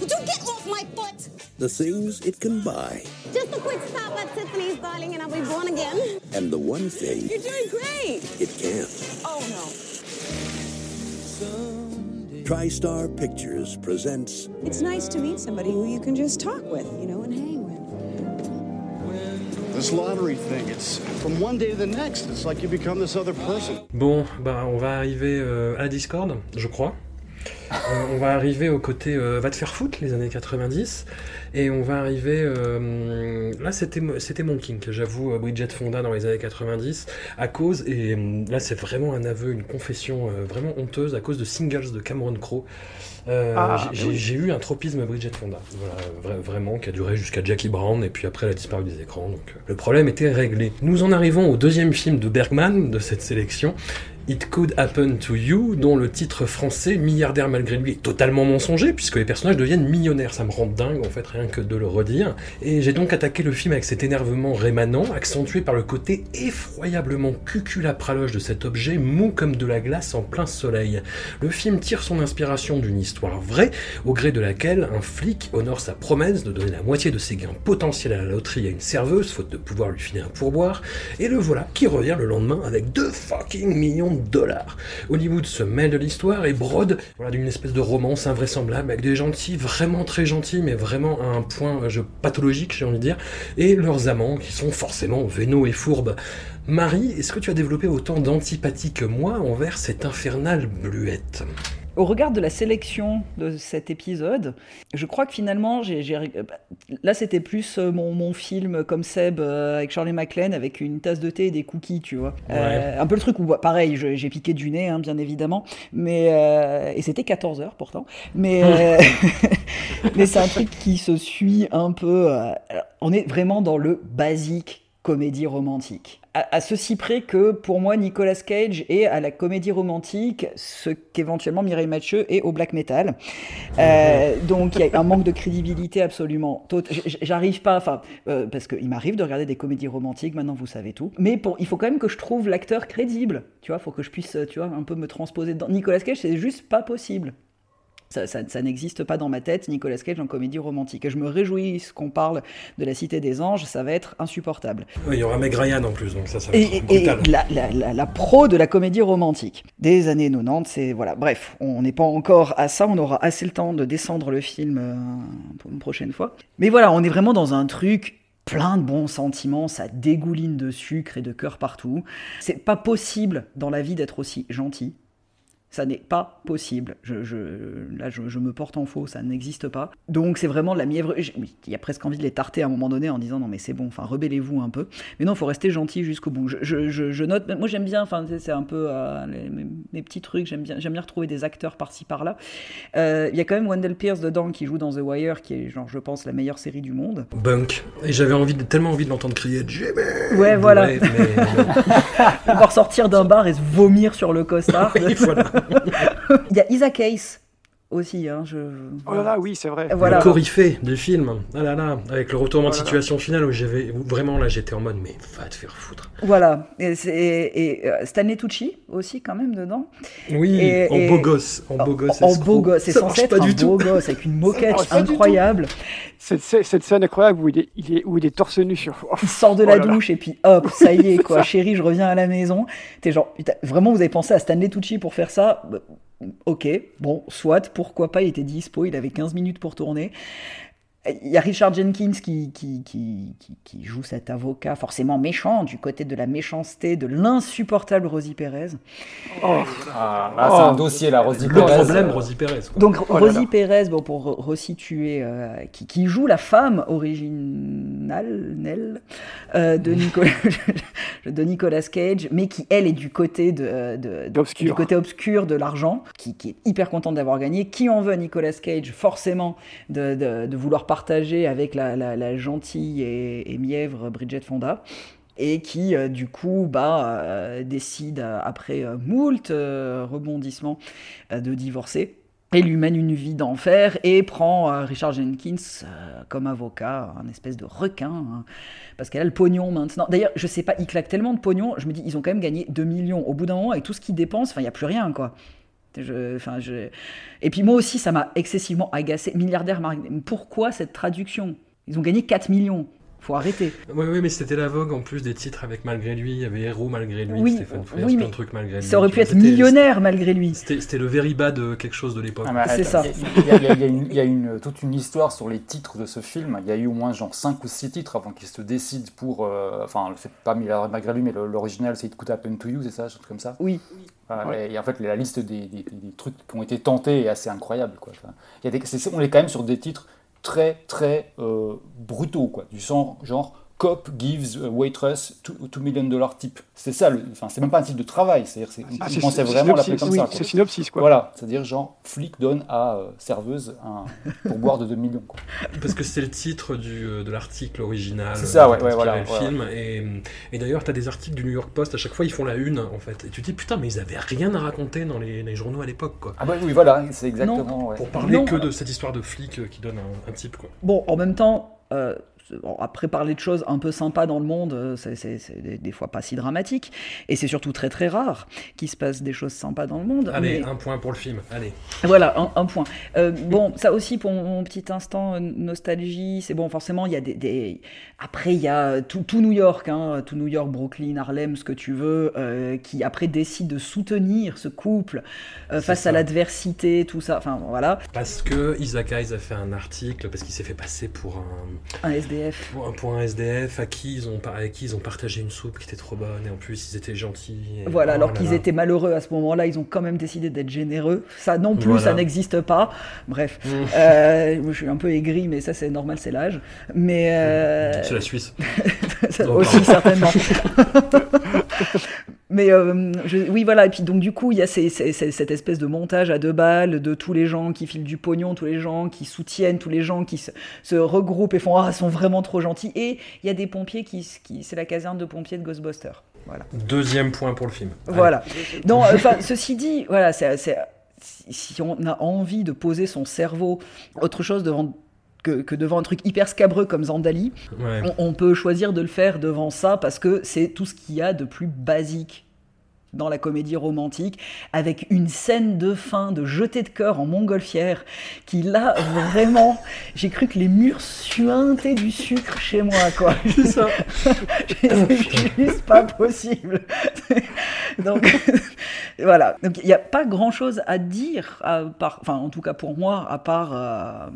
Would you get off my foot? The things it can buy, Just a quick stop at Tiffany's, darling, and I'll be born again. and the one thing You're doing great. it can't. Oh no. TriStar Pictures presents It's nice to meet somebody who you can just talk with, you know, and hang Bon, bah on va arriver euh, à Discord, je crois. Euh, on va arriver au côté euh, va te faire foutre les années 90 et on va arriver là c'était mo- c'était mon kink j'avoue Bridget Fonda dans les années 90 à cause et là c'est vraiment un aveu une confession vraiment honteuse à cause de Singles de Cameron Crowe Euh, Ah, j'ai- oui. eu un tropisme Bridget Fonda voilà vra- vraiment qui a duré jusqu'à Jackie Brown et puis après elle a disparu des écrans donc euh, le problème était réglé nous en arrivons au deuxième film de Bergman de cette sélection It Could Happen to You, dont le titre français, milliardaire malgré lui, est totalement mensonger, puisque les personnages deviennent millionnaires. Ça me rend dingue, en fait, rien que de le redire. Et j'ai donc attaqué le film avec cet énervement rémanent, accentué par le côté effroyablement cuculapraloche de cet objet, mou comme de la glace en plein soleil. Le film tire son inspiration d'une histoire vraie, au gré de laquelle un flic honore sa promesse de donner la moitié de ses gains potentiels à la loterie à une serveuse, faute de pouvoir lui filer un pourboire, et le voilà qui revient le lendemain avec 2 fucking millions de Hollywood se mêle de l'histoire et brode voilà, d'une espèce de romance invraisemblable avec des gentils vraiment très gentils, mais vraiment à un point euh, pathologique, j'ai envie de dire, et leurs amants qui sont forcément vénaux et fourbes. Marie, est-ce que tu as développé autant d'antipathie que moi envers cette infernale bluette? Au regard de la sélection de cet épisode, je crois que finalement, j'ai, j'ai- là c'était plus euh, mon, mon film comme Seb euh, avec Charlie MacLaine avec une tasse de thé et des cookies, tu vois. Euh, un peu le truc où, bah, pareil, je- j'ai piqué du nez, hein, bien évidemment, mais euh, et c'était 14 heures pourtant, mais mais c'est un truc qui se suit un peu. on est vraiment dans le basique comédie romantique. À, à ceci près que pour moi Nicolas Cage est à la comédie romantique ce qu'éventuellement Mireille Mathieu est au black metal. Euh, donc il y a un manque de crédibilité absolument. J'arrive pas, enfin euh, parce qu'il m'arrive de regarder des comédies romantiques. Maintenant vous savez tout. Mais pour, il faut quand même que je trouve l'acteur crédible. Tu vois, faut que je puisse, tu vois, un peu me transposer. Dans Nicolas Cage, c'est juste pas possible. Ça, ça- ça n'existe pas dans ma tête, Nicolas Cage en comédie romantique. Et je me réjouis qu'on parle de la Cité des Anges, ça va être insupportable. Il y aura Meg Ryan en plus, donc ça, ça va Et, être et- et brutal. la, la- la- la pro de la comédie romantique des années 90, c'est voilà. Bref, on n'est pas encore à ça. On aura assez le temps de descendre le film euh, pour une prochaine fois. Mais voilà, on est vraiment dans un truc plein de bons sentiments. Ça dégouline de sucre et de cœur partout. C'est pas possible dans la vie d'être aussi gentil. Ça n'est pas possible. Je, je- là, je, je me porte en faux, ça n'existe pas. Donc, c'est vraiment de la mièvre. Il y a presque envie de les tarter à un moment donné en disant non, mais c'est bon, enfin, rebellez-vous un peu. Mais non, il faut rester gentil jusqu'au bout. Je, note, moi j'aime bien, enfin, c'est- un peu euh, les, mes, mes petits trucs, j'aime bien, j'aime bien retrouver des acteurs par-ci par-là. Euh, Il y a quand même Wendell Pierce dedans qui joue dans The Wire, qui est, genre, je pense, la meilleure série du monde. Bunk. Et j'avais envie de- tellement envie de l'entendre crier Jimmy Ouais, voilà. Ouais, mais- Il va ressortir d'un bar et se vomir sur le costard. Oui, voilà. Il y a Isaac Hayes aussi. Hein, je... Oh là là, oui, c'est vrai. Voilà. Le coryphée du film. Ah là là, avec le retournement de Oh là là. situation finale où j'avais vraiment là j'étais en mode mais va te faire foutre. Voilà. Et, euh, Stanley Tucci aussi, quand même, dedans. Oui, Et- en et- beau gosse, en beau gosse. En beau gosse. C'est censé être pas un du beau tout. gosse avec une moquette incroyable. Cette, cette scène incroyable où il est, il est, où il est torse nu sur. Oh, Il sort de oh la là là. douche et puis hop, ça y est, quoi. Chérie, je reviens à la maison. T'es genre, putain, vraiment, vous avez pensé à Stanley Tucci pour faire ça? Bah, Ok, bon, soit, pourquoi pas, il était dispo, il avait 15 minutes pour tourner. Il y a Richard Jenkins qui, qui, qui, qui, qui joue cet avocat forcément méchant, du côté de la méchanceté, de l'insupportable Rosie Perez. Oh. Ah, là, c'est un dossier, là, Rosie Le Perez. problème, Rosie Perez. quoi. Donc Oh là Rosie là. Perez, bon, pour re- resituer, euh, qui, qui joue la femme originale Nell, euh, de, Nicolas, de Nicolas Cage, mais qui elle est du côté de, de- de- D'obscur. du côté obscur de l'argent, qui, qui est hyper contente d'avoir gagné, qui en veut à Nicolas Cage forcément de, de- de vouloir partager avec la, gentille et, mièvre Bridget Fonda et qui euh, du coup bah, euh, décide euh, après moult rebondissements de divorcer et lui mène une vie d'enfer et prend Richard Jenkins comme avocat, un espèce de requin, hein, parce qu'elle a le pognon maintenant. D'ailleurs, je sais pas, il claque tellement de pognon, je me dis, ils ont quand même gagné 2 millions. Au bout d'un moment, avec tout ce qu'ils dépensent, il n'y a plus rien, quoi. Je, enfin, je... Et puis moi aussi, ça m'a excessivement agacé. Milliardaire, mar- pourquoi cette traduction? Ils ont gagné 4 millions. Faut arrêter. Oui, oui, mais c'était la vogue en plus des titres avec malgré lui. Il y avait Héros malgré lui, Oui, Stéphane Frears, oui, plein de trucs malgré lui. Ça aurait pu être millionnaire malgré lui. C'était le very bad de quelque chose de l'époque. Ah, C'est ça. Il y a, il y a- il y a une, il y a une- toute une histoire sur les titres de ce film. Il y a eu au moins genre 5 ou 6 titres avant qu'il se décide pour. euh, enfin, c'est pas Milliardaire malgré lui, mais l'original c'est It Could Happen to You, c'est ça, un truc comme ça? Oui. Voilà, Et en fait, la liste des, des- des trucs qui ont été tentés est assez incroyable. Quoi. Enfin, il y a des, c'est- on est quand même sur des titres très, très euh, brutaux, quoi. Du genre, genre Cop gives a waitress 2 million dollars tip. C'est ça, le- enfin, c'est même pas un titre de travail, c'est-à-dire, c'est, Ah, on pensait vraiment l'appeler comme oui, ça. quoi. c'est synopsis, quoi. Voilà, c'est-à-dire genre flic donne à euh, serveuse un pourboire de 2 millions. Quoi. Parce que c'est le titre du, euh, de l'article original. C'est ça, euh, ouais, ouais, voilà, le film. Et, et d'ailleurs, tu as des articles du New York Post, à chaque fois, ils font la une, en fait. Et tu te dis, putain, mais ils avaient rien à raconter dans les, les journaux à l'époque, quoi. Ah bah oui, voilà, c'est exactement. ouais. Pour parler Non. que de cette histoire de flic qui donne un, un type, quoi. Bon, en même temps, euh, bon, après parler de choses un peu sympas dans le monde, euh, c'est des, des fois pas si dramatique. Et c'est surtout très très rare qu'il se passe des choses sympas dans le monde. Allez, mais- un point pour le film, allez. Voilà, un, un point. Euh, bon, ça aussi pour mon petit instant euh, nostalgie, c'est bon, forcément, il y a des... des- Après, il y a tout, tout New York, hein, tout New York, Brooklyn, Harlem, ce que tu veux, euh, qui après décide de soutenir ce couple euh, face à l'adversité, tout ça, enfin voilà. Parce que Isaac Hayes a fait un article, parce qu'il s'est fait passer pour un, Un SDF. SDF. Pour un, pour un SDF à qui, ils ont, avec qui ils ont partagé une soupe qui était trop bonne et en plus ils étaient gentils. et- Voilà, oh alors qu'ils étaient malheureux à ce moment-là, ils ont quand même décidé d'être généreux. Ça non plus, Voilà. ça n'existe pas. Bref, Mm. Euh, je suis un peu aigri, mais ça c'est normal, c'est l'âge. Mais euh, C'est la Suisse. ça Non, aussi certainement. Mais euh, je- oui, voilà. Et puis donc du coup, il y a ces- ces- ces- cette espèce de montage à deux balles de tous les gens qui filent du pognon, tous les gens qui soutiennent, tous les gens qui se, se regroupent et font ah, ils sont vraiment trop gentils. Et il y a des pompiers qui, qui c'est la caserne de pompiers de Ghostbusters. Voilà. Deuxième point pour le film. Voilà. Donc, euh, enfin, ceci dit, voilà, c'est, si on a envie de poser son cerveau autre chose devant que, que devant un truc hyper scabreux comme Zandali, Ouais. on, on peut choisir de le faire devant ça parce que c'est tout ce qu'il y a de plus basique dans la comédie romantique, avec une scène de fin de jeté de cœur en montgolfière, qui là, vraiment, j'ai cru que les murs suintaient du sucre chez moi, quoi. C'est ça. c'est juste pas possible. Donc, voilà. Donc, il n'y a pas grand-chose à dire, à part, enfin, en tout cas pour moi, à part... euh,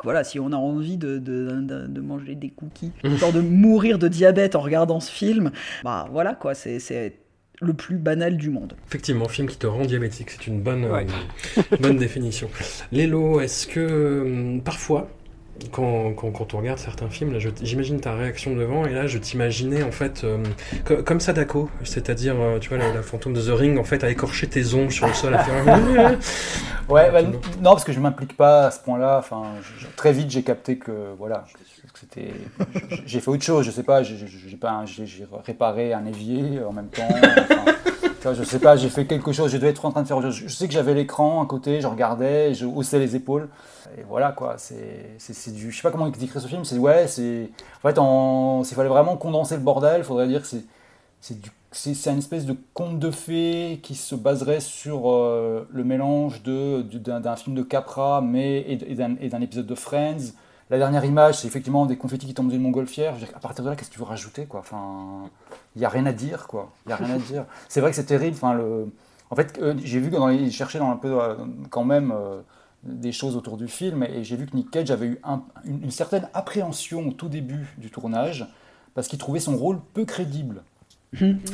que, voilà, si on a envie de, de, de- de manger des cookies, histoire de mourir de diabète en regardant ce film, bah voilà quoi, c'est c'est le plus banal du monde. Effectivement, film qui te rend diabétique, c'est une bonne, euh, bonne définition. Lélo, est-ce que euh, parfois, quand, quand, quand on regarde certains films, j'imagine ta réaction devant, et là je t'imaginais en fait euh, co- comme Sadako, c'est-à-dire, euh, tu vois, la, la fantôme de The Ring, en fait, à écorcher tes ongles sur le sol, à faire. Ouais, bah, non, parce que je m'implique pas à ce point-là. Enfin, je- très vite, j'ai capté que voilà, que c'était. J'ai fait autre chose. Je sais pas. J'ai j'ai pas, j'ai j'ai réparé un évier en même temps. enfin, je sais pas. J'ai fait quelque chose. Je devais être en train de faire. Je, je sais que j'avais l'écran à côté. Je regardais. Je haussais les épaules. Et voilà quoi. C'est du. Je sais pas comment décrire ce film. C'est ouais. C'est. En fait, en, fallait vraiment condenser le bordel, faudrait dire que c'est du- c'est une espèce de conte de fées qui se baserait sur euh, le mélange de- du- d'un d'un film de Capra mais, et, d'un épisode de Friends. La dernière image, c'est effectivement des confettis qui tombent d'une montgolfière. Je veux dire, À partir de là, qu'est-ce que tu veux rajouter quoi? Enfin, Il n'y a rien à dire. quoi. Il y a rien à dire. C'est vrai que c'est terrible. Enfin, le... En fait, euh, j'ai vu que dans les... il cherchait dans un peu, euh, quand même des choses autour du film et j'ai vu que Nick Cage avait eu un- une, une certaine appréhension au tout début du tournage parce qu'il trouvait son rôle peu crédible.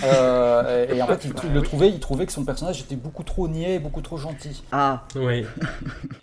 Euh, et, et en fait, il, il le trouvait, il trouvait que son personnage était beaucoup trop niais, beaucoup trop gentil. Ah. Oui.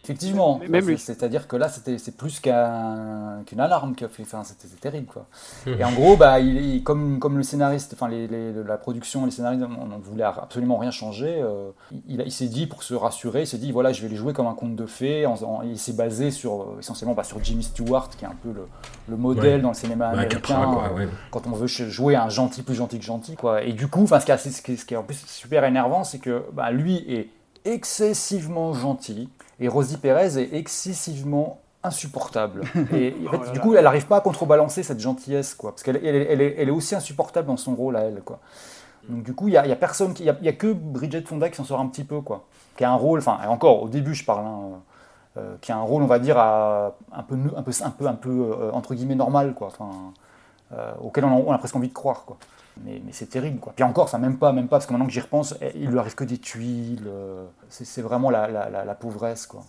Effectivement. Même C'est- lui. C'est-à-dire que là, c'était, c'est plus qu'un, qu'une alarme qui a fait. Enfin, c'était, terrible, quoi. Mhm. Et en gros, bah, il, il- comme, comme le scénariste, enfin, les, les- la production, les scénaristes, on ne voulait absolument rien changer. euh, il, s'est dit, pour se rassurer, il s'est dit, voilà, je vais les jouer comme un conte de fées. En, en- il s'est basé sur, euh, essentiellement bah, sur Jimmy Stewart, qui est un peu le, le modèle Ouais. dans le cinéma Ouais, américain. Capra, quoi, ouais. quand on veut jouer un gentil plus gentil que gentil quoi et du coup enfin ce qui est, ce qui en plus super énervant c'est que bah, lui est excessivement gentil et Rosie Perez est excessivement insupportable et en fait, Oh là du là. coup elle n'arrive pas à contrebalancer cette gentillesse quoi parce qu'elle elle, est- elle est, elle est aussi insupportable dans son rôle à elle quoi donc du coup il y a, il y a personne il y a, il y a que Bridget Fonda qui s'en sort un petit peu quoi qui a un rôle enfin encore au début je parle hein, euh, qui a un rôle on va dire à- un peu un peu un peu un peu euh, entre guillemets normal quoi enfin euh, auquel on a, on a presque envie de croire. Quoi. Mais, mais c'est terrible. Quoi. Puis encore, ça même pas, même pas, parce que maintenant que j'y repense, eh, il lui arrive que des tuiles. euh, c'est, c'est vraiment la, la, la, la pauvresse. Quoi.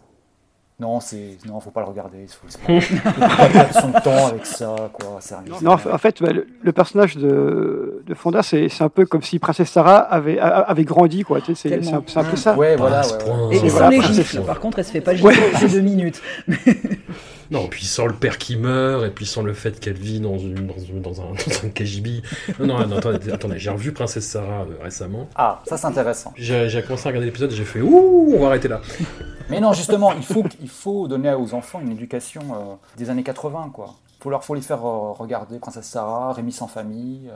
Non, c'est, non, faut pas le regarder. Il faut, faut pas perdre son temps avec ça, quoi. Sérieux. Non, en fait, bah, le, le personnage de, de Fonda, c'est c'est un peu comme si Princesse Sarah avait, a- avait grandi, quoi. Tu sais, C'est c'est un, c'est un peu ça. Ouais, voilà, ouais. Et, et sans voilà, les princesse- gifles, par contre, elle se fait pas gifler Ouais. ces deux minutes. Non, puis sans le père qui meurt, et puis sans le fait qu'elle vit dans, une, dans, une- dans un, dans un KGB. Non, non, non, attendez, attendez, j'ai revu Princesse Sarah euh, récemment. Ah, ça c'est intéressant. J'ai commencé à regarder l'épisode et j'ai fait Ouh, on va arrêter là. Mais non, justement, il faut, il faut donner aux enfants une éducation euh, des années 80, quoi. Il faut leur faut les faire euh, regarder Princesse Sarah, Rémi sans famille.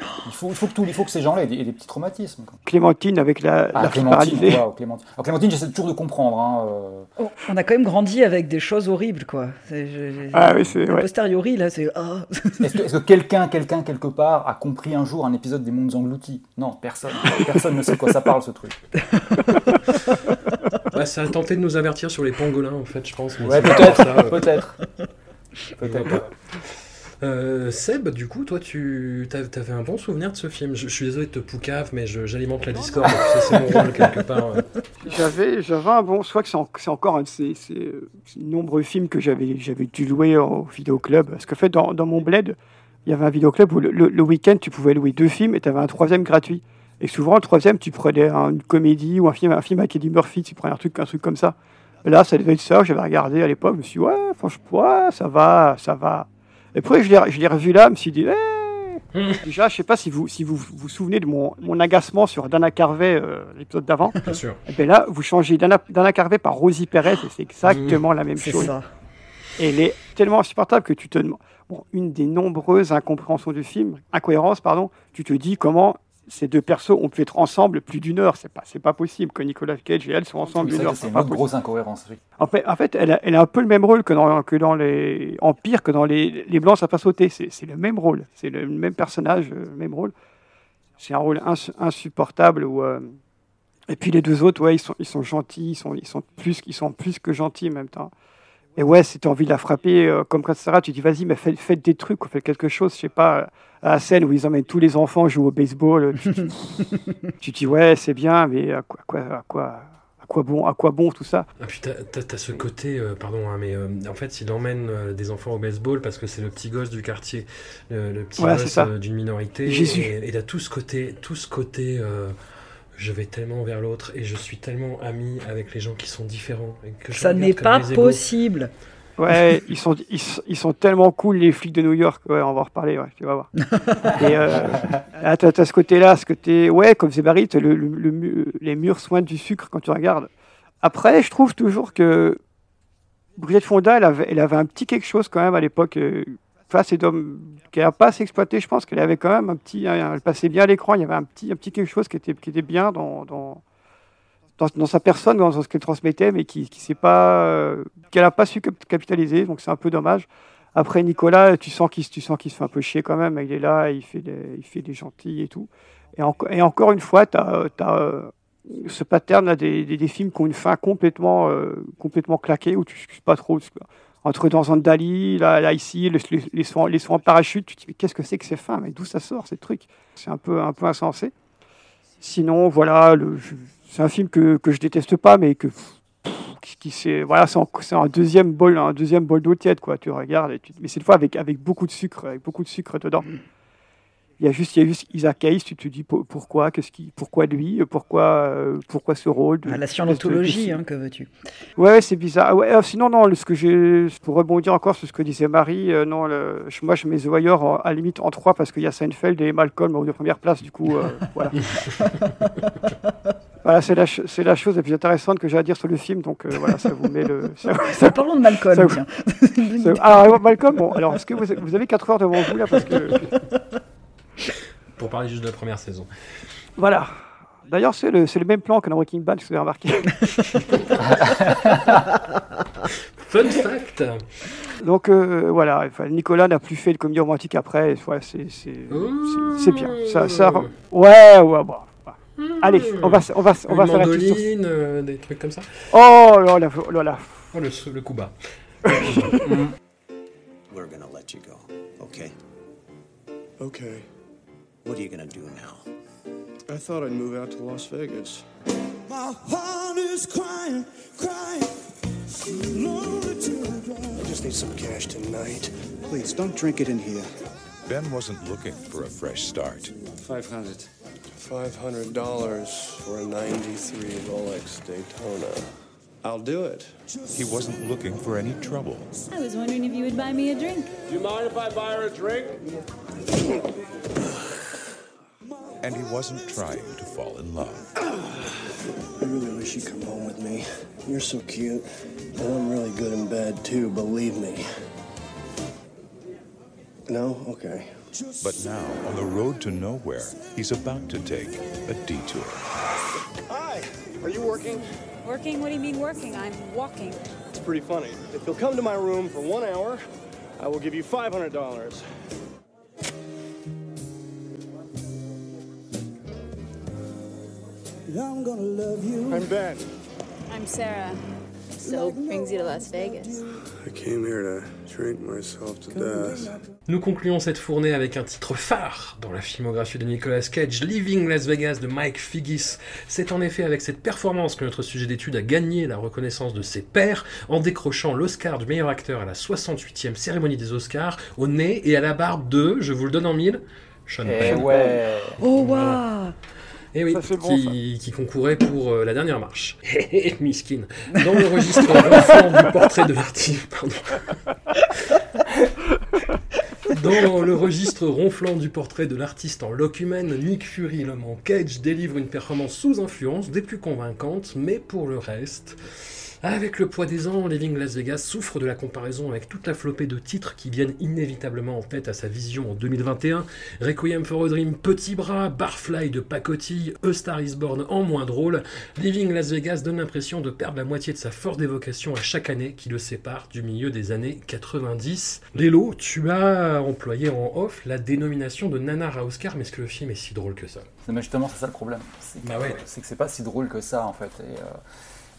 Il faut, il faut que tout, il faut que ces gens-là aient des, aient des petits traumatismes. quoi. Clémentine avec la, Ah, la Clémentine, Clémentine. Alors, Clémentine, j'essaie toujours de comprendre. hein, euh, On- a quand même grandi avec des choses horribles, quoi. C'est- je- je- Ah oui, c'est- a ouais. posteriori, là, c'est. ah. Est-ce que, est-ce que quelqu'un, quelqu'un quelque part a compris un jour un épisode des Mondes Engloutis? Non, personne. Personne ne sait de quoi ça parle ce truc. Ouais, ça a tenté de nous avertir sur les pangolins, en fait, je pense. mais Ouais, peut-être, ça, euh, Peut-être. Euh, Seb, du coup, toi, tu t'avais un bon souvenir de ce film. Je, je suis désolé de te poucave, mais j'alimente la discorde. c'est mon rôle quelque part. euh. J'avais, j'avais un bon. Je crois que c'est, en- c'est encore un de ces, ces, ces nombreux films que j'avais, j'avais dû louer au vidéoclub. Parce que, en fait, dans, dans mon bled, il y avait un vidéoclub où le, le- le week-end, tu pouvais louer deux films et tu avais un troisième gratuit. Et souvent, le troisième, tu prenais un- une comédie ou un film, un film avec Eddie Murphy, tu prenais un truc, un truc comme ça. Là, ça devait être ça. J'avais regardé à l'époque, je me suis dit, ouais, franchement, ouais, ça va, ça va. Et après, je l'ai, revu là, je me suis dit, eh, Déjà, je sais pas si vous si vous vous souvenez de mon, mon agacement sur Dana Carvey, euh, l'épisode d'avant. Bien sûr. Et bien là, vous changez Dana, Dana Carvey par Rosie Perez et c'est exactement la même C'est chose. ça. Et elle est tellement insupportable que tu te demandes. Bon, une des nombreuses incompréhensions du film, incohérences, pardon, tu te dis comment ces deux persos ont pu être ensemble plus d'une heure. C'est pas, c'est pas possible que Nicolas Cage et elle soient ensemble Oui, une ça, heure. c'est une pas grosse incohérence. oui. En fait, en fait elle, a, elle a un peu le même rôle que dans, que dans les. En pire que dans les, les Blancs, ça pas sauter. C'est le même rôle. C'est le même personnage, euh, le même rôle. C'est un rôle ins- insupportable. Où, euh, Et puis les deux autres, ouais, ils sont, ils sont gentils. Ils sont, ils, sont plus, ils sont plus que gentils en même temps. Et ouais, si tu as envie de la frapper, euh, comme quand Sarah, tu dis vas-y, mais faites, faites des trucs, faites quelque chose. Je sais pas, à la scène où ils emmènent tous les enfants jouer au baseball. Tu, tu- tu dis ouais, c'est bien, mais à quoi, à quoi, à quoi, à quoi bon, à quoi bon tout ça? Ah puis t'as, ce côté, euh, pardon, hein, mais euh, en fait il emmène euh, des enfants au baseball parce que c'est le petit gosse du quartier, le, le petit Voilà, gosse ça. euh, d'une minorité. Jésus. Et, et t'as tout ce côté, tout ce côté, euh, je vais tellement vers l'autre et je suis tellement ami avec les gens qui sont différents. et que je Ça n'est pas possible. Ouais, ils sont, ils, sont- ils sont tellement cool, les flics de New York. Ouais, on va en reparler, ouais, tu vas voir. Et euh, ah, t'as, t'as ce côté-là, ce côté, ouais, comme Zébarit, le, le- le mu- les murs soignent du sucre quand tu regardes. Après, je trouve toujours que Brigitte Fonda, elle avait, elle avait un petit quelque chose quand même à l'époque. Euh, enfin, c'est qu'elle n'a pas assez exploité. Je pense qu'elle avait quand même un petit, un- elle passait bien à l'écran. Il y avait un petit, quelque chose qui était, qui était bien dans, dans, sa personne, dans ce qu'elle transmettait, mais qui, qui pas, euh, qu'elle n'a pas su cap- capitaliser. Donc c'est un peu dommage. Après Nicolas, tu sens qu'il, tu se fait un peu chier quand même. Il est là, il fait des, il fait des gentils et tout. Et, enco- et encore une fois, as, ce pattern là des films qui ont une fin complètement, euh, complètement claquée où tu ne sais pas trop. Entre dans Zandali, là, là ici, les, les, les, soins, les en parachute, tu te dis qu'est-ce que c'est que ces fins Mais d'où ça sort ces trucs? C'est un peu, un peu insensé. Sinon, voilà, c'est un film que, que je déteste pas, mais que qui, c'est voilà, c'est, un deuxième bol, un deuxième bol d'eau tiède quoi. Tu regardes, et mais cette fois avec avec beaucoup de sucre, avec beaucoup de sucre dedans. Il y a juste, il y a juste Isaac Hayes, tu te dis po- pourquoi, qu'est-ce qui, pourquoi lui, pourquoi, euh, pourquoi ce rôle de- Ah, la scientologie, hein, que veux-tu? Ouais, c'est bizarre. Ah Ouais, euh, sinon, non, ce que j'ai, pour rebondir encore sur ce que disait Marie, euh, non, le- moi je mets The Wire en- à la limite en 3 parce qu'il y a Seinfeld et Malcolm aux deux premières places, du coup, euh, voilà. voilà, c'est la, chose la plus intéressante que j'ai à dire sur le film, donc euh, voilà, ça vous met le. Ça, ça- Parlons de Malcolm, ça vous- tiens. ça- ah, ouais, Malcolm, bon, alors, est-ce que vous, vous avez 4 heures devant vous là parce que. Pour parler juste de la première saison. Voilà. D'ailleurs, c'est le, même plan que dans Breaking Bad, si vous avez remarqué. Fun fact Donc euh, voilà, enfin, Nicolas n'a plus fait de comédie romantique après. Ouais, c'est, bien. Ça, ça, ouais, ouais, bon. Allez, on va, on va, on va s'arrêter sur. mandoline, euh, des trucs comme ça. Oh là là, là là. Oh, le, le coup bas. We're gonna let you go, okay? Okay. What are you gonna do now? I thought I'd move out to Las Vegas. My heart is crying, crying. Lonely to the ground. I just need some cash tonight. Please, don't drink it in here. Ben wasn't looking for a fresh start. 500. $500 for a 93 Rolex Daytona. I'll do it. He wasn't looking for any trouble. I was wondering if you would buy me a drink. Do you mind if I buy her a drink? And he wasn't trying to fall in love. I really wish you'd come home with me. You're so cute. And I'm really good in bed, too, believe me. No? Okay. But now, on the road to nowhere, he's about to take a detour. Hi. Are you working? Working? What do you mean working? I'm walking. It's pretty funny. If you'll come to my room for one hour, I will give you $500. I'm gonna love you. I'm Ben. I'm Sarah. So brings you to Las Vegas. I came here to drink myself to death. Nous concluons cette fournée avec un titre phare dans la filmographie de Nicolas Cage, Living Las Vegas de Mike Figgis. C'est en effet avec cette performance que notre sujet d'étude a gagné la reconnaissance de ses pairs en décrochant l'Oscar du meilleur acteur à la 68e cérémonie des Oscars au nez et à la barbe de, je vous le donne en mille, Sean Eh Penn. ouais. Oh waouh Et oui, Ça, c'est bon, qui, qui concourait pour euh, la dernière marche. Hé, miskin. Dans le registre ronflant du portrait de l'artiste. Pardon. Dans le registre ronflant du portrait de l'artiste en locumène, Nick Fury, l'homme en cage, délivre une performance sous influence des plus convaincantes, mais pour le reste. Avec le poids des ans, Living Las Vegas souffre de la comparaison avec toute la flopée de titres qui viennent inévitablement en tête à sa vision en 2021. Requiem for a Dream, Petit Bras, Barfly de Pacotille, A Star is Born en moins drôle. Living Las Vegas donne l'impression de perdre la moitié de sa force d'évocation à chaque année qui le sépare du milieu des années 90. Lélo, tu as employé en off la dénomination de nanar à Oscar, mais est-ce que le film est si drôle que ça? Mais justement, c'est ça le problème. C'est que, Bah ouais. c'est que c'est pas si drôle que ça, en fait. Et, euh,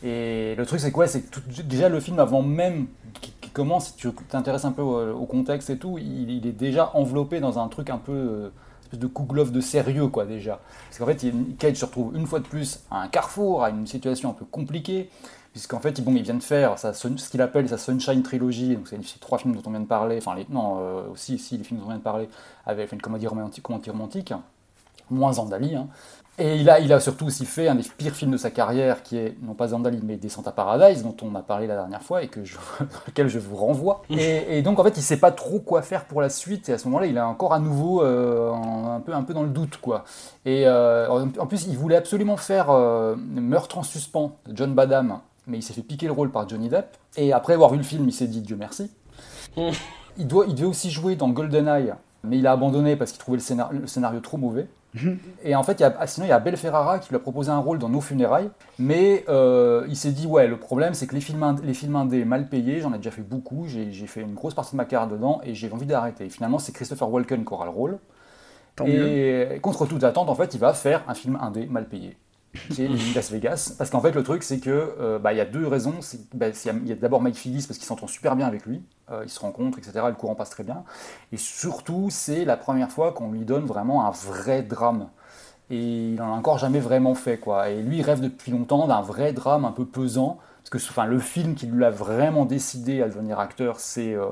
et le truc, c'est quoi C'est que déjà, le film, avant même qu'il commence, si tu t'intéresses un peu au, contexte et tout, il, est déjà enveloppé dans un truc un peu. euh, espèce de Kouglov de sérieux, quoi, déjà. Parce qu'en fait, il- Cage se retrouve une fois de plus à un carrefour, à une situation un peu compliquée. Puisqu'en fait, bon, il vient de faire ce qu'il appelle sa Sunshine Trilogy, donc c'est les trois films dont on vient de parler, enfin, les, non, euh, aussi, si, les films dont on vient de parler, avec une comédie romantique, comédie romantique moins Zandali. hein. Et il a, il a surtout aussi fait un des pires films de sa carrière, qui est non pas Zandali, mais Descente à Paradise, dont on a parlé la dernière fois et que je, auquel je vous renvoie. Et, et donc en fait, il sait pas trop quoi faire pour la suite. Et à ce moment-là, il est encore à nouveau euh, un, peu, un peu dans le doute, quoi. Et euh, en plus, il voulait absolument faire euh, Meurtre en suspens de John Badham, mais il s'est fait piquer le rôle par Johnny Depp. Et après avoir vu le film, il s'est dit Dieu merci. Il, doit, il devait aussi jouer dans GoldenEye, mais il a abandonné parce qu'il trouvait le le scénario trop mauvais. Et en fait, il y a, ah, sinon, il y a Abel Ferrara qui lui a proposé un rôle dans Nos funérailles, mais euh, il s'est dit Ouais, le problème, c'est que les films, ind- les films indés mal payés, j'en ai déjà fait beaucoup, j'ai fait une grosse partie de ma carrière dedans et j'ai envie d'arrêter. Et finalement, c'est Christopher Walken qui aura le rôle. Tant et contre toute attente, en fait, il va faire un film indé mal payé qui est Las Vegas. Parce qu'en fait, le truc, c'est que euh, bah, il y a deux raisons. C'est- bah, Il y a d'abord Mike Figgis parce qu'il s'entend super bien avec lui. Euh, ils se rencontrent, etc. Le courant passe très bien. Et surtout, c'est la première fois qu'on lui donne vraiment un vrai drame. Et il en a encore jamais vraiment fait, quoi. Et lui, il rêve depuis longtemps d'un vrai drame un peu pesant. Parce que enfin, le film qui lui a vraiment décidé à devenir acteur, c'est euh,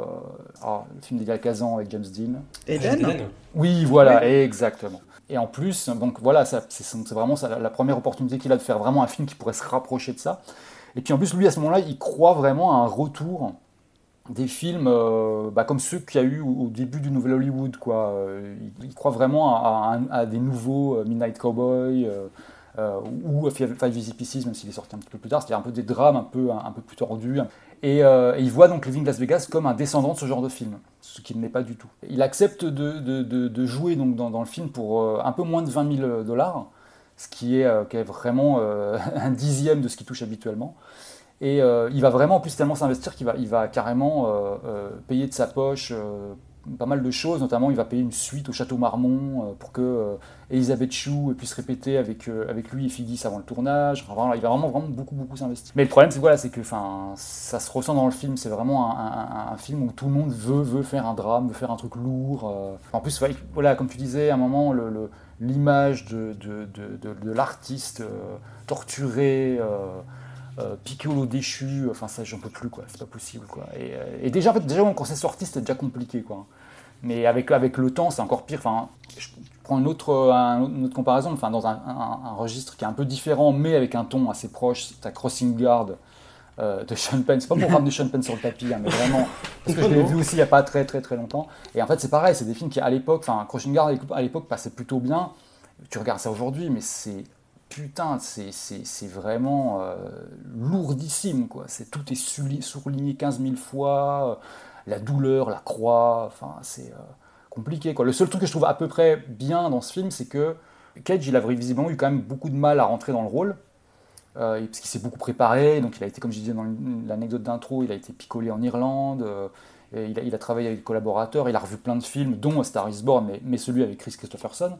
ah, le film d'Elia Kazan avec James Dean. Eden Oui, voilà, exactement. Et en plus, donc voilà, c'est vraiment la- première opportunité qu'il a de faire vraiment un film qui pourrait se rapprocher de ça. Et puis en plus, lui, à ce moment-là, il croit vraiment à un retour des films euh, bah, comme ceux qu'il y a eu au, début du Nouvel Hollywood. Quoi. Euh, il, croit vraiment à, des nouveaux euh, Midnight Cowboy ou Five Easy Pieces, même s'il est sorti un petit peu plus tard. C'est-à-dire un peu des drames un peu, un peu plus tordus. Et, euh, et il voit donc Living Las Vegas comme un descendant de ce genre de film, ce qui ne l'est pas du tout. Il accepte de, jouer dans, le film pour euh, un peu moins de 20 000 dollars, ce qui est, euh, vraiment euh, un dixième de ce qu'il touche habituellement. Et euh, il va vraiment en plus tellement s'investir qu'il va, carrément euh, euh, payer de sa poche euh, pas mal de choses, notamment il va payer une suite au Château Marmont euh, pour que euh, Elisabeth Chou puisse répéter avec, euh, avec lui et Figgis avant le tournage. Il va vraiment, vraiment beaucoup, beaucoup s'investir. Mais le problème, c'est voilà, c'est que ça se ressent dans le film. C'est vraiment un, film où tout le monde veut, veut faire un drame, veut faire un truc lourd. En plus, voilà, comme tu disais, à un moment, l'image de, de, de, l'artiste torturé. Euh, Piccolo déchu, enfin ça j'en peux plus quoi, c'est pas possible quoi. Et, euh, et déjà en fait, déjà quand c'est sorti c'était déjà compliqué quoi. Mais avec, avec le temps c'est encore pire. Enfin, je prends une autre, un- une autre comparaison, enfin dans un, un- un registre qui est un peu différent mais avec un ton assez proche, c'est à Crossing Guard euh, de Sean Penn. C'est pas pour ramener Sean Penn sur le tapis, hein, mais vraiment parce que je l'ai vu aussi il y a pas très très très longtemps. Et en fait c'est pareil, c'est des films qui à l'époque, enfin Crossing Guard à l'époque passait plutôt bien. Tu regardes ça aujourd'hui, mais c'est putain, c'est- vraiment euh, lourdissime, quoi. Tout est surligné 15 000 fois, euh, la douleur, la croix, enfin, c'est euh, compliqué, quoi. Le seul truc que je trouve à peu près bien dans ce film, c'est que Cage, il a visiblement eu quand même beaucoup de mal à rentrer dans le rôle, parce qu'il s'est beaucoup préparé, donc il a été, comme je disais dans l'anecdote d'intro, il a été picolé en Irlande, il, a, il a travaillé avec des collaborateurs, il a revu plein de films, dont Star is Born, mais, celui avec Chris Christopherson,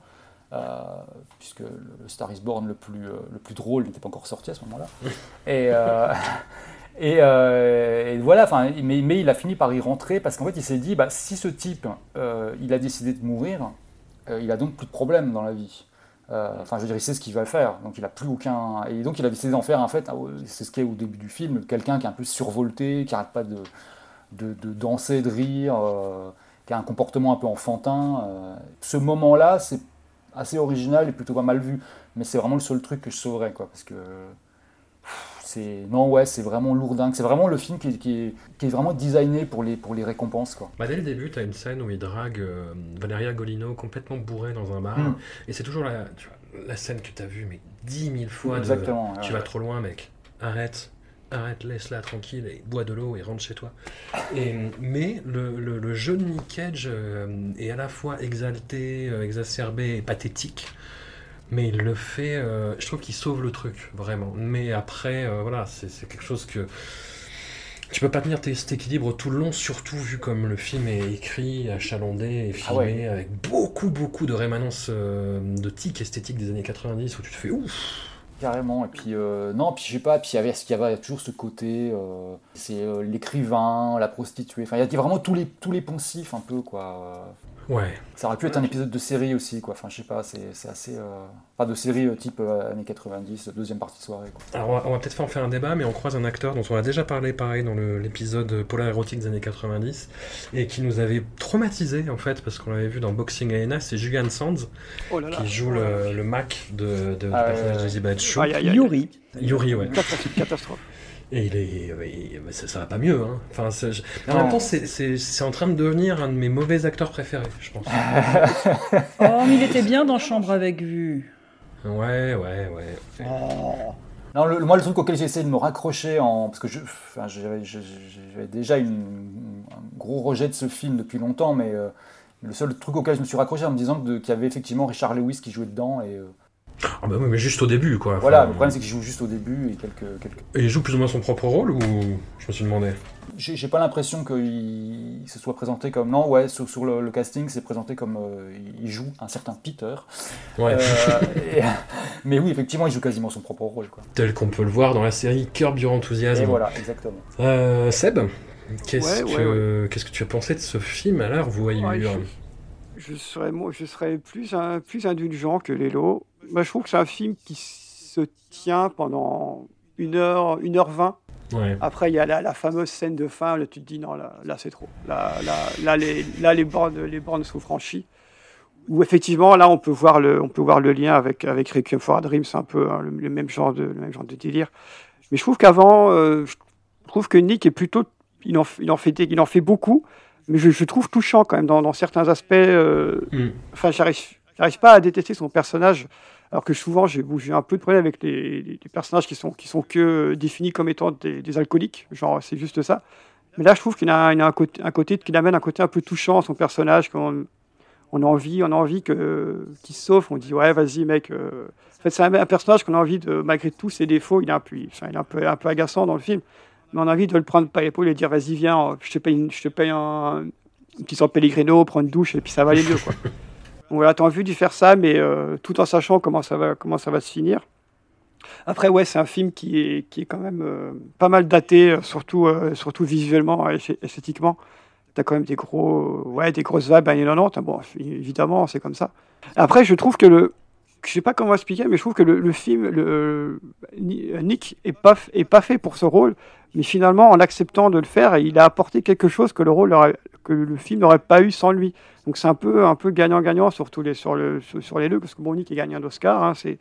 puisque le, Star is Born le plus, euh, le plus drôle n'était pas encore sorti à ce moment-là. Et, euh, Et, euh, et voilà, mais, mais il a fini par y rentrer parce qu'en fait, il s'est dit, bah, si ce type, euh, il a décidé de mourir, euh, il a donc plus de problème dans la vie. Euh, Enfin, je veux dire, il sait ce qu'il va faire, donc il a plus aucun. Et donc, il a décidé d'en faire, en fait, c'est ce qui est au début du film, quelqu'un qui est un peu survolté, qui arrête pas de, de, de danser, de rire, euh, qui a un comportement un peu enfantin. euh. Ce moment-là, c'est assez original et plutôt pas mal vu, mais c'est vraiment le seul truc que je sauverais, quoi, parce que c'est non ouais c'est vraiment lourdingue c'est vraiment le film qui est, qui est, qui est vraiment designé pour les pour les récompenses quoi Bah, dès le début, tu as une scène où il drague euh, Valeria Golino complètement bourrée dans un bar. Mm. Et c'est toujours la, tu vois, la scène que tu as vue, mais dix mille fois. de, Exactement, ouais, tu ouais. vas trop loin, mec. Arrête. Arrête, laisse-la tranquille et bois de l'eau et rentre chez toi. Et, mais le, le, le jeu de Nick Cage euh, est à la fois exalté, euh, exacerbé et pathétique. Mais il le fait, euh, je trouve qu'il sauve le truc, vraiment. Mais après, euh, voilà, c'est quelque chose que. Tu peux pas tenir cet équilibre tout le long, surtout vu comme le film est écrit, achalandé et filmé, Ah ouais. avec beaucoup, beaucoup de rémanence euh, de tic esthétique des années 90 où tu te fais ouf. Carrément. Et puis euh, non puis je sais pas puis il y avait toujours ce côté euh, c'est euh, l'écrivain la prostituée. Enfin il y a- il y a vraiment tous les tous les poncifs un peu quoi Ouais. ça aurait pu être un épisode de série aussi quoi enfin je sais pas c'est c'est assez euh, pas de série euh, type euh, années 90 deuxième partie de soirée quoi. Alors on va, on va peut-être en faire un débat, mais on croise un acteur dont on a déjà parlé pareil dans le- l'épisode polar érotique des années 90 et qui nous avait traumatisé en fait parce qu'on l'avait vu dans Boxing Arena, c'est Julian Sands Oh là là. qui joue le, le Mac de, de, du Ah, personnage d'Elizabeth. Shue. Yuri. Yuri, ouais. Catastrophe. Et il est, ça, ça va pas mieux. Hein. Enfin, c'est- je- en même temps, c'est- c'est c'est en train de devenir un de mes mauvais acteurs préférés, je pense. Oh, mais il était bien dans Chambre avec vue. ouais, ouais, ouais. Non, le- moi, le truc auquel j'ai essayé de me raccrocher, en, parce que je- enfin, j'avais déjà une- un gros rejet de ce film depuis longtemps, mais euh, le seul truc auquel je me suis raccroché en me disant que- qu'il y avait effectivement Richard Lewis qui jouait dedans. Et, euh, Ah bah oui, mais juste au début, quoi. voilà, Enfin, le problème c'est qu'il joue juste au début et quelques. quelques... Et il joue plus ou moins son propre rôle ou je me suis demandé J'ai pas l'impression qu'il se soit présenté comme. Non, ouais, sur, sur le, le casting, c'est présenté comme. euh, il joue un certain Peter. Ouais. Euh, et- mais oui, effectivement, il joue quasiment son propre rôle. Quoi. Tel qu'on peut le voir dans la série Curb Your Enthusiasm. Et voilà, exactement. Euh, Seb, qu'est-ce Ouais, que qu'est-ce que tu as pensé de ce film à la revoyure Ouais, je serais, moi, je serais plus, un- plus indulgent que Lélo. Moi, je trouve que c'est un film qui se tient pendant une heure, une heure vingt. Ouais. Après, il y a la, la fameuse scène de fin. Là, tu te dis non, là, là c'est trop. Là, là, là, les, là, les bornes, les bornes sont franchies. Où effectivement, là, on peut voir le, on peut voir le lien avec avec Requiem for a Dream. C'est un peu hein, le, le même genre de, le même genre de délire. Mais je trouve qu'avant, euh, je trouve que Nick est plutôt, il en, il en fait, il en fait beaucoup. Mais je, je trouve touchant quand même dans, dans certains aspects. euh, Mm. Enfin, j'arrive, j'arrive pas à détester son personnage. Alors que souvent, j'ai un peu de problème avec les, personnages qui sont, qui sont que définis comme étant des, alcooliques. Genre, c'est juste ça. Mais là, je trouve qu'il a, un côté, un qu'il amène un côté un peu touchant à son personnage. Qu'on, on a envie, on a envie qu'il se sauve. On dit, ouais, vas-y, mec. euh. En fait, c'est un, personnage qu'on a envie de, malgré tous ses défauts, il est un peu, enfin, il est un peu, un peu agaçant dans le film. Mais on a envie de le prendre par l'épaule et dire, vas-y, viens, je te paye, je te paye un, petit San Pellegrino, prends une douche et puis ça va aller mieux, quoi. Voilà, t'as envie de faire ça, mais euh, tout en sachant comment ça va, comment ça va se finir. Après, ouais, c'est un film qui est, qui est quand même euh, pas mal daté, euh, surtout, surtout visuellement et esth- esthétiquement. T'as quand même des, gros, ouais, des grosses vibes années 90. hein. Bon, évidemment, c'est comme ça. Après, je trouve que le. Je sais pas comment expliquer, mais je trouve que le, le film, le, Ni- Nick est pas, est fait pour ce rôle, mais finalement, en acceptant de le faire, il a apporté quelque chose que le rôle aurait- que le film n'aurait pas eu sans lui. Donc c'est un peu, un peu gagnant-gagnant sur, tous les, sur, le, sur, sur les deux, parce que bon, Nick est gagnant d'Oscar. Hein, c'est,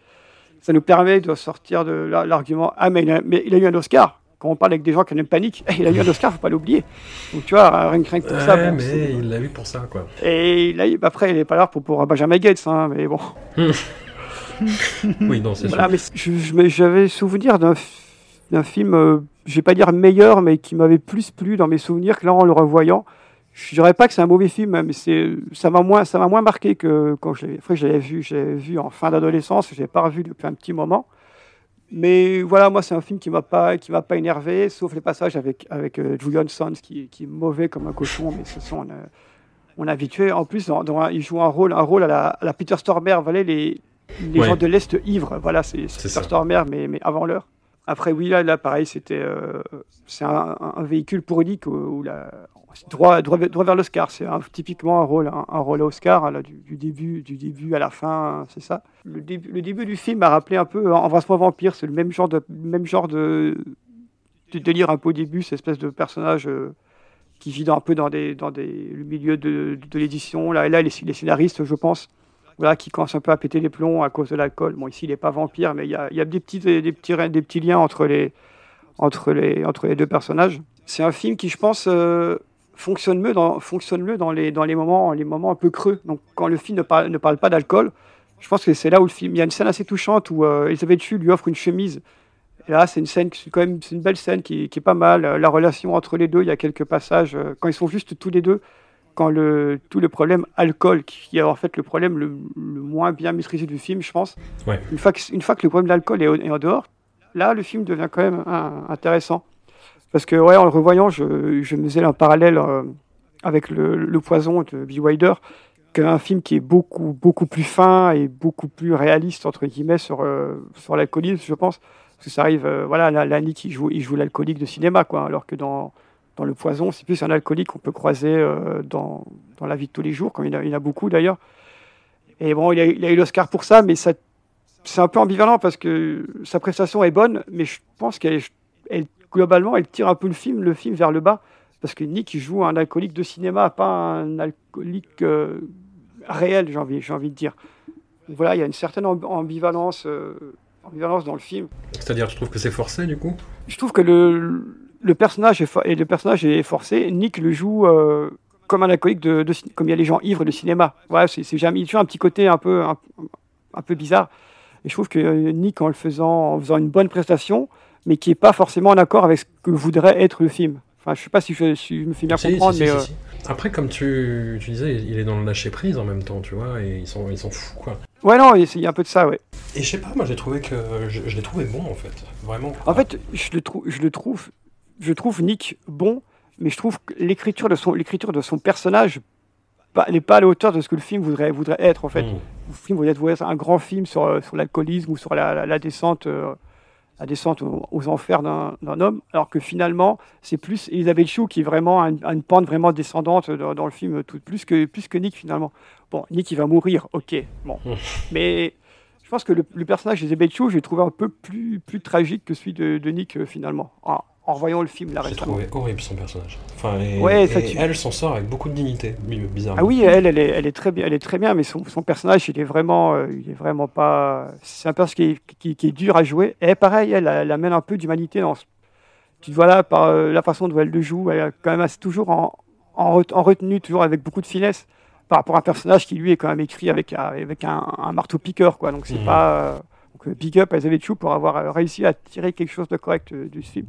ça nous permet de sortir de la- l'argument Ah, mais il, a, mais il a eu un Oscar. Quand on parle avec des gens qui n'aiment pas Nick, il a eu un Oscar, faut pas l'oublier. Donc tu vois, rien, que- rien que pour ça. Bon, mais il l'a eu pour ça, quoi. Et il- après, il n'est pas là pour, pour Benjamin Gates, hein, mais bon. oui, non, c'est Voilà, mais j'avais souvenir d'un film, euh, je vais pas dire meilleur, mais qui m'avait plus plu dans mes souvenirs que là en le revoyant. Je dirais pas que c'est un mauvais film, hein, mais c'est ça m'a moins ça m'a moins marqué que quand je l'ai après, je l'avais vu, je l'avais vu en fin d'adolescence, je l'ai pas revu depuis un petit moment. Mais voilà, moi c'est un film qui m'a pas qui m'a pas énervé, sauf les passages avec avec euh, Julian Sands qui, qui est mauvais comme un cochon, mais ce sont on a, on est habitué. En plus, dans, dans un- il joue un rôle un rôle à la, à la Peter Stormare, voilà les les Ouais. gens de l'est ivres, voilà c'est. Stormare, mais mais avant l'heure. Après, oui, là, là pareil, c'était euh, c'est un, un véhicule pour Nick où, où la, droit, droit, droit vers l'Oscar. C'est typiquement un rôle, un, un rôle à Oscar, hein, là, du, du début, du début à la fin, hein, c'est ça. Le début, le début du film m'a rappelé un peu Embrasse-moi vampire. C'est le même genre de, même genre de, de délire un peu au début, cette espèce de personnage euh, qui vit dans, un peu dans, des, dans des, le milieu de, de l'édition. Là, et là, les, les scénaristes, je pense, voilà, qui commencent un peu à péter les plombs à cause de l'alcool. Bon, ici, il n'est pas vampire, mais il y a, des, petits, liens entre les, deux personnages. C'est un film qui, je pense, euh, fonctionne mieux, dans, les, moments, un peu creux. Donc, quand le film ne parle, pas d'alcool, je pense que c'est là où le film. Il y a une scène assez touchante où euh, Elisabeth Chu lui offre une chemise. Et là, c'est une scène, c'est quand même, une belle scène qui, est pas mal. La relation entre les deux, il y a quelques passages euh, quand ils sont juste tous les deux. Quand le, tout le problème alcool, qui est en fait le problème le, le moins bien maîtrisé du film, je pense. Ouais. Une fois que, une fois que le problème de l'alcool est, en dehors, là, le film devient quand même intéressant. Parce que, ouais, en le revoyant, je, je me faisais un parallèle euh, avec le, le poison de Bill Wilder, qu'un film qui est beaucoup, beaucoup plus fin et beaucoup plus réaliste, entre guillemets, sur, euh, sur l'alcoolisme, je pense. Parce que ça arrive, euh, voilà, il joue, il joue l'alcoolique de cinéma, quoi, alors que dans, dans Le Poison, c'est plus un alcoolique qu'on peut croiser euh, dans, dans la vie de tous les jours, comme il y en a, il a beaucoup d'ailleurs. Et bon, il a, il a eu l'Oscar pour ça, mais ça, c'est un peu ambivalent parce que sa prestation est bonne, mais je pense qu'elle, elle, globalement, elle tire un peu le film, le film vers le bas, parce que Nick joue un alcoolique de cinéma, pas un alcoolique euh, réel, j'ai envie, j'ai envie de dire. Voilà, il y a une certaine amb- ambivalence, euh, ambivalence dans le film. C'est-à-dire, tu trouves que c'est forcé du coup? Je trouve que le, le personnage est fo- et le personnage est forcé. Nick le joue euh, comme un alcoolique de, comme il y a les gens ivres de cinéma. Ouais, c'est, c'est jamais, il toujours un petit côté un peu, un, un peu bizarre. Et je trouve que euh, Nick, en le faisant, en faisant une bonne prestation, mais qui est pas forcément en accord avec ce que voudrait être le film. Enfin, je sais pas si je, si je me fais bien Si, comprendre, si, mais euh. Après, comme tu, tu disais, il est dans le lâcher prise en même temps, tu vois, et ils sont, ils sont fous quoi. ouais, non, il y a- un peu de ça, ouais. Et je sais pas, moi j'ai trouvé que je, je l'ai trouvé bon en fait, vraiment. En fait, je le, trouve, je le trouve, je trouve Nick bon, mais je trouve que l'écriture de son, l'écriture de son personnage n'est pas à la hauteur de ce que le film voudrait, voudrait être. En fait, Mm. le film voudrait être, un grand film sur, euh, sur l'alcoolisme ou sur la, la- la descente, euh, la descente aux, aux enfers d'un, homme, alors que finalement, c'est plus Elisabeth Chou qui est vraiment a une, pente vraiment descendante dans, dans le film, tout, plus, que, plus que Nick finalement. Bon, Nick il va mourir, ok, bon, mais je pense que le, le personnage d'Elisabeth Chou, j'ai trouvé un peu plus, plus tragique que celui de, de Nick euh, finalement, en, en revoyant le film là J'ai récemment. trouvé horrible son personnage. Enfin, et, Ouais, et ça, tu- elle s'en sort avec beaucoup de dignité, bi- bizarrement. Ah oui, elle, elle est, elle est très bien, elle est très bien, mais son, son personnage, il est vraiment, euh, il est vraiment pas. C'est un personnage qui est, qui, qui est dur à jouer. Et pareil, elle, elle amène un peu d'humanité dans. ce- Tu vois là, par euh, la façon dont elle le joue, elle est quand même assez- toujours en, en retenue, toujours avec beaucoup de finesse, par rapport à un personnage qui lui est quand même écrit avec, un- avec un, un marteau piqueur, quoi. Donc c'est Mhm. pas. euh, donc euh, big up à Elisabeth Chou pour avoir euh, réussi à tirer quelque chose de correct euh, du film.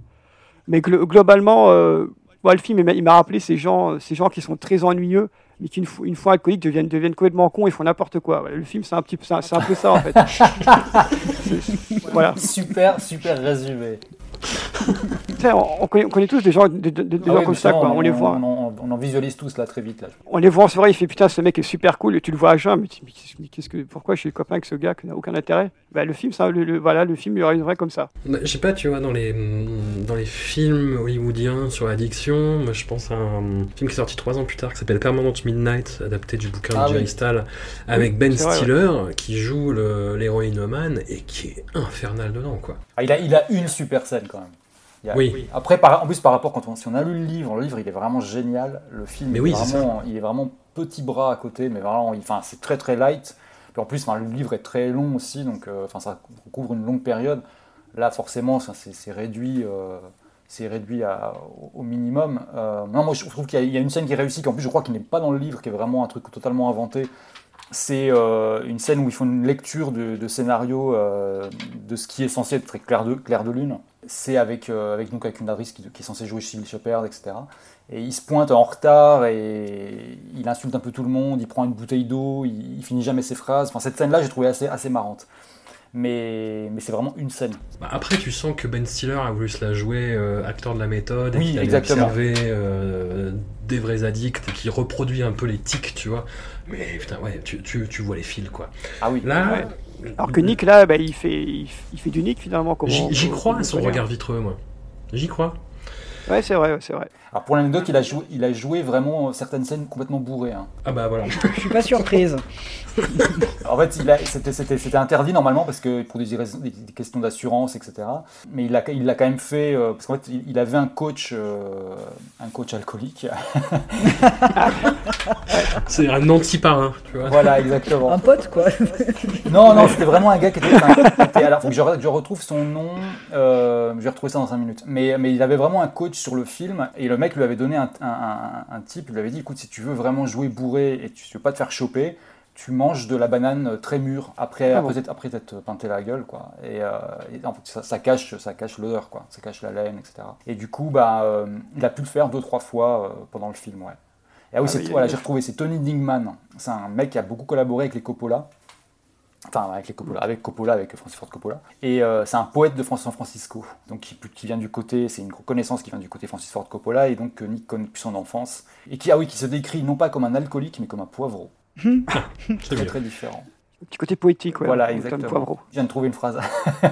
Mais glo- globalement, euh, ouais, le film, il m'a- rappelé ces gens, ces gens qui sont très ennuyeux, mais qui, une, fois- une fois alcooliques, deviennent, deviennent complètement cons et font n'importe quoi. Voilà, le film, c'est un, petit peu- c'est un, peu ça, en fait. Voilà. Super, super résumé. On, on connaît, on connaît tous des gens, des, des- des Ah gens oui, comme ça, ça, quoi. on, On, les voit. On, on- on en visualise tous là très vite. Là. On les voit en soirée, il fait putain, ce mec est super cool, et tu le vois à jeun, mais, tu- mais qu'est-ce- mais qu'est-ce que, pourquoi je suis copain avec ce gars qui n'a aucun intérêt? Bah, Le film, ça, le, le- voilà, le film, il y aurait une vraie comme ça. Bah, Je sais pas, tu vois, dans les, dans les films hollywoodiens sur l'addiction, moi, je pense à un film qui est sorti trois ans plus tard qui s'appelle Permanent Midnight, adapté du bouquin Ah de Jerry oui. Stahl, avec Oui, Ben c'est vrai, Stiller qui joue l'héroïnomane et qui est infernal dedans, quoi. Ah, il, a, il a une super scène quand même. Il y a- Oui. Après, par- en plus, par rapport, quand on, si on a lu le livre, le livre il est vraiment génial. Le film, Mais oui, est vraiment, il est vraiment petit bras à côté, mais vraiment, enfin, c'est très très light. Puis en plus, enfin, le livre est très long aussi, donc euh, ça couvre une longue période. Là, forcément, c'est réduit, euh, c'est réduit à- au, minimum. Euh, non, moi, je trouve qu'il y, a- il y a une scène qui est réussie, qu'en plus, je crois qu'il n'est pas dans le livre, qui est vraiment un truc totalement inventé. C'est euh, une scène où ils font une lecture de, scénario euh, de ce qui est censé être clair de, clair de lune. C'est avec, euh, avec, donc avec une actrice qui, est censée jouer Sybil Shepherd, etc. Et il se pointe en retard et il insulte un peu tout le monde, il prend une bouteille d'eau, il, il finit jamais ses phrases. Enfin, cette scène-là, j'ai trouvé assez, assez marrante. Mais, mais c'est vraiment une scène. Bah, après, tu sens que Ben Stiller a voulu se la jouer euh, acteur de la méthode, Oui, et qu'il a exactement. observé euh, des vrais addicts et qui reproduit un peu les tics, tu vois. Mais putain, ouais, tu, tu, tu vois les fils, quoi. Ah oui. Là, Ouais. Alors que Nick, là, bah, il, fait, il, fait du Nick finalement. J'y crois à son regard vitreux, moi. J'y crois. Ouais, c'est vrai, ouais, c'est vrai. Alors pour l'anecdote, il a joué, il a joué vraiment certaines scènes complètement bourrées. hein. Ah bah voilà. Je suis pas surprise. En fait, il a- c'était- interdit normalement parce que pour des, raisons- des- des questions d'assurance, etc. Mais il l'a il l'a quand même fait euh, parce qu'en fait, il, il avait un coach, euh, un coach alcoolique. C'est un anti-parrain, tu vois. Voilà, exactement. Un pote, quoi. Non, non, c'était vraiment un gars qui était. qui était- alors, faut que je, re- je retrouve son nom. euh, je vais retrouver ça dans 5 minutes. Mais, mais il avait vraiment un coach sur le film et le mec lui avait donné un, un, un- un type. Il lui avait dit écoute, si tu veux vraiment jouer bourré et tu veux pas te faire choper, tu manges de la banane très mûre après, Ah après, bon. après t'être peinté la gueule, quoi. Et, euh, et en fait, ça, ça cache, ça cache l'odeur, quoi. Ça cache la laine, etc. Et du coup, bah, euh, il a pu le faire deux, trois fois euh, pendant le film, ouais. Et ah oui, Ah, voilà, j'ai retrouvé, c'est Tony Dingman. C'est un mec qui a beaucoup collaboré avec les Coppola. Enfin, avec les Coppola, avec Coppola, avec Francis Ford Coppola. Et euh, c'est un poète de San Francisco. Donc, qui, qui vient du côté, c'est une connaissance qui vient du côté Francis Ford Coppola et donc que Nick connaît depuis son enfance. Et qui, ah oui, qui se décrit non pas comme un alcoolique, mais comme un poivreau. très, bien. très différent. Un petit côté poétique, ouais. Voilà, exactement. Poivreau. Je viens de trouver une phrase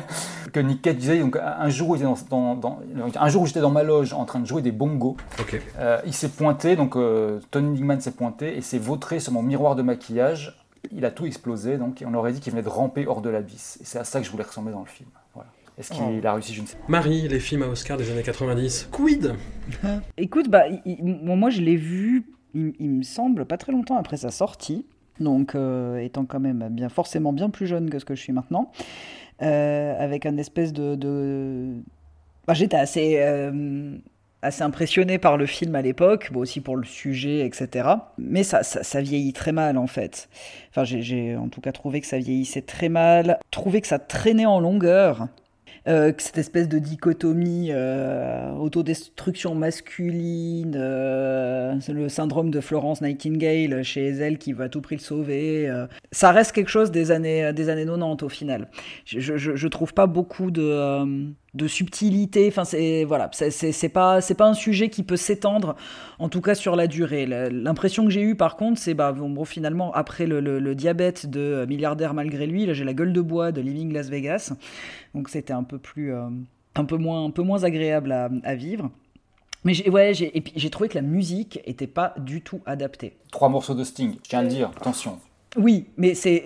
que Nick Cage disait. Donc, un jour, où il était dans, dans- dans- un jour où j'étais dans ma loge en train de jouer des bongos, euh, il s'est pointé, donc euh, Tony Dingman s'est pointé et s'est vautré sur mon miroir de maquillage. Il a tout explosé, donc et on aurait dit qu'il venait de ramper hors de l'abysse. Et c'est à ça que je voulais ressembler dans le film. Voilà. Est-ce qu'il Oh. a réussi Je ne sais pas. Marie, les films à Oscar des années 90. Quid Écoute, bah, il- il- bon, moi je l'ai vu, il, il me semble, pas très longtemps après sa sortie. Donc, euh, étant quand même bien, forcément bien plus jeune que ce que je suis maintenant, euh, avec un espèce de. de... Bah, J'étais assez, euh, assez impressionné par le film à l'époque, aussi pour le sujet, etc. Mais ça, ça, vieillit très mal en fait. Enfin, j'ai- en tout cas trouvé que ça vieillissait très mal, trouvé que ça traînait en longueur. Euh, que cette espèce de dichotomie euh, autodestruction masculine, euh, le syndrome de Florence Nightingale chez elle qui veut à tout prix le sauver. euh. ça reste quelque chose des années, des années 90 au final. Je, je, je- trouve pas beaucoup de, de subtilité. Enfin, c'est voilà, c'est- pas c'est pas un sujet qui peut s'étendre, en tout cas sur la durée. L'impression que j'ai eue par contre, c'est bah bon, bon, finalement après le, le- diabète de milliardaire malgré lui, là j'ai la gueule de bois de Living Las Vegas, donc c'était un peu plus euh, un peu moins un peu moins agréable à, à vivre. Mais j'ai ouais, j'ai trouvé que la musique était pas du tout adaptée. Trois morceaux de Sting, je tiens à le dire, attention. Oui, mais c'est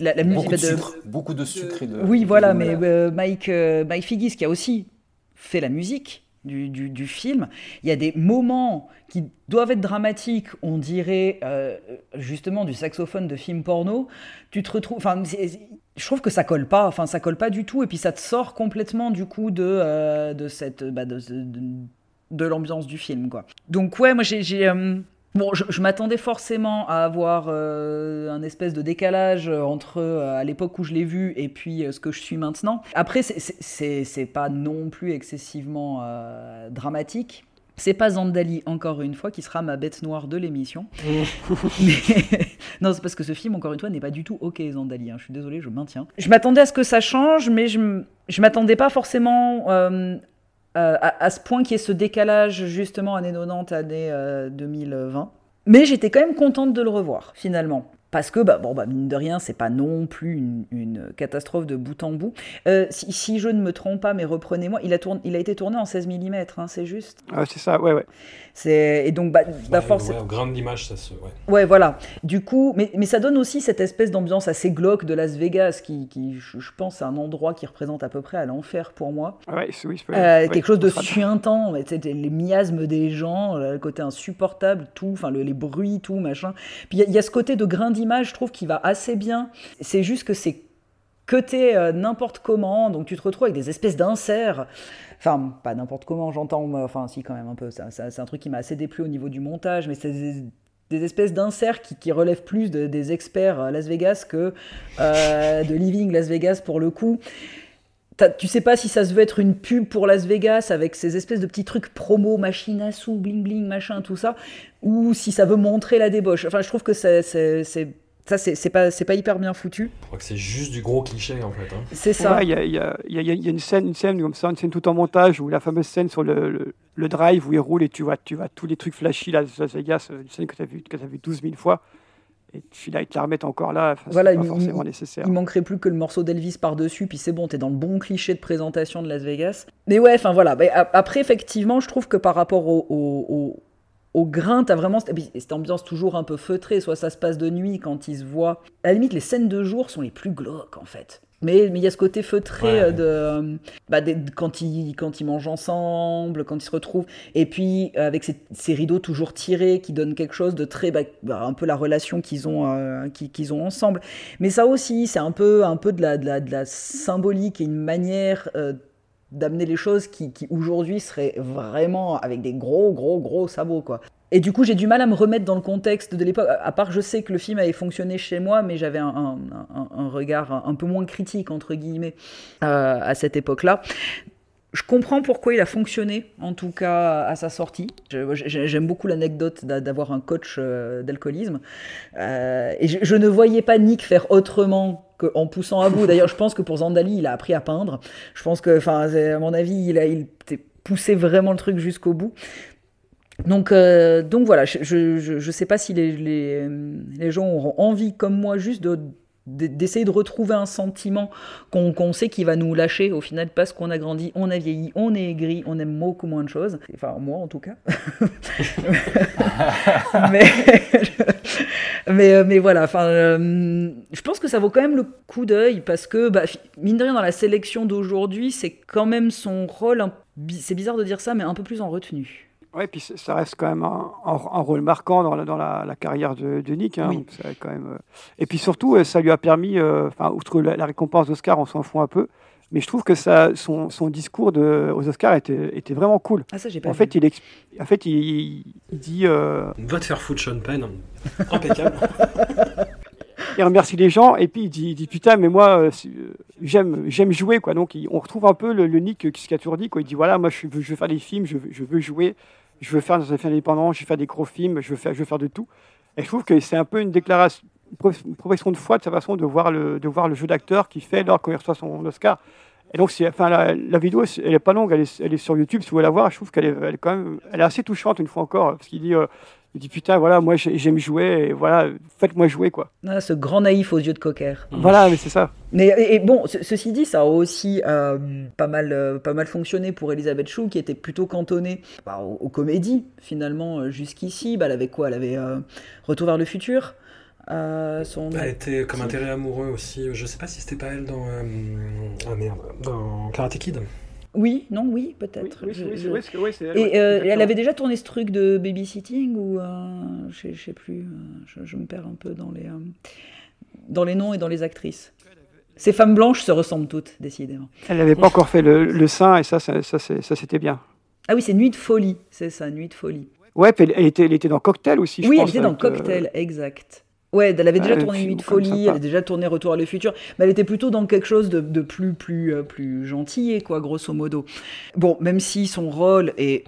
la, la musique Beaucoup de de- sucre, beaucoup de sucre et de. oui, voilà, de- mais euh, Mike, euh, Mike Figgis qui a aussi fait la musique du, du- du film, il y a des moments qui doivent être dramatiques, on dirait euh, justement du saxophone de film porno. Tu te retrouves, enfin, je trouve que ça colle pas, enfin, ça colle pas du tout, et puis ça te sort complètement du coup de de cette bah, de, l'ambiance du film, quoi. Donc ouais, moi j'ai Bon, je, je m'attendais forcément à avoir euh, un espèce de décalage entre euh, à l'époque où je l'ai vu et puis euh, ce que je suis maintenant. Après, c'est- pas non plus excessivement euh, dramatique. C'est pas Zandali, encore une fois, qui sera ma bête noire de l'émission. Mais- non, c'est parce que ce film, encore une fois, n'est pas du tout OK, Zandali. hein. Je suis désolé, je maintiens. Je m'attendais à ce que ça change, mais je, je m'attendais pas forcément euh, euh, à, ce point qu'il y ait ce décalage, justement, années 90, année euh, 2020. Mais j'étais quand même contente de le revoir, finalement. Parce que, bah, bon, bah, mine de rien, c'est pas non plus une, une catastrophe de bout en bout. Euh, si, si je ne me trompe pas, mais reprenez-moi, il a, tourné, il a été tourné en 16 mm, hein, c'est juste Ah, c'est ça, ouais, ouais. c'est Et donc, bah, bah, Ouais, ouais, grain d'image, ça se. Ouais. Ouais, voilà. Du coup, mais, mais ça donne aussi cette espèce d'ambiance assez glauque de Las Vegas, qui, qui je, je pense, est un endroit qui représente à peu près à l'enfer pour moi. Ouais, c'est- oui, c'est- Euh, ouais, quelque chose de suintant, les miasmes des gens, le côté insupportable, tout, enfin le- les bruits, tout, machin. Puis il y a- il y, a ce côté de grain d'image, je trouve, qui va assez bien. C'est juste que c'est cuté euh, n'importe comment, donc tu te retrouves avec des espèces d'inserts. Enfin, pas n'importe comment, j'entends, enfin, si, quand même un peu. C'est un truc qui m'a assez déplu au niveau du montage, mais c'est des, espèces d'inserts qui, relèvent plus de- des experts à Las Vegas que euh, de Living Las Vegas pour le coup. T'as- tu sais pas si ça se veut être une pub pour Las Vegas avec ces espèces de petits trucs promo, machine à sous, bling bling, machin, tout ça, ou si ça veut montrer la débauche. Enfin, je trouve que c'est, c'est, c'est- ça, c'est, c'est pas, c'est pas hyper bien foutu. Je crois que c'est juste du gros cliché en fait. hein. C'est ça. Ouais, Il y, a, il y, a, il y a- il y a une scène, une scène comme ça, une scène tout en montage, où la fameuse scène sur le, le, le drive où il roule et tu vois, tu vois tous les trucs flashy, là, Las Vegas, euh, une scène que tu as vue que t'as vu 12 000 fois. Et puis là, ils te la remettent encore là, enfin, Voilà, c'est pas forcément il- nécessaire. il manquerait plus que le morceau d'Elvis par-dessus, puis c'est bon, t'es dans le bon cliché de présentation de Las Vegas. Mais ouais, enfin voilà. Après, effectivement, je trouve que par rapport au, au, au- au grain, t'as vraiment cette, cette ambiance toujours un peu feutrée. Soit ça se passe de nuit quand ils se voient. À la limite, les scènes de jour sont les plus glauques en fait. Mais mais il y a ce côté feutré Ouais. euh, de euh, bah, quand ils quand ils mangent ensemble, quand ils se retrouvent, et puis euh, avec ces, ces rideaux toujours tirés qui donnent quelque chose de très bah, bah, un peu la relation qu'ils ont euh, qu'ils qu'ils ont ensemble. Mais ça aussi, c'est un peu un peu de la de la, de la symbolique et une manière euh, d'amener les choses qui, qui aujourd'hui seraient vraiment avec des gros gros gros sabots quoi. Et du coup, j'ai du mal à me remettre dans le contexte de l'époque, à part je sais que le film avait fonctionné chez moi, mais j'avais un, regard un, peu moins critique, entre guillemets, euh, à cette époque-là. Je comprends pourquoi il a fonctionné, en tout cas à sa sortie. J'aime beaucoup l'anecdote d'a- d'avoir un coach euh, d'alcoolisme. Euh, et je, ne voyais pas Nick faire autrement qu'en poussant à bout. D'ailleurs, je pense que pour Zandali, il a appris à peindre. Je pense que, enfin, à mon avis, il a il poussé vraiment le truc jusqu'au bout. Donc, euh, donc voilà, je, je sais pas si les, les, les gens auront envie, comme moi, juste de de- d'essayer de retrouver un sentiment qu'on sait qui va nous lâcher au final parce qu'on a grandi, on a vieilli, on est aigri, on aime beaucoup moins de choses. Enfin, moi en tout cas. mais, mais, euh, mais voilà, enfin, euh, je pense que ça vaut quand même le coup d'œil parce que, bah, mine de rien, dans la sélection d'aujourd'hui, c'est quand même son rôle, c'est bizarre de dire ça, mais un peu plus en retenue. Ouais, puis ça- reste quand même un, un- un rôle marquant dans la, dans la, la carrière de, de Nick. hein, Oui. donc ça a quand même, euh, Et puis surtout, euh, ça lui a permis, euh, enfin, outre la, la récompense d'Oscar, on s'en fout un peu, mais je trouve que ça, son, son discours de, aux Oscars était, était vraiment cool. Ah, ça, j'ai pas en vu. fait, il, exp- en fait, il, il dit. euh, Va te faire foutre Sean Penn. Impeccable. il remercie les gens et puis il dit, il dit putain mais moi euh, j'aime j'aime jouer quoi donc il- on retrouve un peu le, le Nick a toujours dit quoi il dit voilà moi je veux, je veux faire des films je veux, je veux jouer je veux faire des films indépendants je veux faire des gros films je veux faire je veux faire de tout. Et je trouve que c'est un peu une déclaration une pro- une profession de foi de sa façon de voir le de voir le jeu d'acteur qu'il fait lors quand il reçoit son Oscar. Et donc enfin la, vidéo elle est pas longue elle est, elle est sur YouTube si vous voulez la voir je trouve qu'elle est, elle est quand même elle est assez touchante une fois encore parce qu'il dit euh, il dit putain voilà moi j'ai- j'aime jouer et voilà faites-moi jouer quoi Ah, ce grand naïf aux yeux de cocker. voilà mais c'est ça Mais et, et bon, ce- ceci dit, ça a aussi euh, pas, mal, euh, pas mal fonctionné pour Elisabeth Chou, qui était plutôt cantonnée bah, aux, aux comédies, finalement, euh, jusqu'ici. Bah, elle avait quoi? Elle avait euh, Retour vers le futur. euh, son... Elle était comme intérêt amoureux aussi. Je sais pas si c'était pas elle dans. euh, Ah merde. Dans Karate Kid. Oui, non, oui, peut-être. Oui, Je- elle, Et euh, elle avait déjà tourné ce truc de babysitting ou euh, je, sais- plus, euh, je, je me perds un peu dans les euh, dans les noms et dans les actrices. Ces femmes blanches se ressemblent toutes, décidément. Elle n'avait pas encore fait le, le sein et ça, ça, ça, c'était bien. Ah oui, c'est Nuit de folie, c'est ça, Nuit de folie. Ouais, puis elle, elle était, elle était dans Cocktail aussi, je oui, elle était dans euh, Cocktail, exact. Ouais, elle avait déjà tourné Nuit de folie, elle avait déjà tourné Retour à le futur, mais elle était plutôt dans quelque chose de, de plus plus euh, plus gentil, quoi, grosso modo. Bon, même si son rôle est,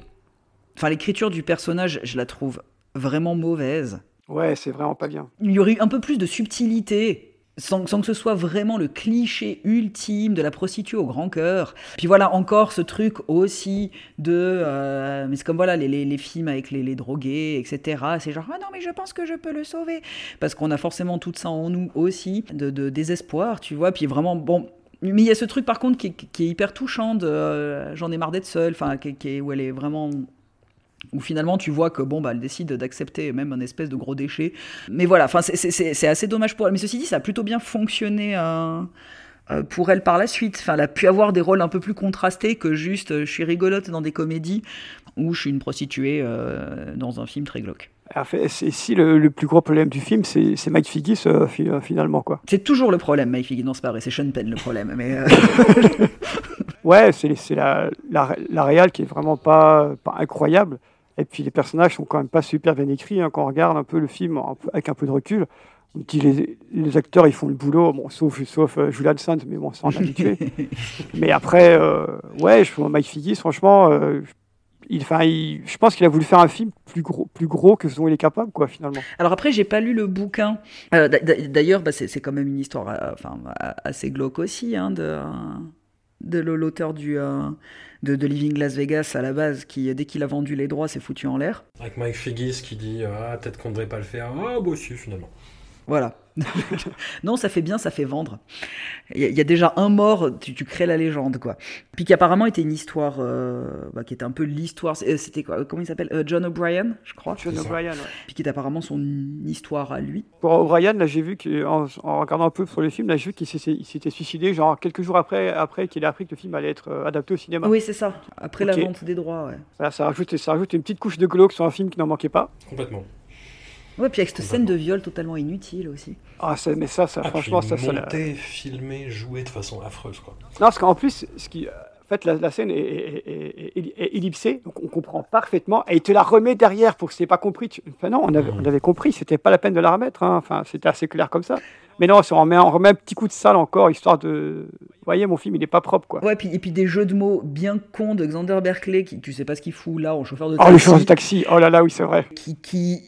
enfin, l'écriture du personnage, je la trouve vraiment mauvaise. Ouais, c'est vraiment pas bien. Il y aurait eu un peu plus de subtilité. Sans, que ce soit vraiment le cliché ultime de la prostituée au grand cœur. Puis voilà, encore ce truc aussi de... euh, mais c'est comme voilà, les, les, les films avec les, les drogués, etc. C'est genre, ah non, mais je pense que je peux le sauver. Parce qu'on a forcément tout ça en nous aussi, de, désespoir, tu vois. Puis vraiment, bon... Mais il y a ce truc par contre qui, est- hyper touchant de euh, J'en ai marre d'être seule, enfin, qui, où elle est vraiment où finalement tu vois que bon bah elle décide d'accepter même un espèce de gros déchet. Mais voilà enfin c'est- assez dommage pour elle. Mais ceci dit ça a plutôt bien fonctionné euh, euh, pour elle par la suite. Enfin elle a pu avoir des rôles un peu plus contrastés que juste euh, je suis rigolote dans des comédies ou je suis une prostituée euh, dans un film très glauque. Ici le, le plus gros problème du film, c'est Mike Figgis euh, fi- finalement quoi. c'est toujours le problème Mike Figgis. Non c'est pas vrai c'est Sean Penn le problème mais Ouais, c'est c'est la, la, la réal qui est vraiment pas, pas incroyable. Et puis les personnages sont quand même pas super bien écrits hein, quand on regarde un peu le film un peu- avec un peu de recul. On dit les, les acteurs ils font le boulot, bon, sauf, sauf euh, Julian Sands, mais bon, ça on est habitué. mais après, euh, ouais, je Mike Figgis, franchement, euh, il, il- je pense qu'il a voulu faire un film plus gros, plus gros que ce dont il est capable, quoi, finalement. Alors après, j'ai pas lu le bouquin. Euh, d'a- d'a- D'ailleurs, bah, c'est quand même une histoire enfin, assez glauque aussi hein, de, de l'auteur du euh, de, Living Las Vegas à la base, qui dès qu'il a vendu les droits, s'est foutu en l'air. Avec Mike Figgis qui dit Ah, peut-être qu'on devrait pas le faire. Ah, bah si, finalement. Voilà. non, ça fait bien, ça fait vendre. Il y, a- il y a déjà un mort, tu, tu crées la légende, quoi. Puis qui apparemment était une histoire, euh, bah, qui était un peu l'histoire. c'est- C'était quoi Comment il s'appelle Euh, John O'Brien, je crois. John O'Brien, ouais. Puis qui est apparemment son histoire à lui. Pour O'Brien, là, j'ai vu qu'en en regardant un peu sur le film, là, j'ai vu qu'il s'était suicidé, genre quelques jours après, après qu'il ait appris que le film allait être euh, adapté au cinéma. Oui, c'est ça. Après la vente des droits, ouais. Voilà, ça, rajoute, ça rajoute une petite couche de glauque sur un film qui n'en manquait pas. Complètement. Ouais, puis avec cette scène de viol totalement inutile aussi. Ah, ça- mais ça, ça Ah, franchement, puis ça, ça. monté, filmé, joué de façon affreuse, quoi. Non, parce qu'en plus, ce qui, en fait, la, la scène est, est- est- est- est ellipsée, donc on comprend parfaitement, et il te la remet derrière pour que tu n'aies pas compris. Tu- Enfin, non, on avait, on avait compris, c'était pas la peine de la remettre, hein. enfin, c'était assez clair comme ça. Mais non, on remet, on remet un petit coup de sale encore, histoire de. Vous voyez, mon film, il n'est pas propre, quoi. Ouais, puis, et puis des jeux de mots bien cons de Xander Berkeley, qui tu sais pas ce qu'il fout là en chauffeur de Oh, taxi. le chauffeur de taxi, oh là là, oui, c'est vrai. Qui, qui,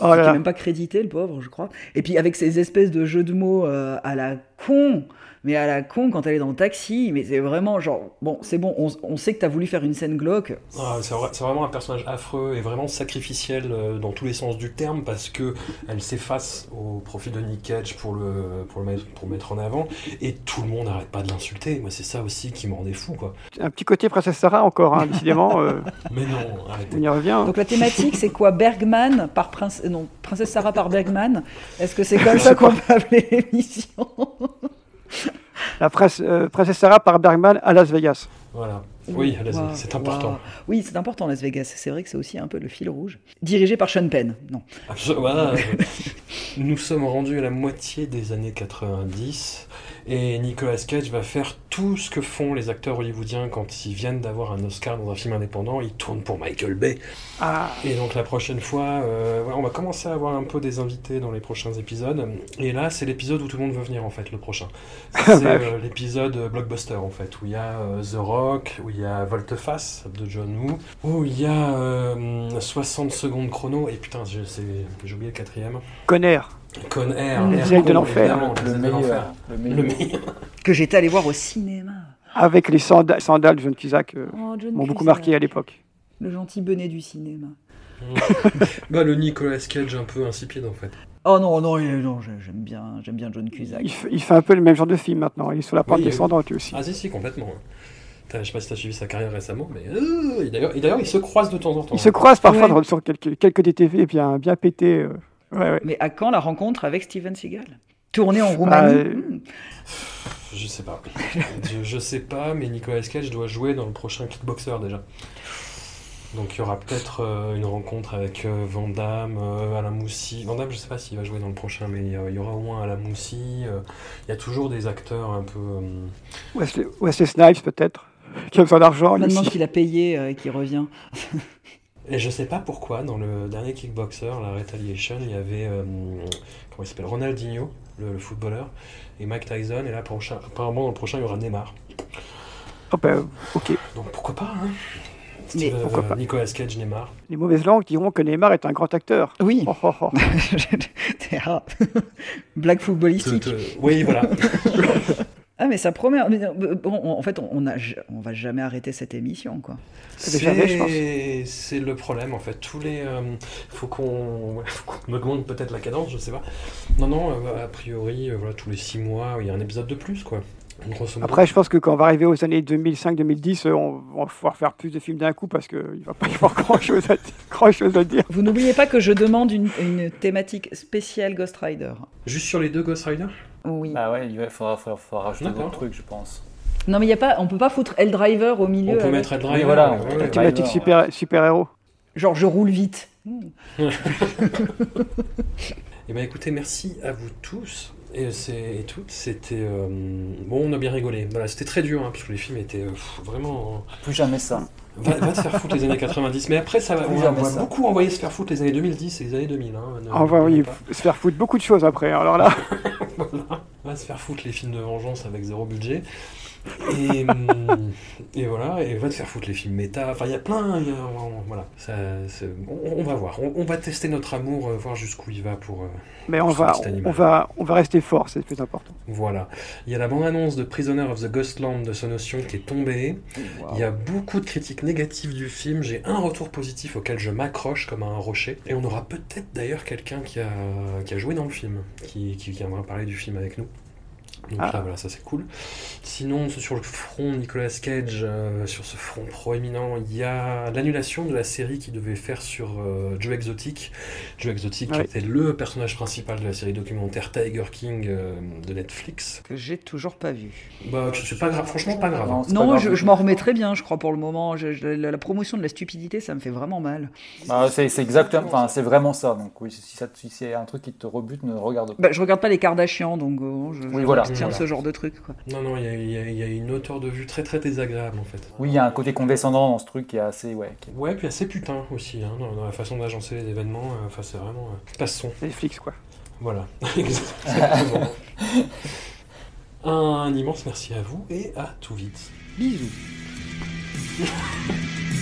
Oh là qui est là. même pas crédité, le pauvre, je crois. Et puis avec ces espèces de jeux de mots euh, à la con, mais à la con quand elle est dans le taxi, mais c'est vraiment genre, bon, c'est bon, on, on sait que t'as voulu faire une scène glauque. Ah, c'est vrai- c'est vraiment un personnage affreux et vraiment sacrificiel euh, dans tous les sens du terme parce que elle s'efface au profit de Nick Cage pour le, pour le mettre, pour le mettre en avant et tout le monde n'arrête pas de l'insulter. Moi, c'est ça aussi qui me rendait fou, quoi. Un petit côté Princesse Sarah encore, hein, décidément. euh, Mais non, arrêtez. on y revient. Donc la thématique, c'est quoi? Bergman par prince, non, Princesse Sarah par Bergman. Est-ce que c'est comme ça qu'on peut appeler l'émission? La presse, euh, Princesse Sarah par Bergman à Las Vegas. Voilà. Oui, c'est important. Oui, c'est important Las Vegas. C'est vrai que c'est aussi un peu le fil rouge. Dirigé par Sean Penn. Non. Absol- voilà. Nous sommes rendus à la moitié des années 90 et Nicolas Cage va faire tout ce que font les acteurs hollywoodiens quand ils viennent d'avoir un Oscar dans un film indépendant. Ils tournent pour Michael Bay. Ah. Et donc la prochaine fois, euh, on va commencer à avoir un peu des invités dans les prochains épisodes. Et là, c'est l'épisode où tout le monde veut venir en fait, le prochain. C'est Bah, euh, l'épisode blockbuster en fait, où il y a euh, The Rock, où il y a Volteface de John Woo, où il y a euh, 60 secondes chrono. Et putain, j'ai oublié le quatrième. Conner. Con Air, ailes de Con, l'enfer. Le le meilleur. Le meilleur. Que j'étais allé voir au cinéma. Avec les sanda- sandales de John Cusack, euh, Oh, John m'ont beaucoup marqué à l'époque. Le gentil benet du cinéma. bah, le Nicolas Cage un peu insipide en fait. Oh non, non, il non j'ai- j'aime bien, j'aime bien John Cusack. Il, fait- il fait un peu le même genre de film maintenant. Il est sur la pente Oui, descendante lui aussi. Ah si, si, complètement. T'as- Je sais pas si t'as suivi sa carrière récemment, mais euh, d'ailleurs, et d'ailleurs, ils se croisent de temps en temps. Il se croise parfois Ouais. dans- sur quelques, quelques DTV bien, bien pétés. euh. Ouais, ouais. Mais à quand la rencontre avec Steven Seagal? Tourné en Bah, Roumanie euh, Hmm. Je sais pas. je, je sais pas, mais Nicolas Cage doit jouer dans le prochain Kickboxer déjà. Donc il y aura peut-être euh, une rencontre avec euh, Van Damme, euh, Alain Moussy. Van Damme, je sais pas s'il va jouer dans le prochain, mais il y, aura au moins Alain Moussy. euh, il y a toujours des acteurs un peu. euh, Wesley, Wesley Snipes peut-être, qui a besoin d'argent. Maintenant qu'il a payé euh, et qu'il revient. Et je sais pas pourquoi, dans le dernier Kickboxer, la Retaliation, il y avait. euh, comment il s'appelle Ronaldinho, le, le footballeur, et Mike Tyson. Et là, prochain, apparemment, dans le prochain, il y aura Neymar. Oh, ben, ok. Donc pourquoi pas, hein? Mais pourquoi euh, pas? Nicolas Cage, Neymar. Les mauvaises langues diront que Neymar est un grand acteur. Oui. Oh, oh, oh. Blague footballistique. Te- te- Oui, voilà. Ah mais ça promet. Mais, euh, bon, en fait, on, on va jamais arrêter cette émission, quoi. C'est le problème en fait. Tous les, euh, faut qu'on, ouais, augmente peut-être la cadence, je sais pas. Non non, euh, a priori, euh, voilà, tous les six mois, il y a un épisode de plus quoi. Après, je pense que quand on va arriver aux années 2005-2010, euh, on, va pouvoir faire plus de films d'un coup parce qu'il ne va pas y avoir grand-chose à, grand chose à dire. Vous n'oubliez pas que je demande une, une thématique spéciale Ghost Rider. Juste sur les deux Ghost Rider? Oui. Bah ouais, il va- faudra, faudra, faudra rajouter d'autres trucs, je pense. Non mais il y a pas, on peut pas foutre Eldriver au milieu. On peut avec- mettre. Oui, voilà, ouais, ouais, peut ouais. Thématique Driver, super, super-héros. Genre je roule vite. Eh ben écoutez, merci à vous tous et, toutes. C'était euh, bon, on a bien rigolé. Voilà, c'était très dur hein, parce que les films étaient euh, pff, vraiment. Plus jamais ça. Va, va te faire foutre les années 90. Mais après, ça va. On va, jamais on va ça. beaucoup envoyer se faire foutre les années 2010 et les années 2000. Hein, ne- On va oui, se faire foutre beaucoup de choses après. Alors là, Voilà. Va se faire foutre les films de vengeance avec zéro budget. Et, hum, et voilà, et va te faire foutre les films méta. Enfin, il y a plein. il y a- voilà, ça, on, on va voir. On, on va tester notre amour, euh, voir jusqu'où il va pour. euh, Mais on pour va, on, va, on va rester fort, c'est le plus important. Voilà. Il y a la bande-annonce de Prisoner of the Ghostland de Sonotion qui est tombée. Il y a beaucoup de critiques négatives du film. J'ai un retour positif auquel je m'accroche comme à un rocher. Et on aura peut-être d'ailleurs quelqu'un qui a, qui a joué dans le film, qui, qui viendra parler du film avec nous. Donc Ah. là, voilà, ça c'est cool. Sinon, sur le front Nicolas Cage, euh, sur ce front proéminent, il y a l'annulation de la série qu'il devait faire sur euh, Joe Exotic. Joe Exotic, qui Ouais. était le personnage principal de la série documentaire Tiger King euh, de Netflix. Que j'ai toujours pas vu. Bah, c'est pas grave, franchement, pas grave. hein. Non, je, je m'en remets très bien, je crois, pour le moment. Je- je- la, la promotion de la stupidité, ça me fait vraiment mal. Bah, c'est c'est exactement, enfin, c'est vraiment ça. Donc oui, si, ça- si c'est un truc qui te rebute, ne regarde pas. Bah, je regarde pas les Kardashians, donc euh, je, Oui, je voilà. Voilà. ce genre de truc. Quoi. Non, non, il y a, y y une hauteur de vue très très désagréable en fait. Oui, il y a un côté condescendant dans ce truc qui est assez, ouais. qui est- Ouais, puis assez putain aussi, hein, dans, dans la façon d'agencer les événements. euh, Enfin, c'est vraiment. Euh, passe-son. Netflix, quoi. Voilà, exactement. Un immense merci à vous et à tout vite. Bisous.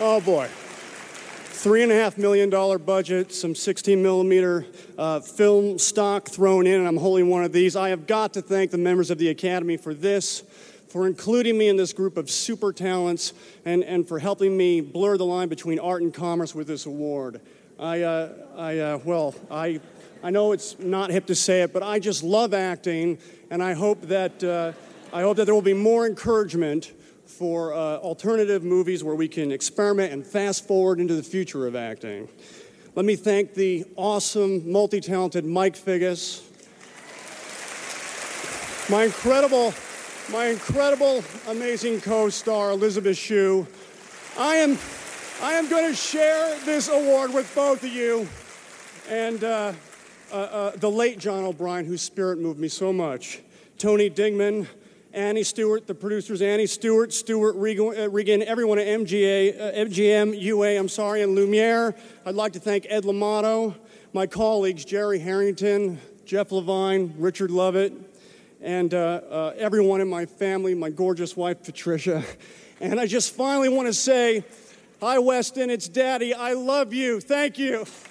Oh boy. Three and a half million dollar budget, some 16 millimeter uh, film stock thrown in, and I'm holding one of these. I have got to thank the members of the Academy for this, for including me in this group of super talents, and, and for helping me blur the line between art and commerce with this award. I, uh, I uh, well, I, I know it's not hip to say it, but I just love acting, and I hope that, uh, I hope that there will be more encouragement for uh, alternative movies where we can experiment and fast forward into the future of acting. Let me thank the awesome, multi talented Mike Figgis, my incredible, my incredible, amazing co star Elizabeth Shue. I am, I am going to share this award with both of you and uh, uh, uh, the late John O'Brien, whose spirit moved me so much. Tony Dingman, Annie Stewart, the producers, Annie Stewart, Stewart Regan, uh, everyone at MGA, uh, MGM, UA, I'm sorry, and Lumiere. I'd like to thank Ed Lamato, my colleagues Jerry Harrington, Jeff Levine, Richard Lovett, and uh, uh, everyone in my family, my gorgeous wife Patricia. And I just finally want to say, hi Weston, it's Daddy. I love you. Thank you.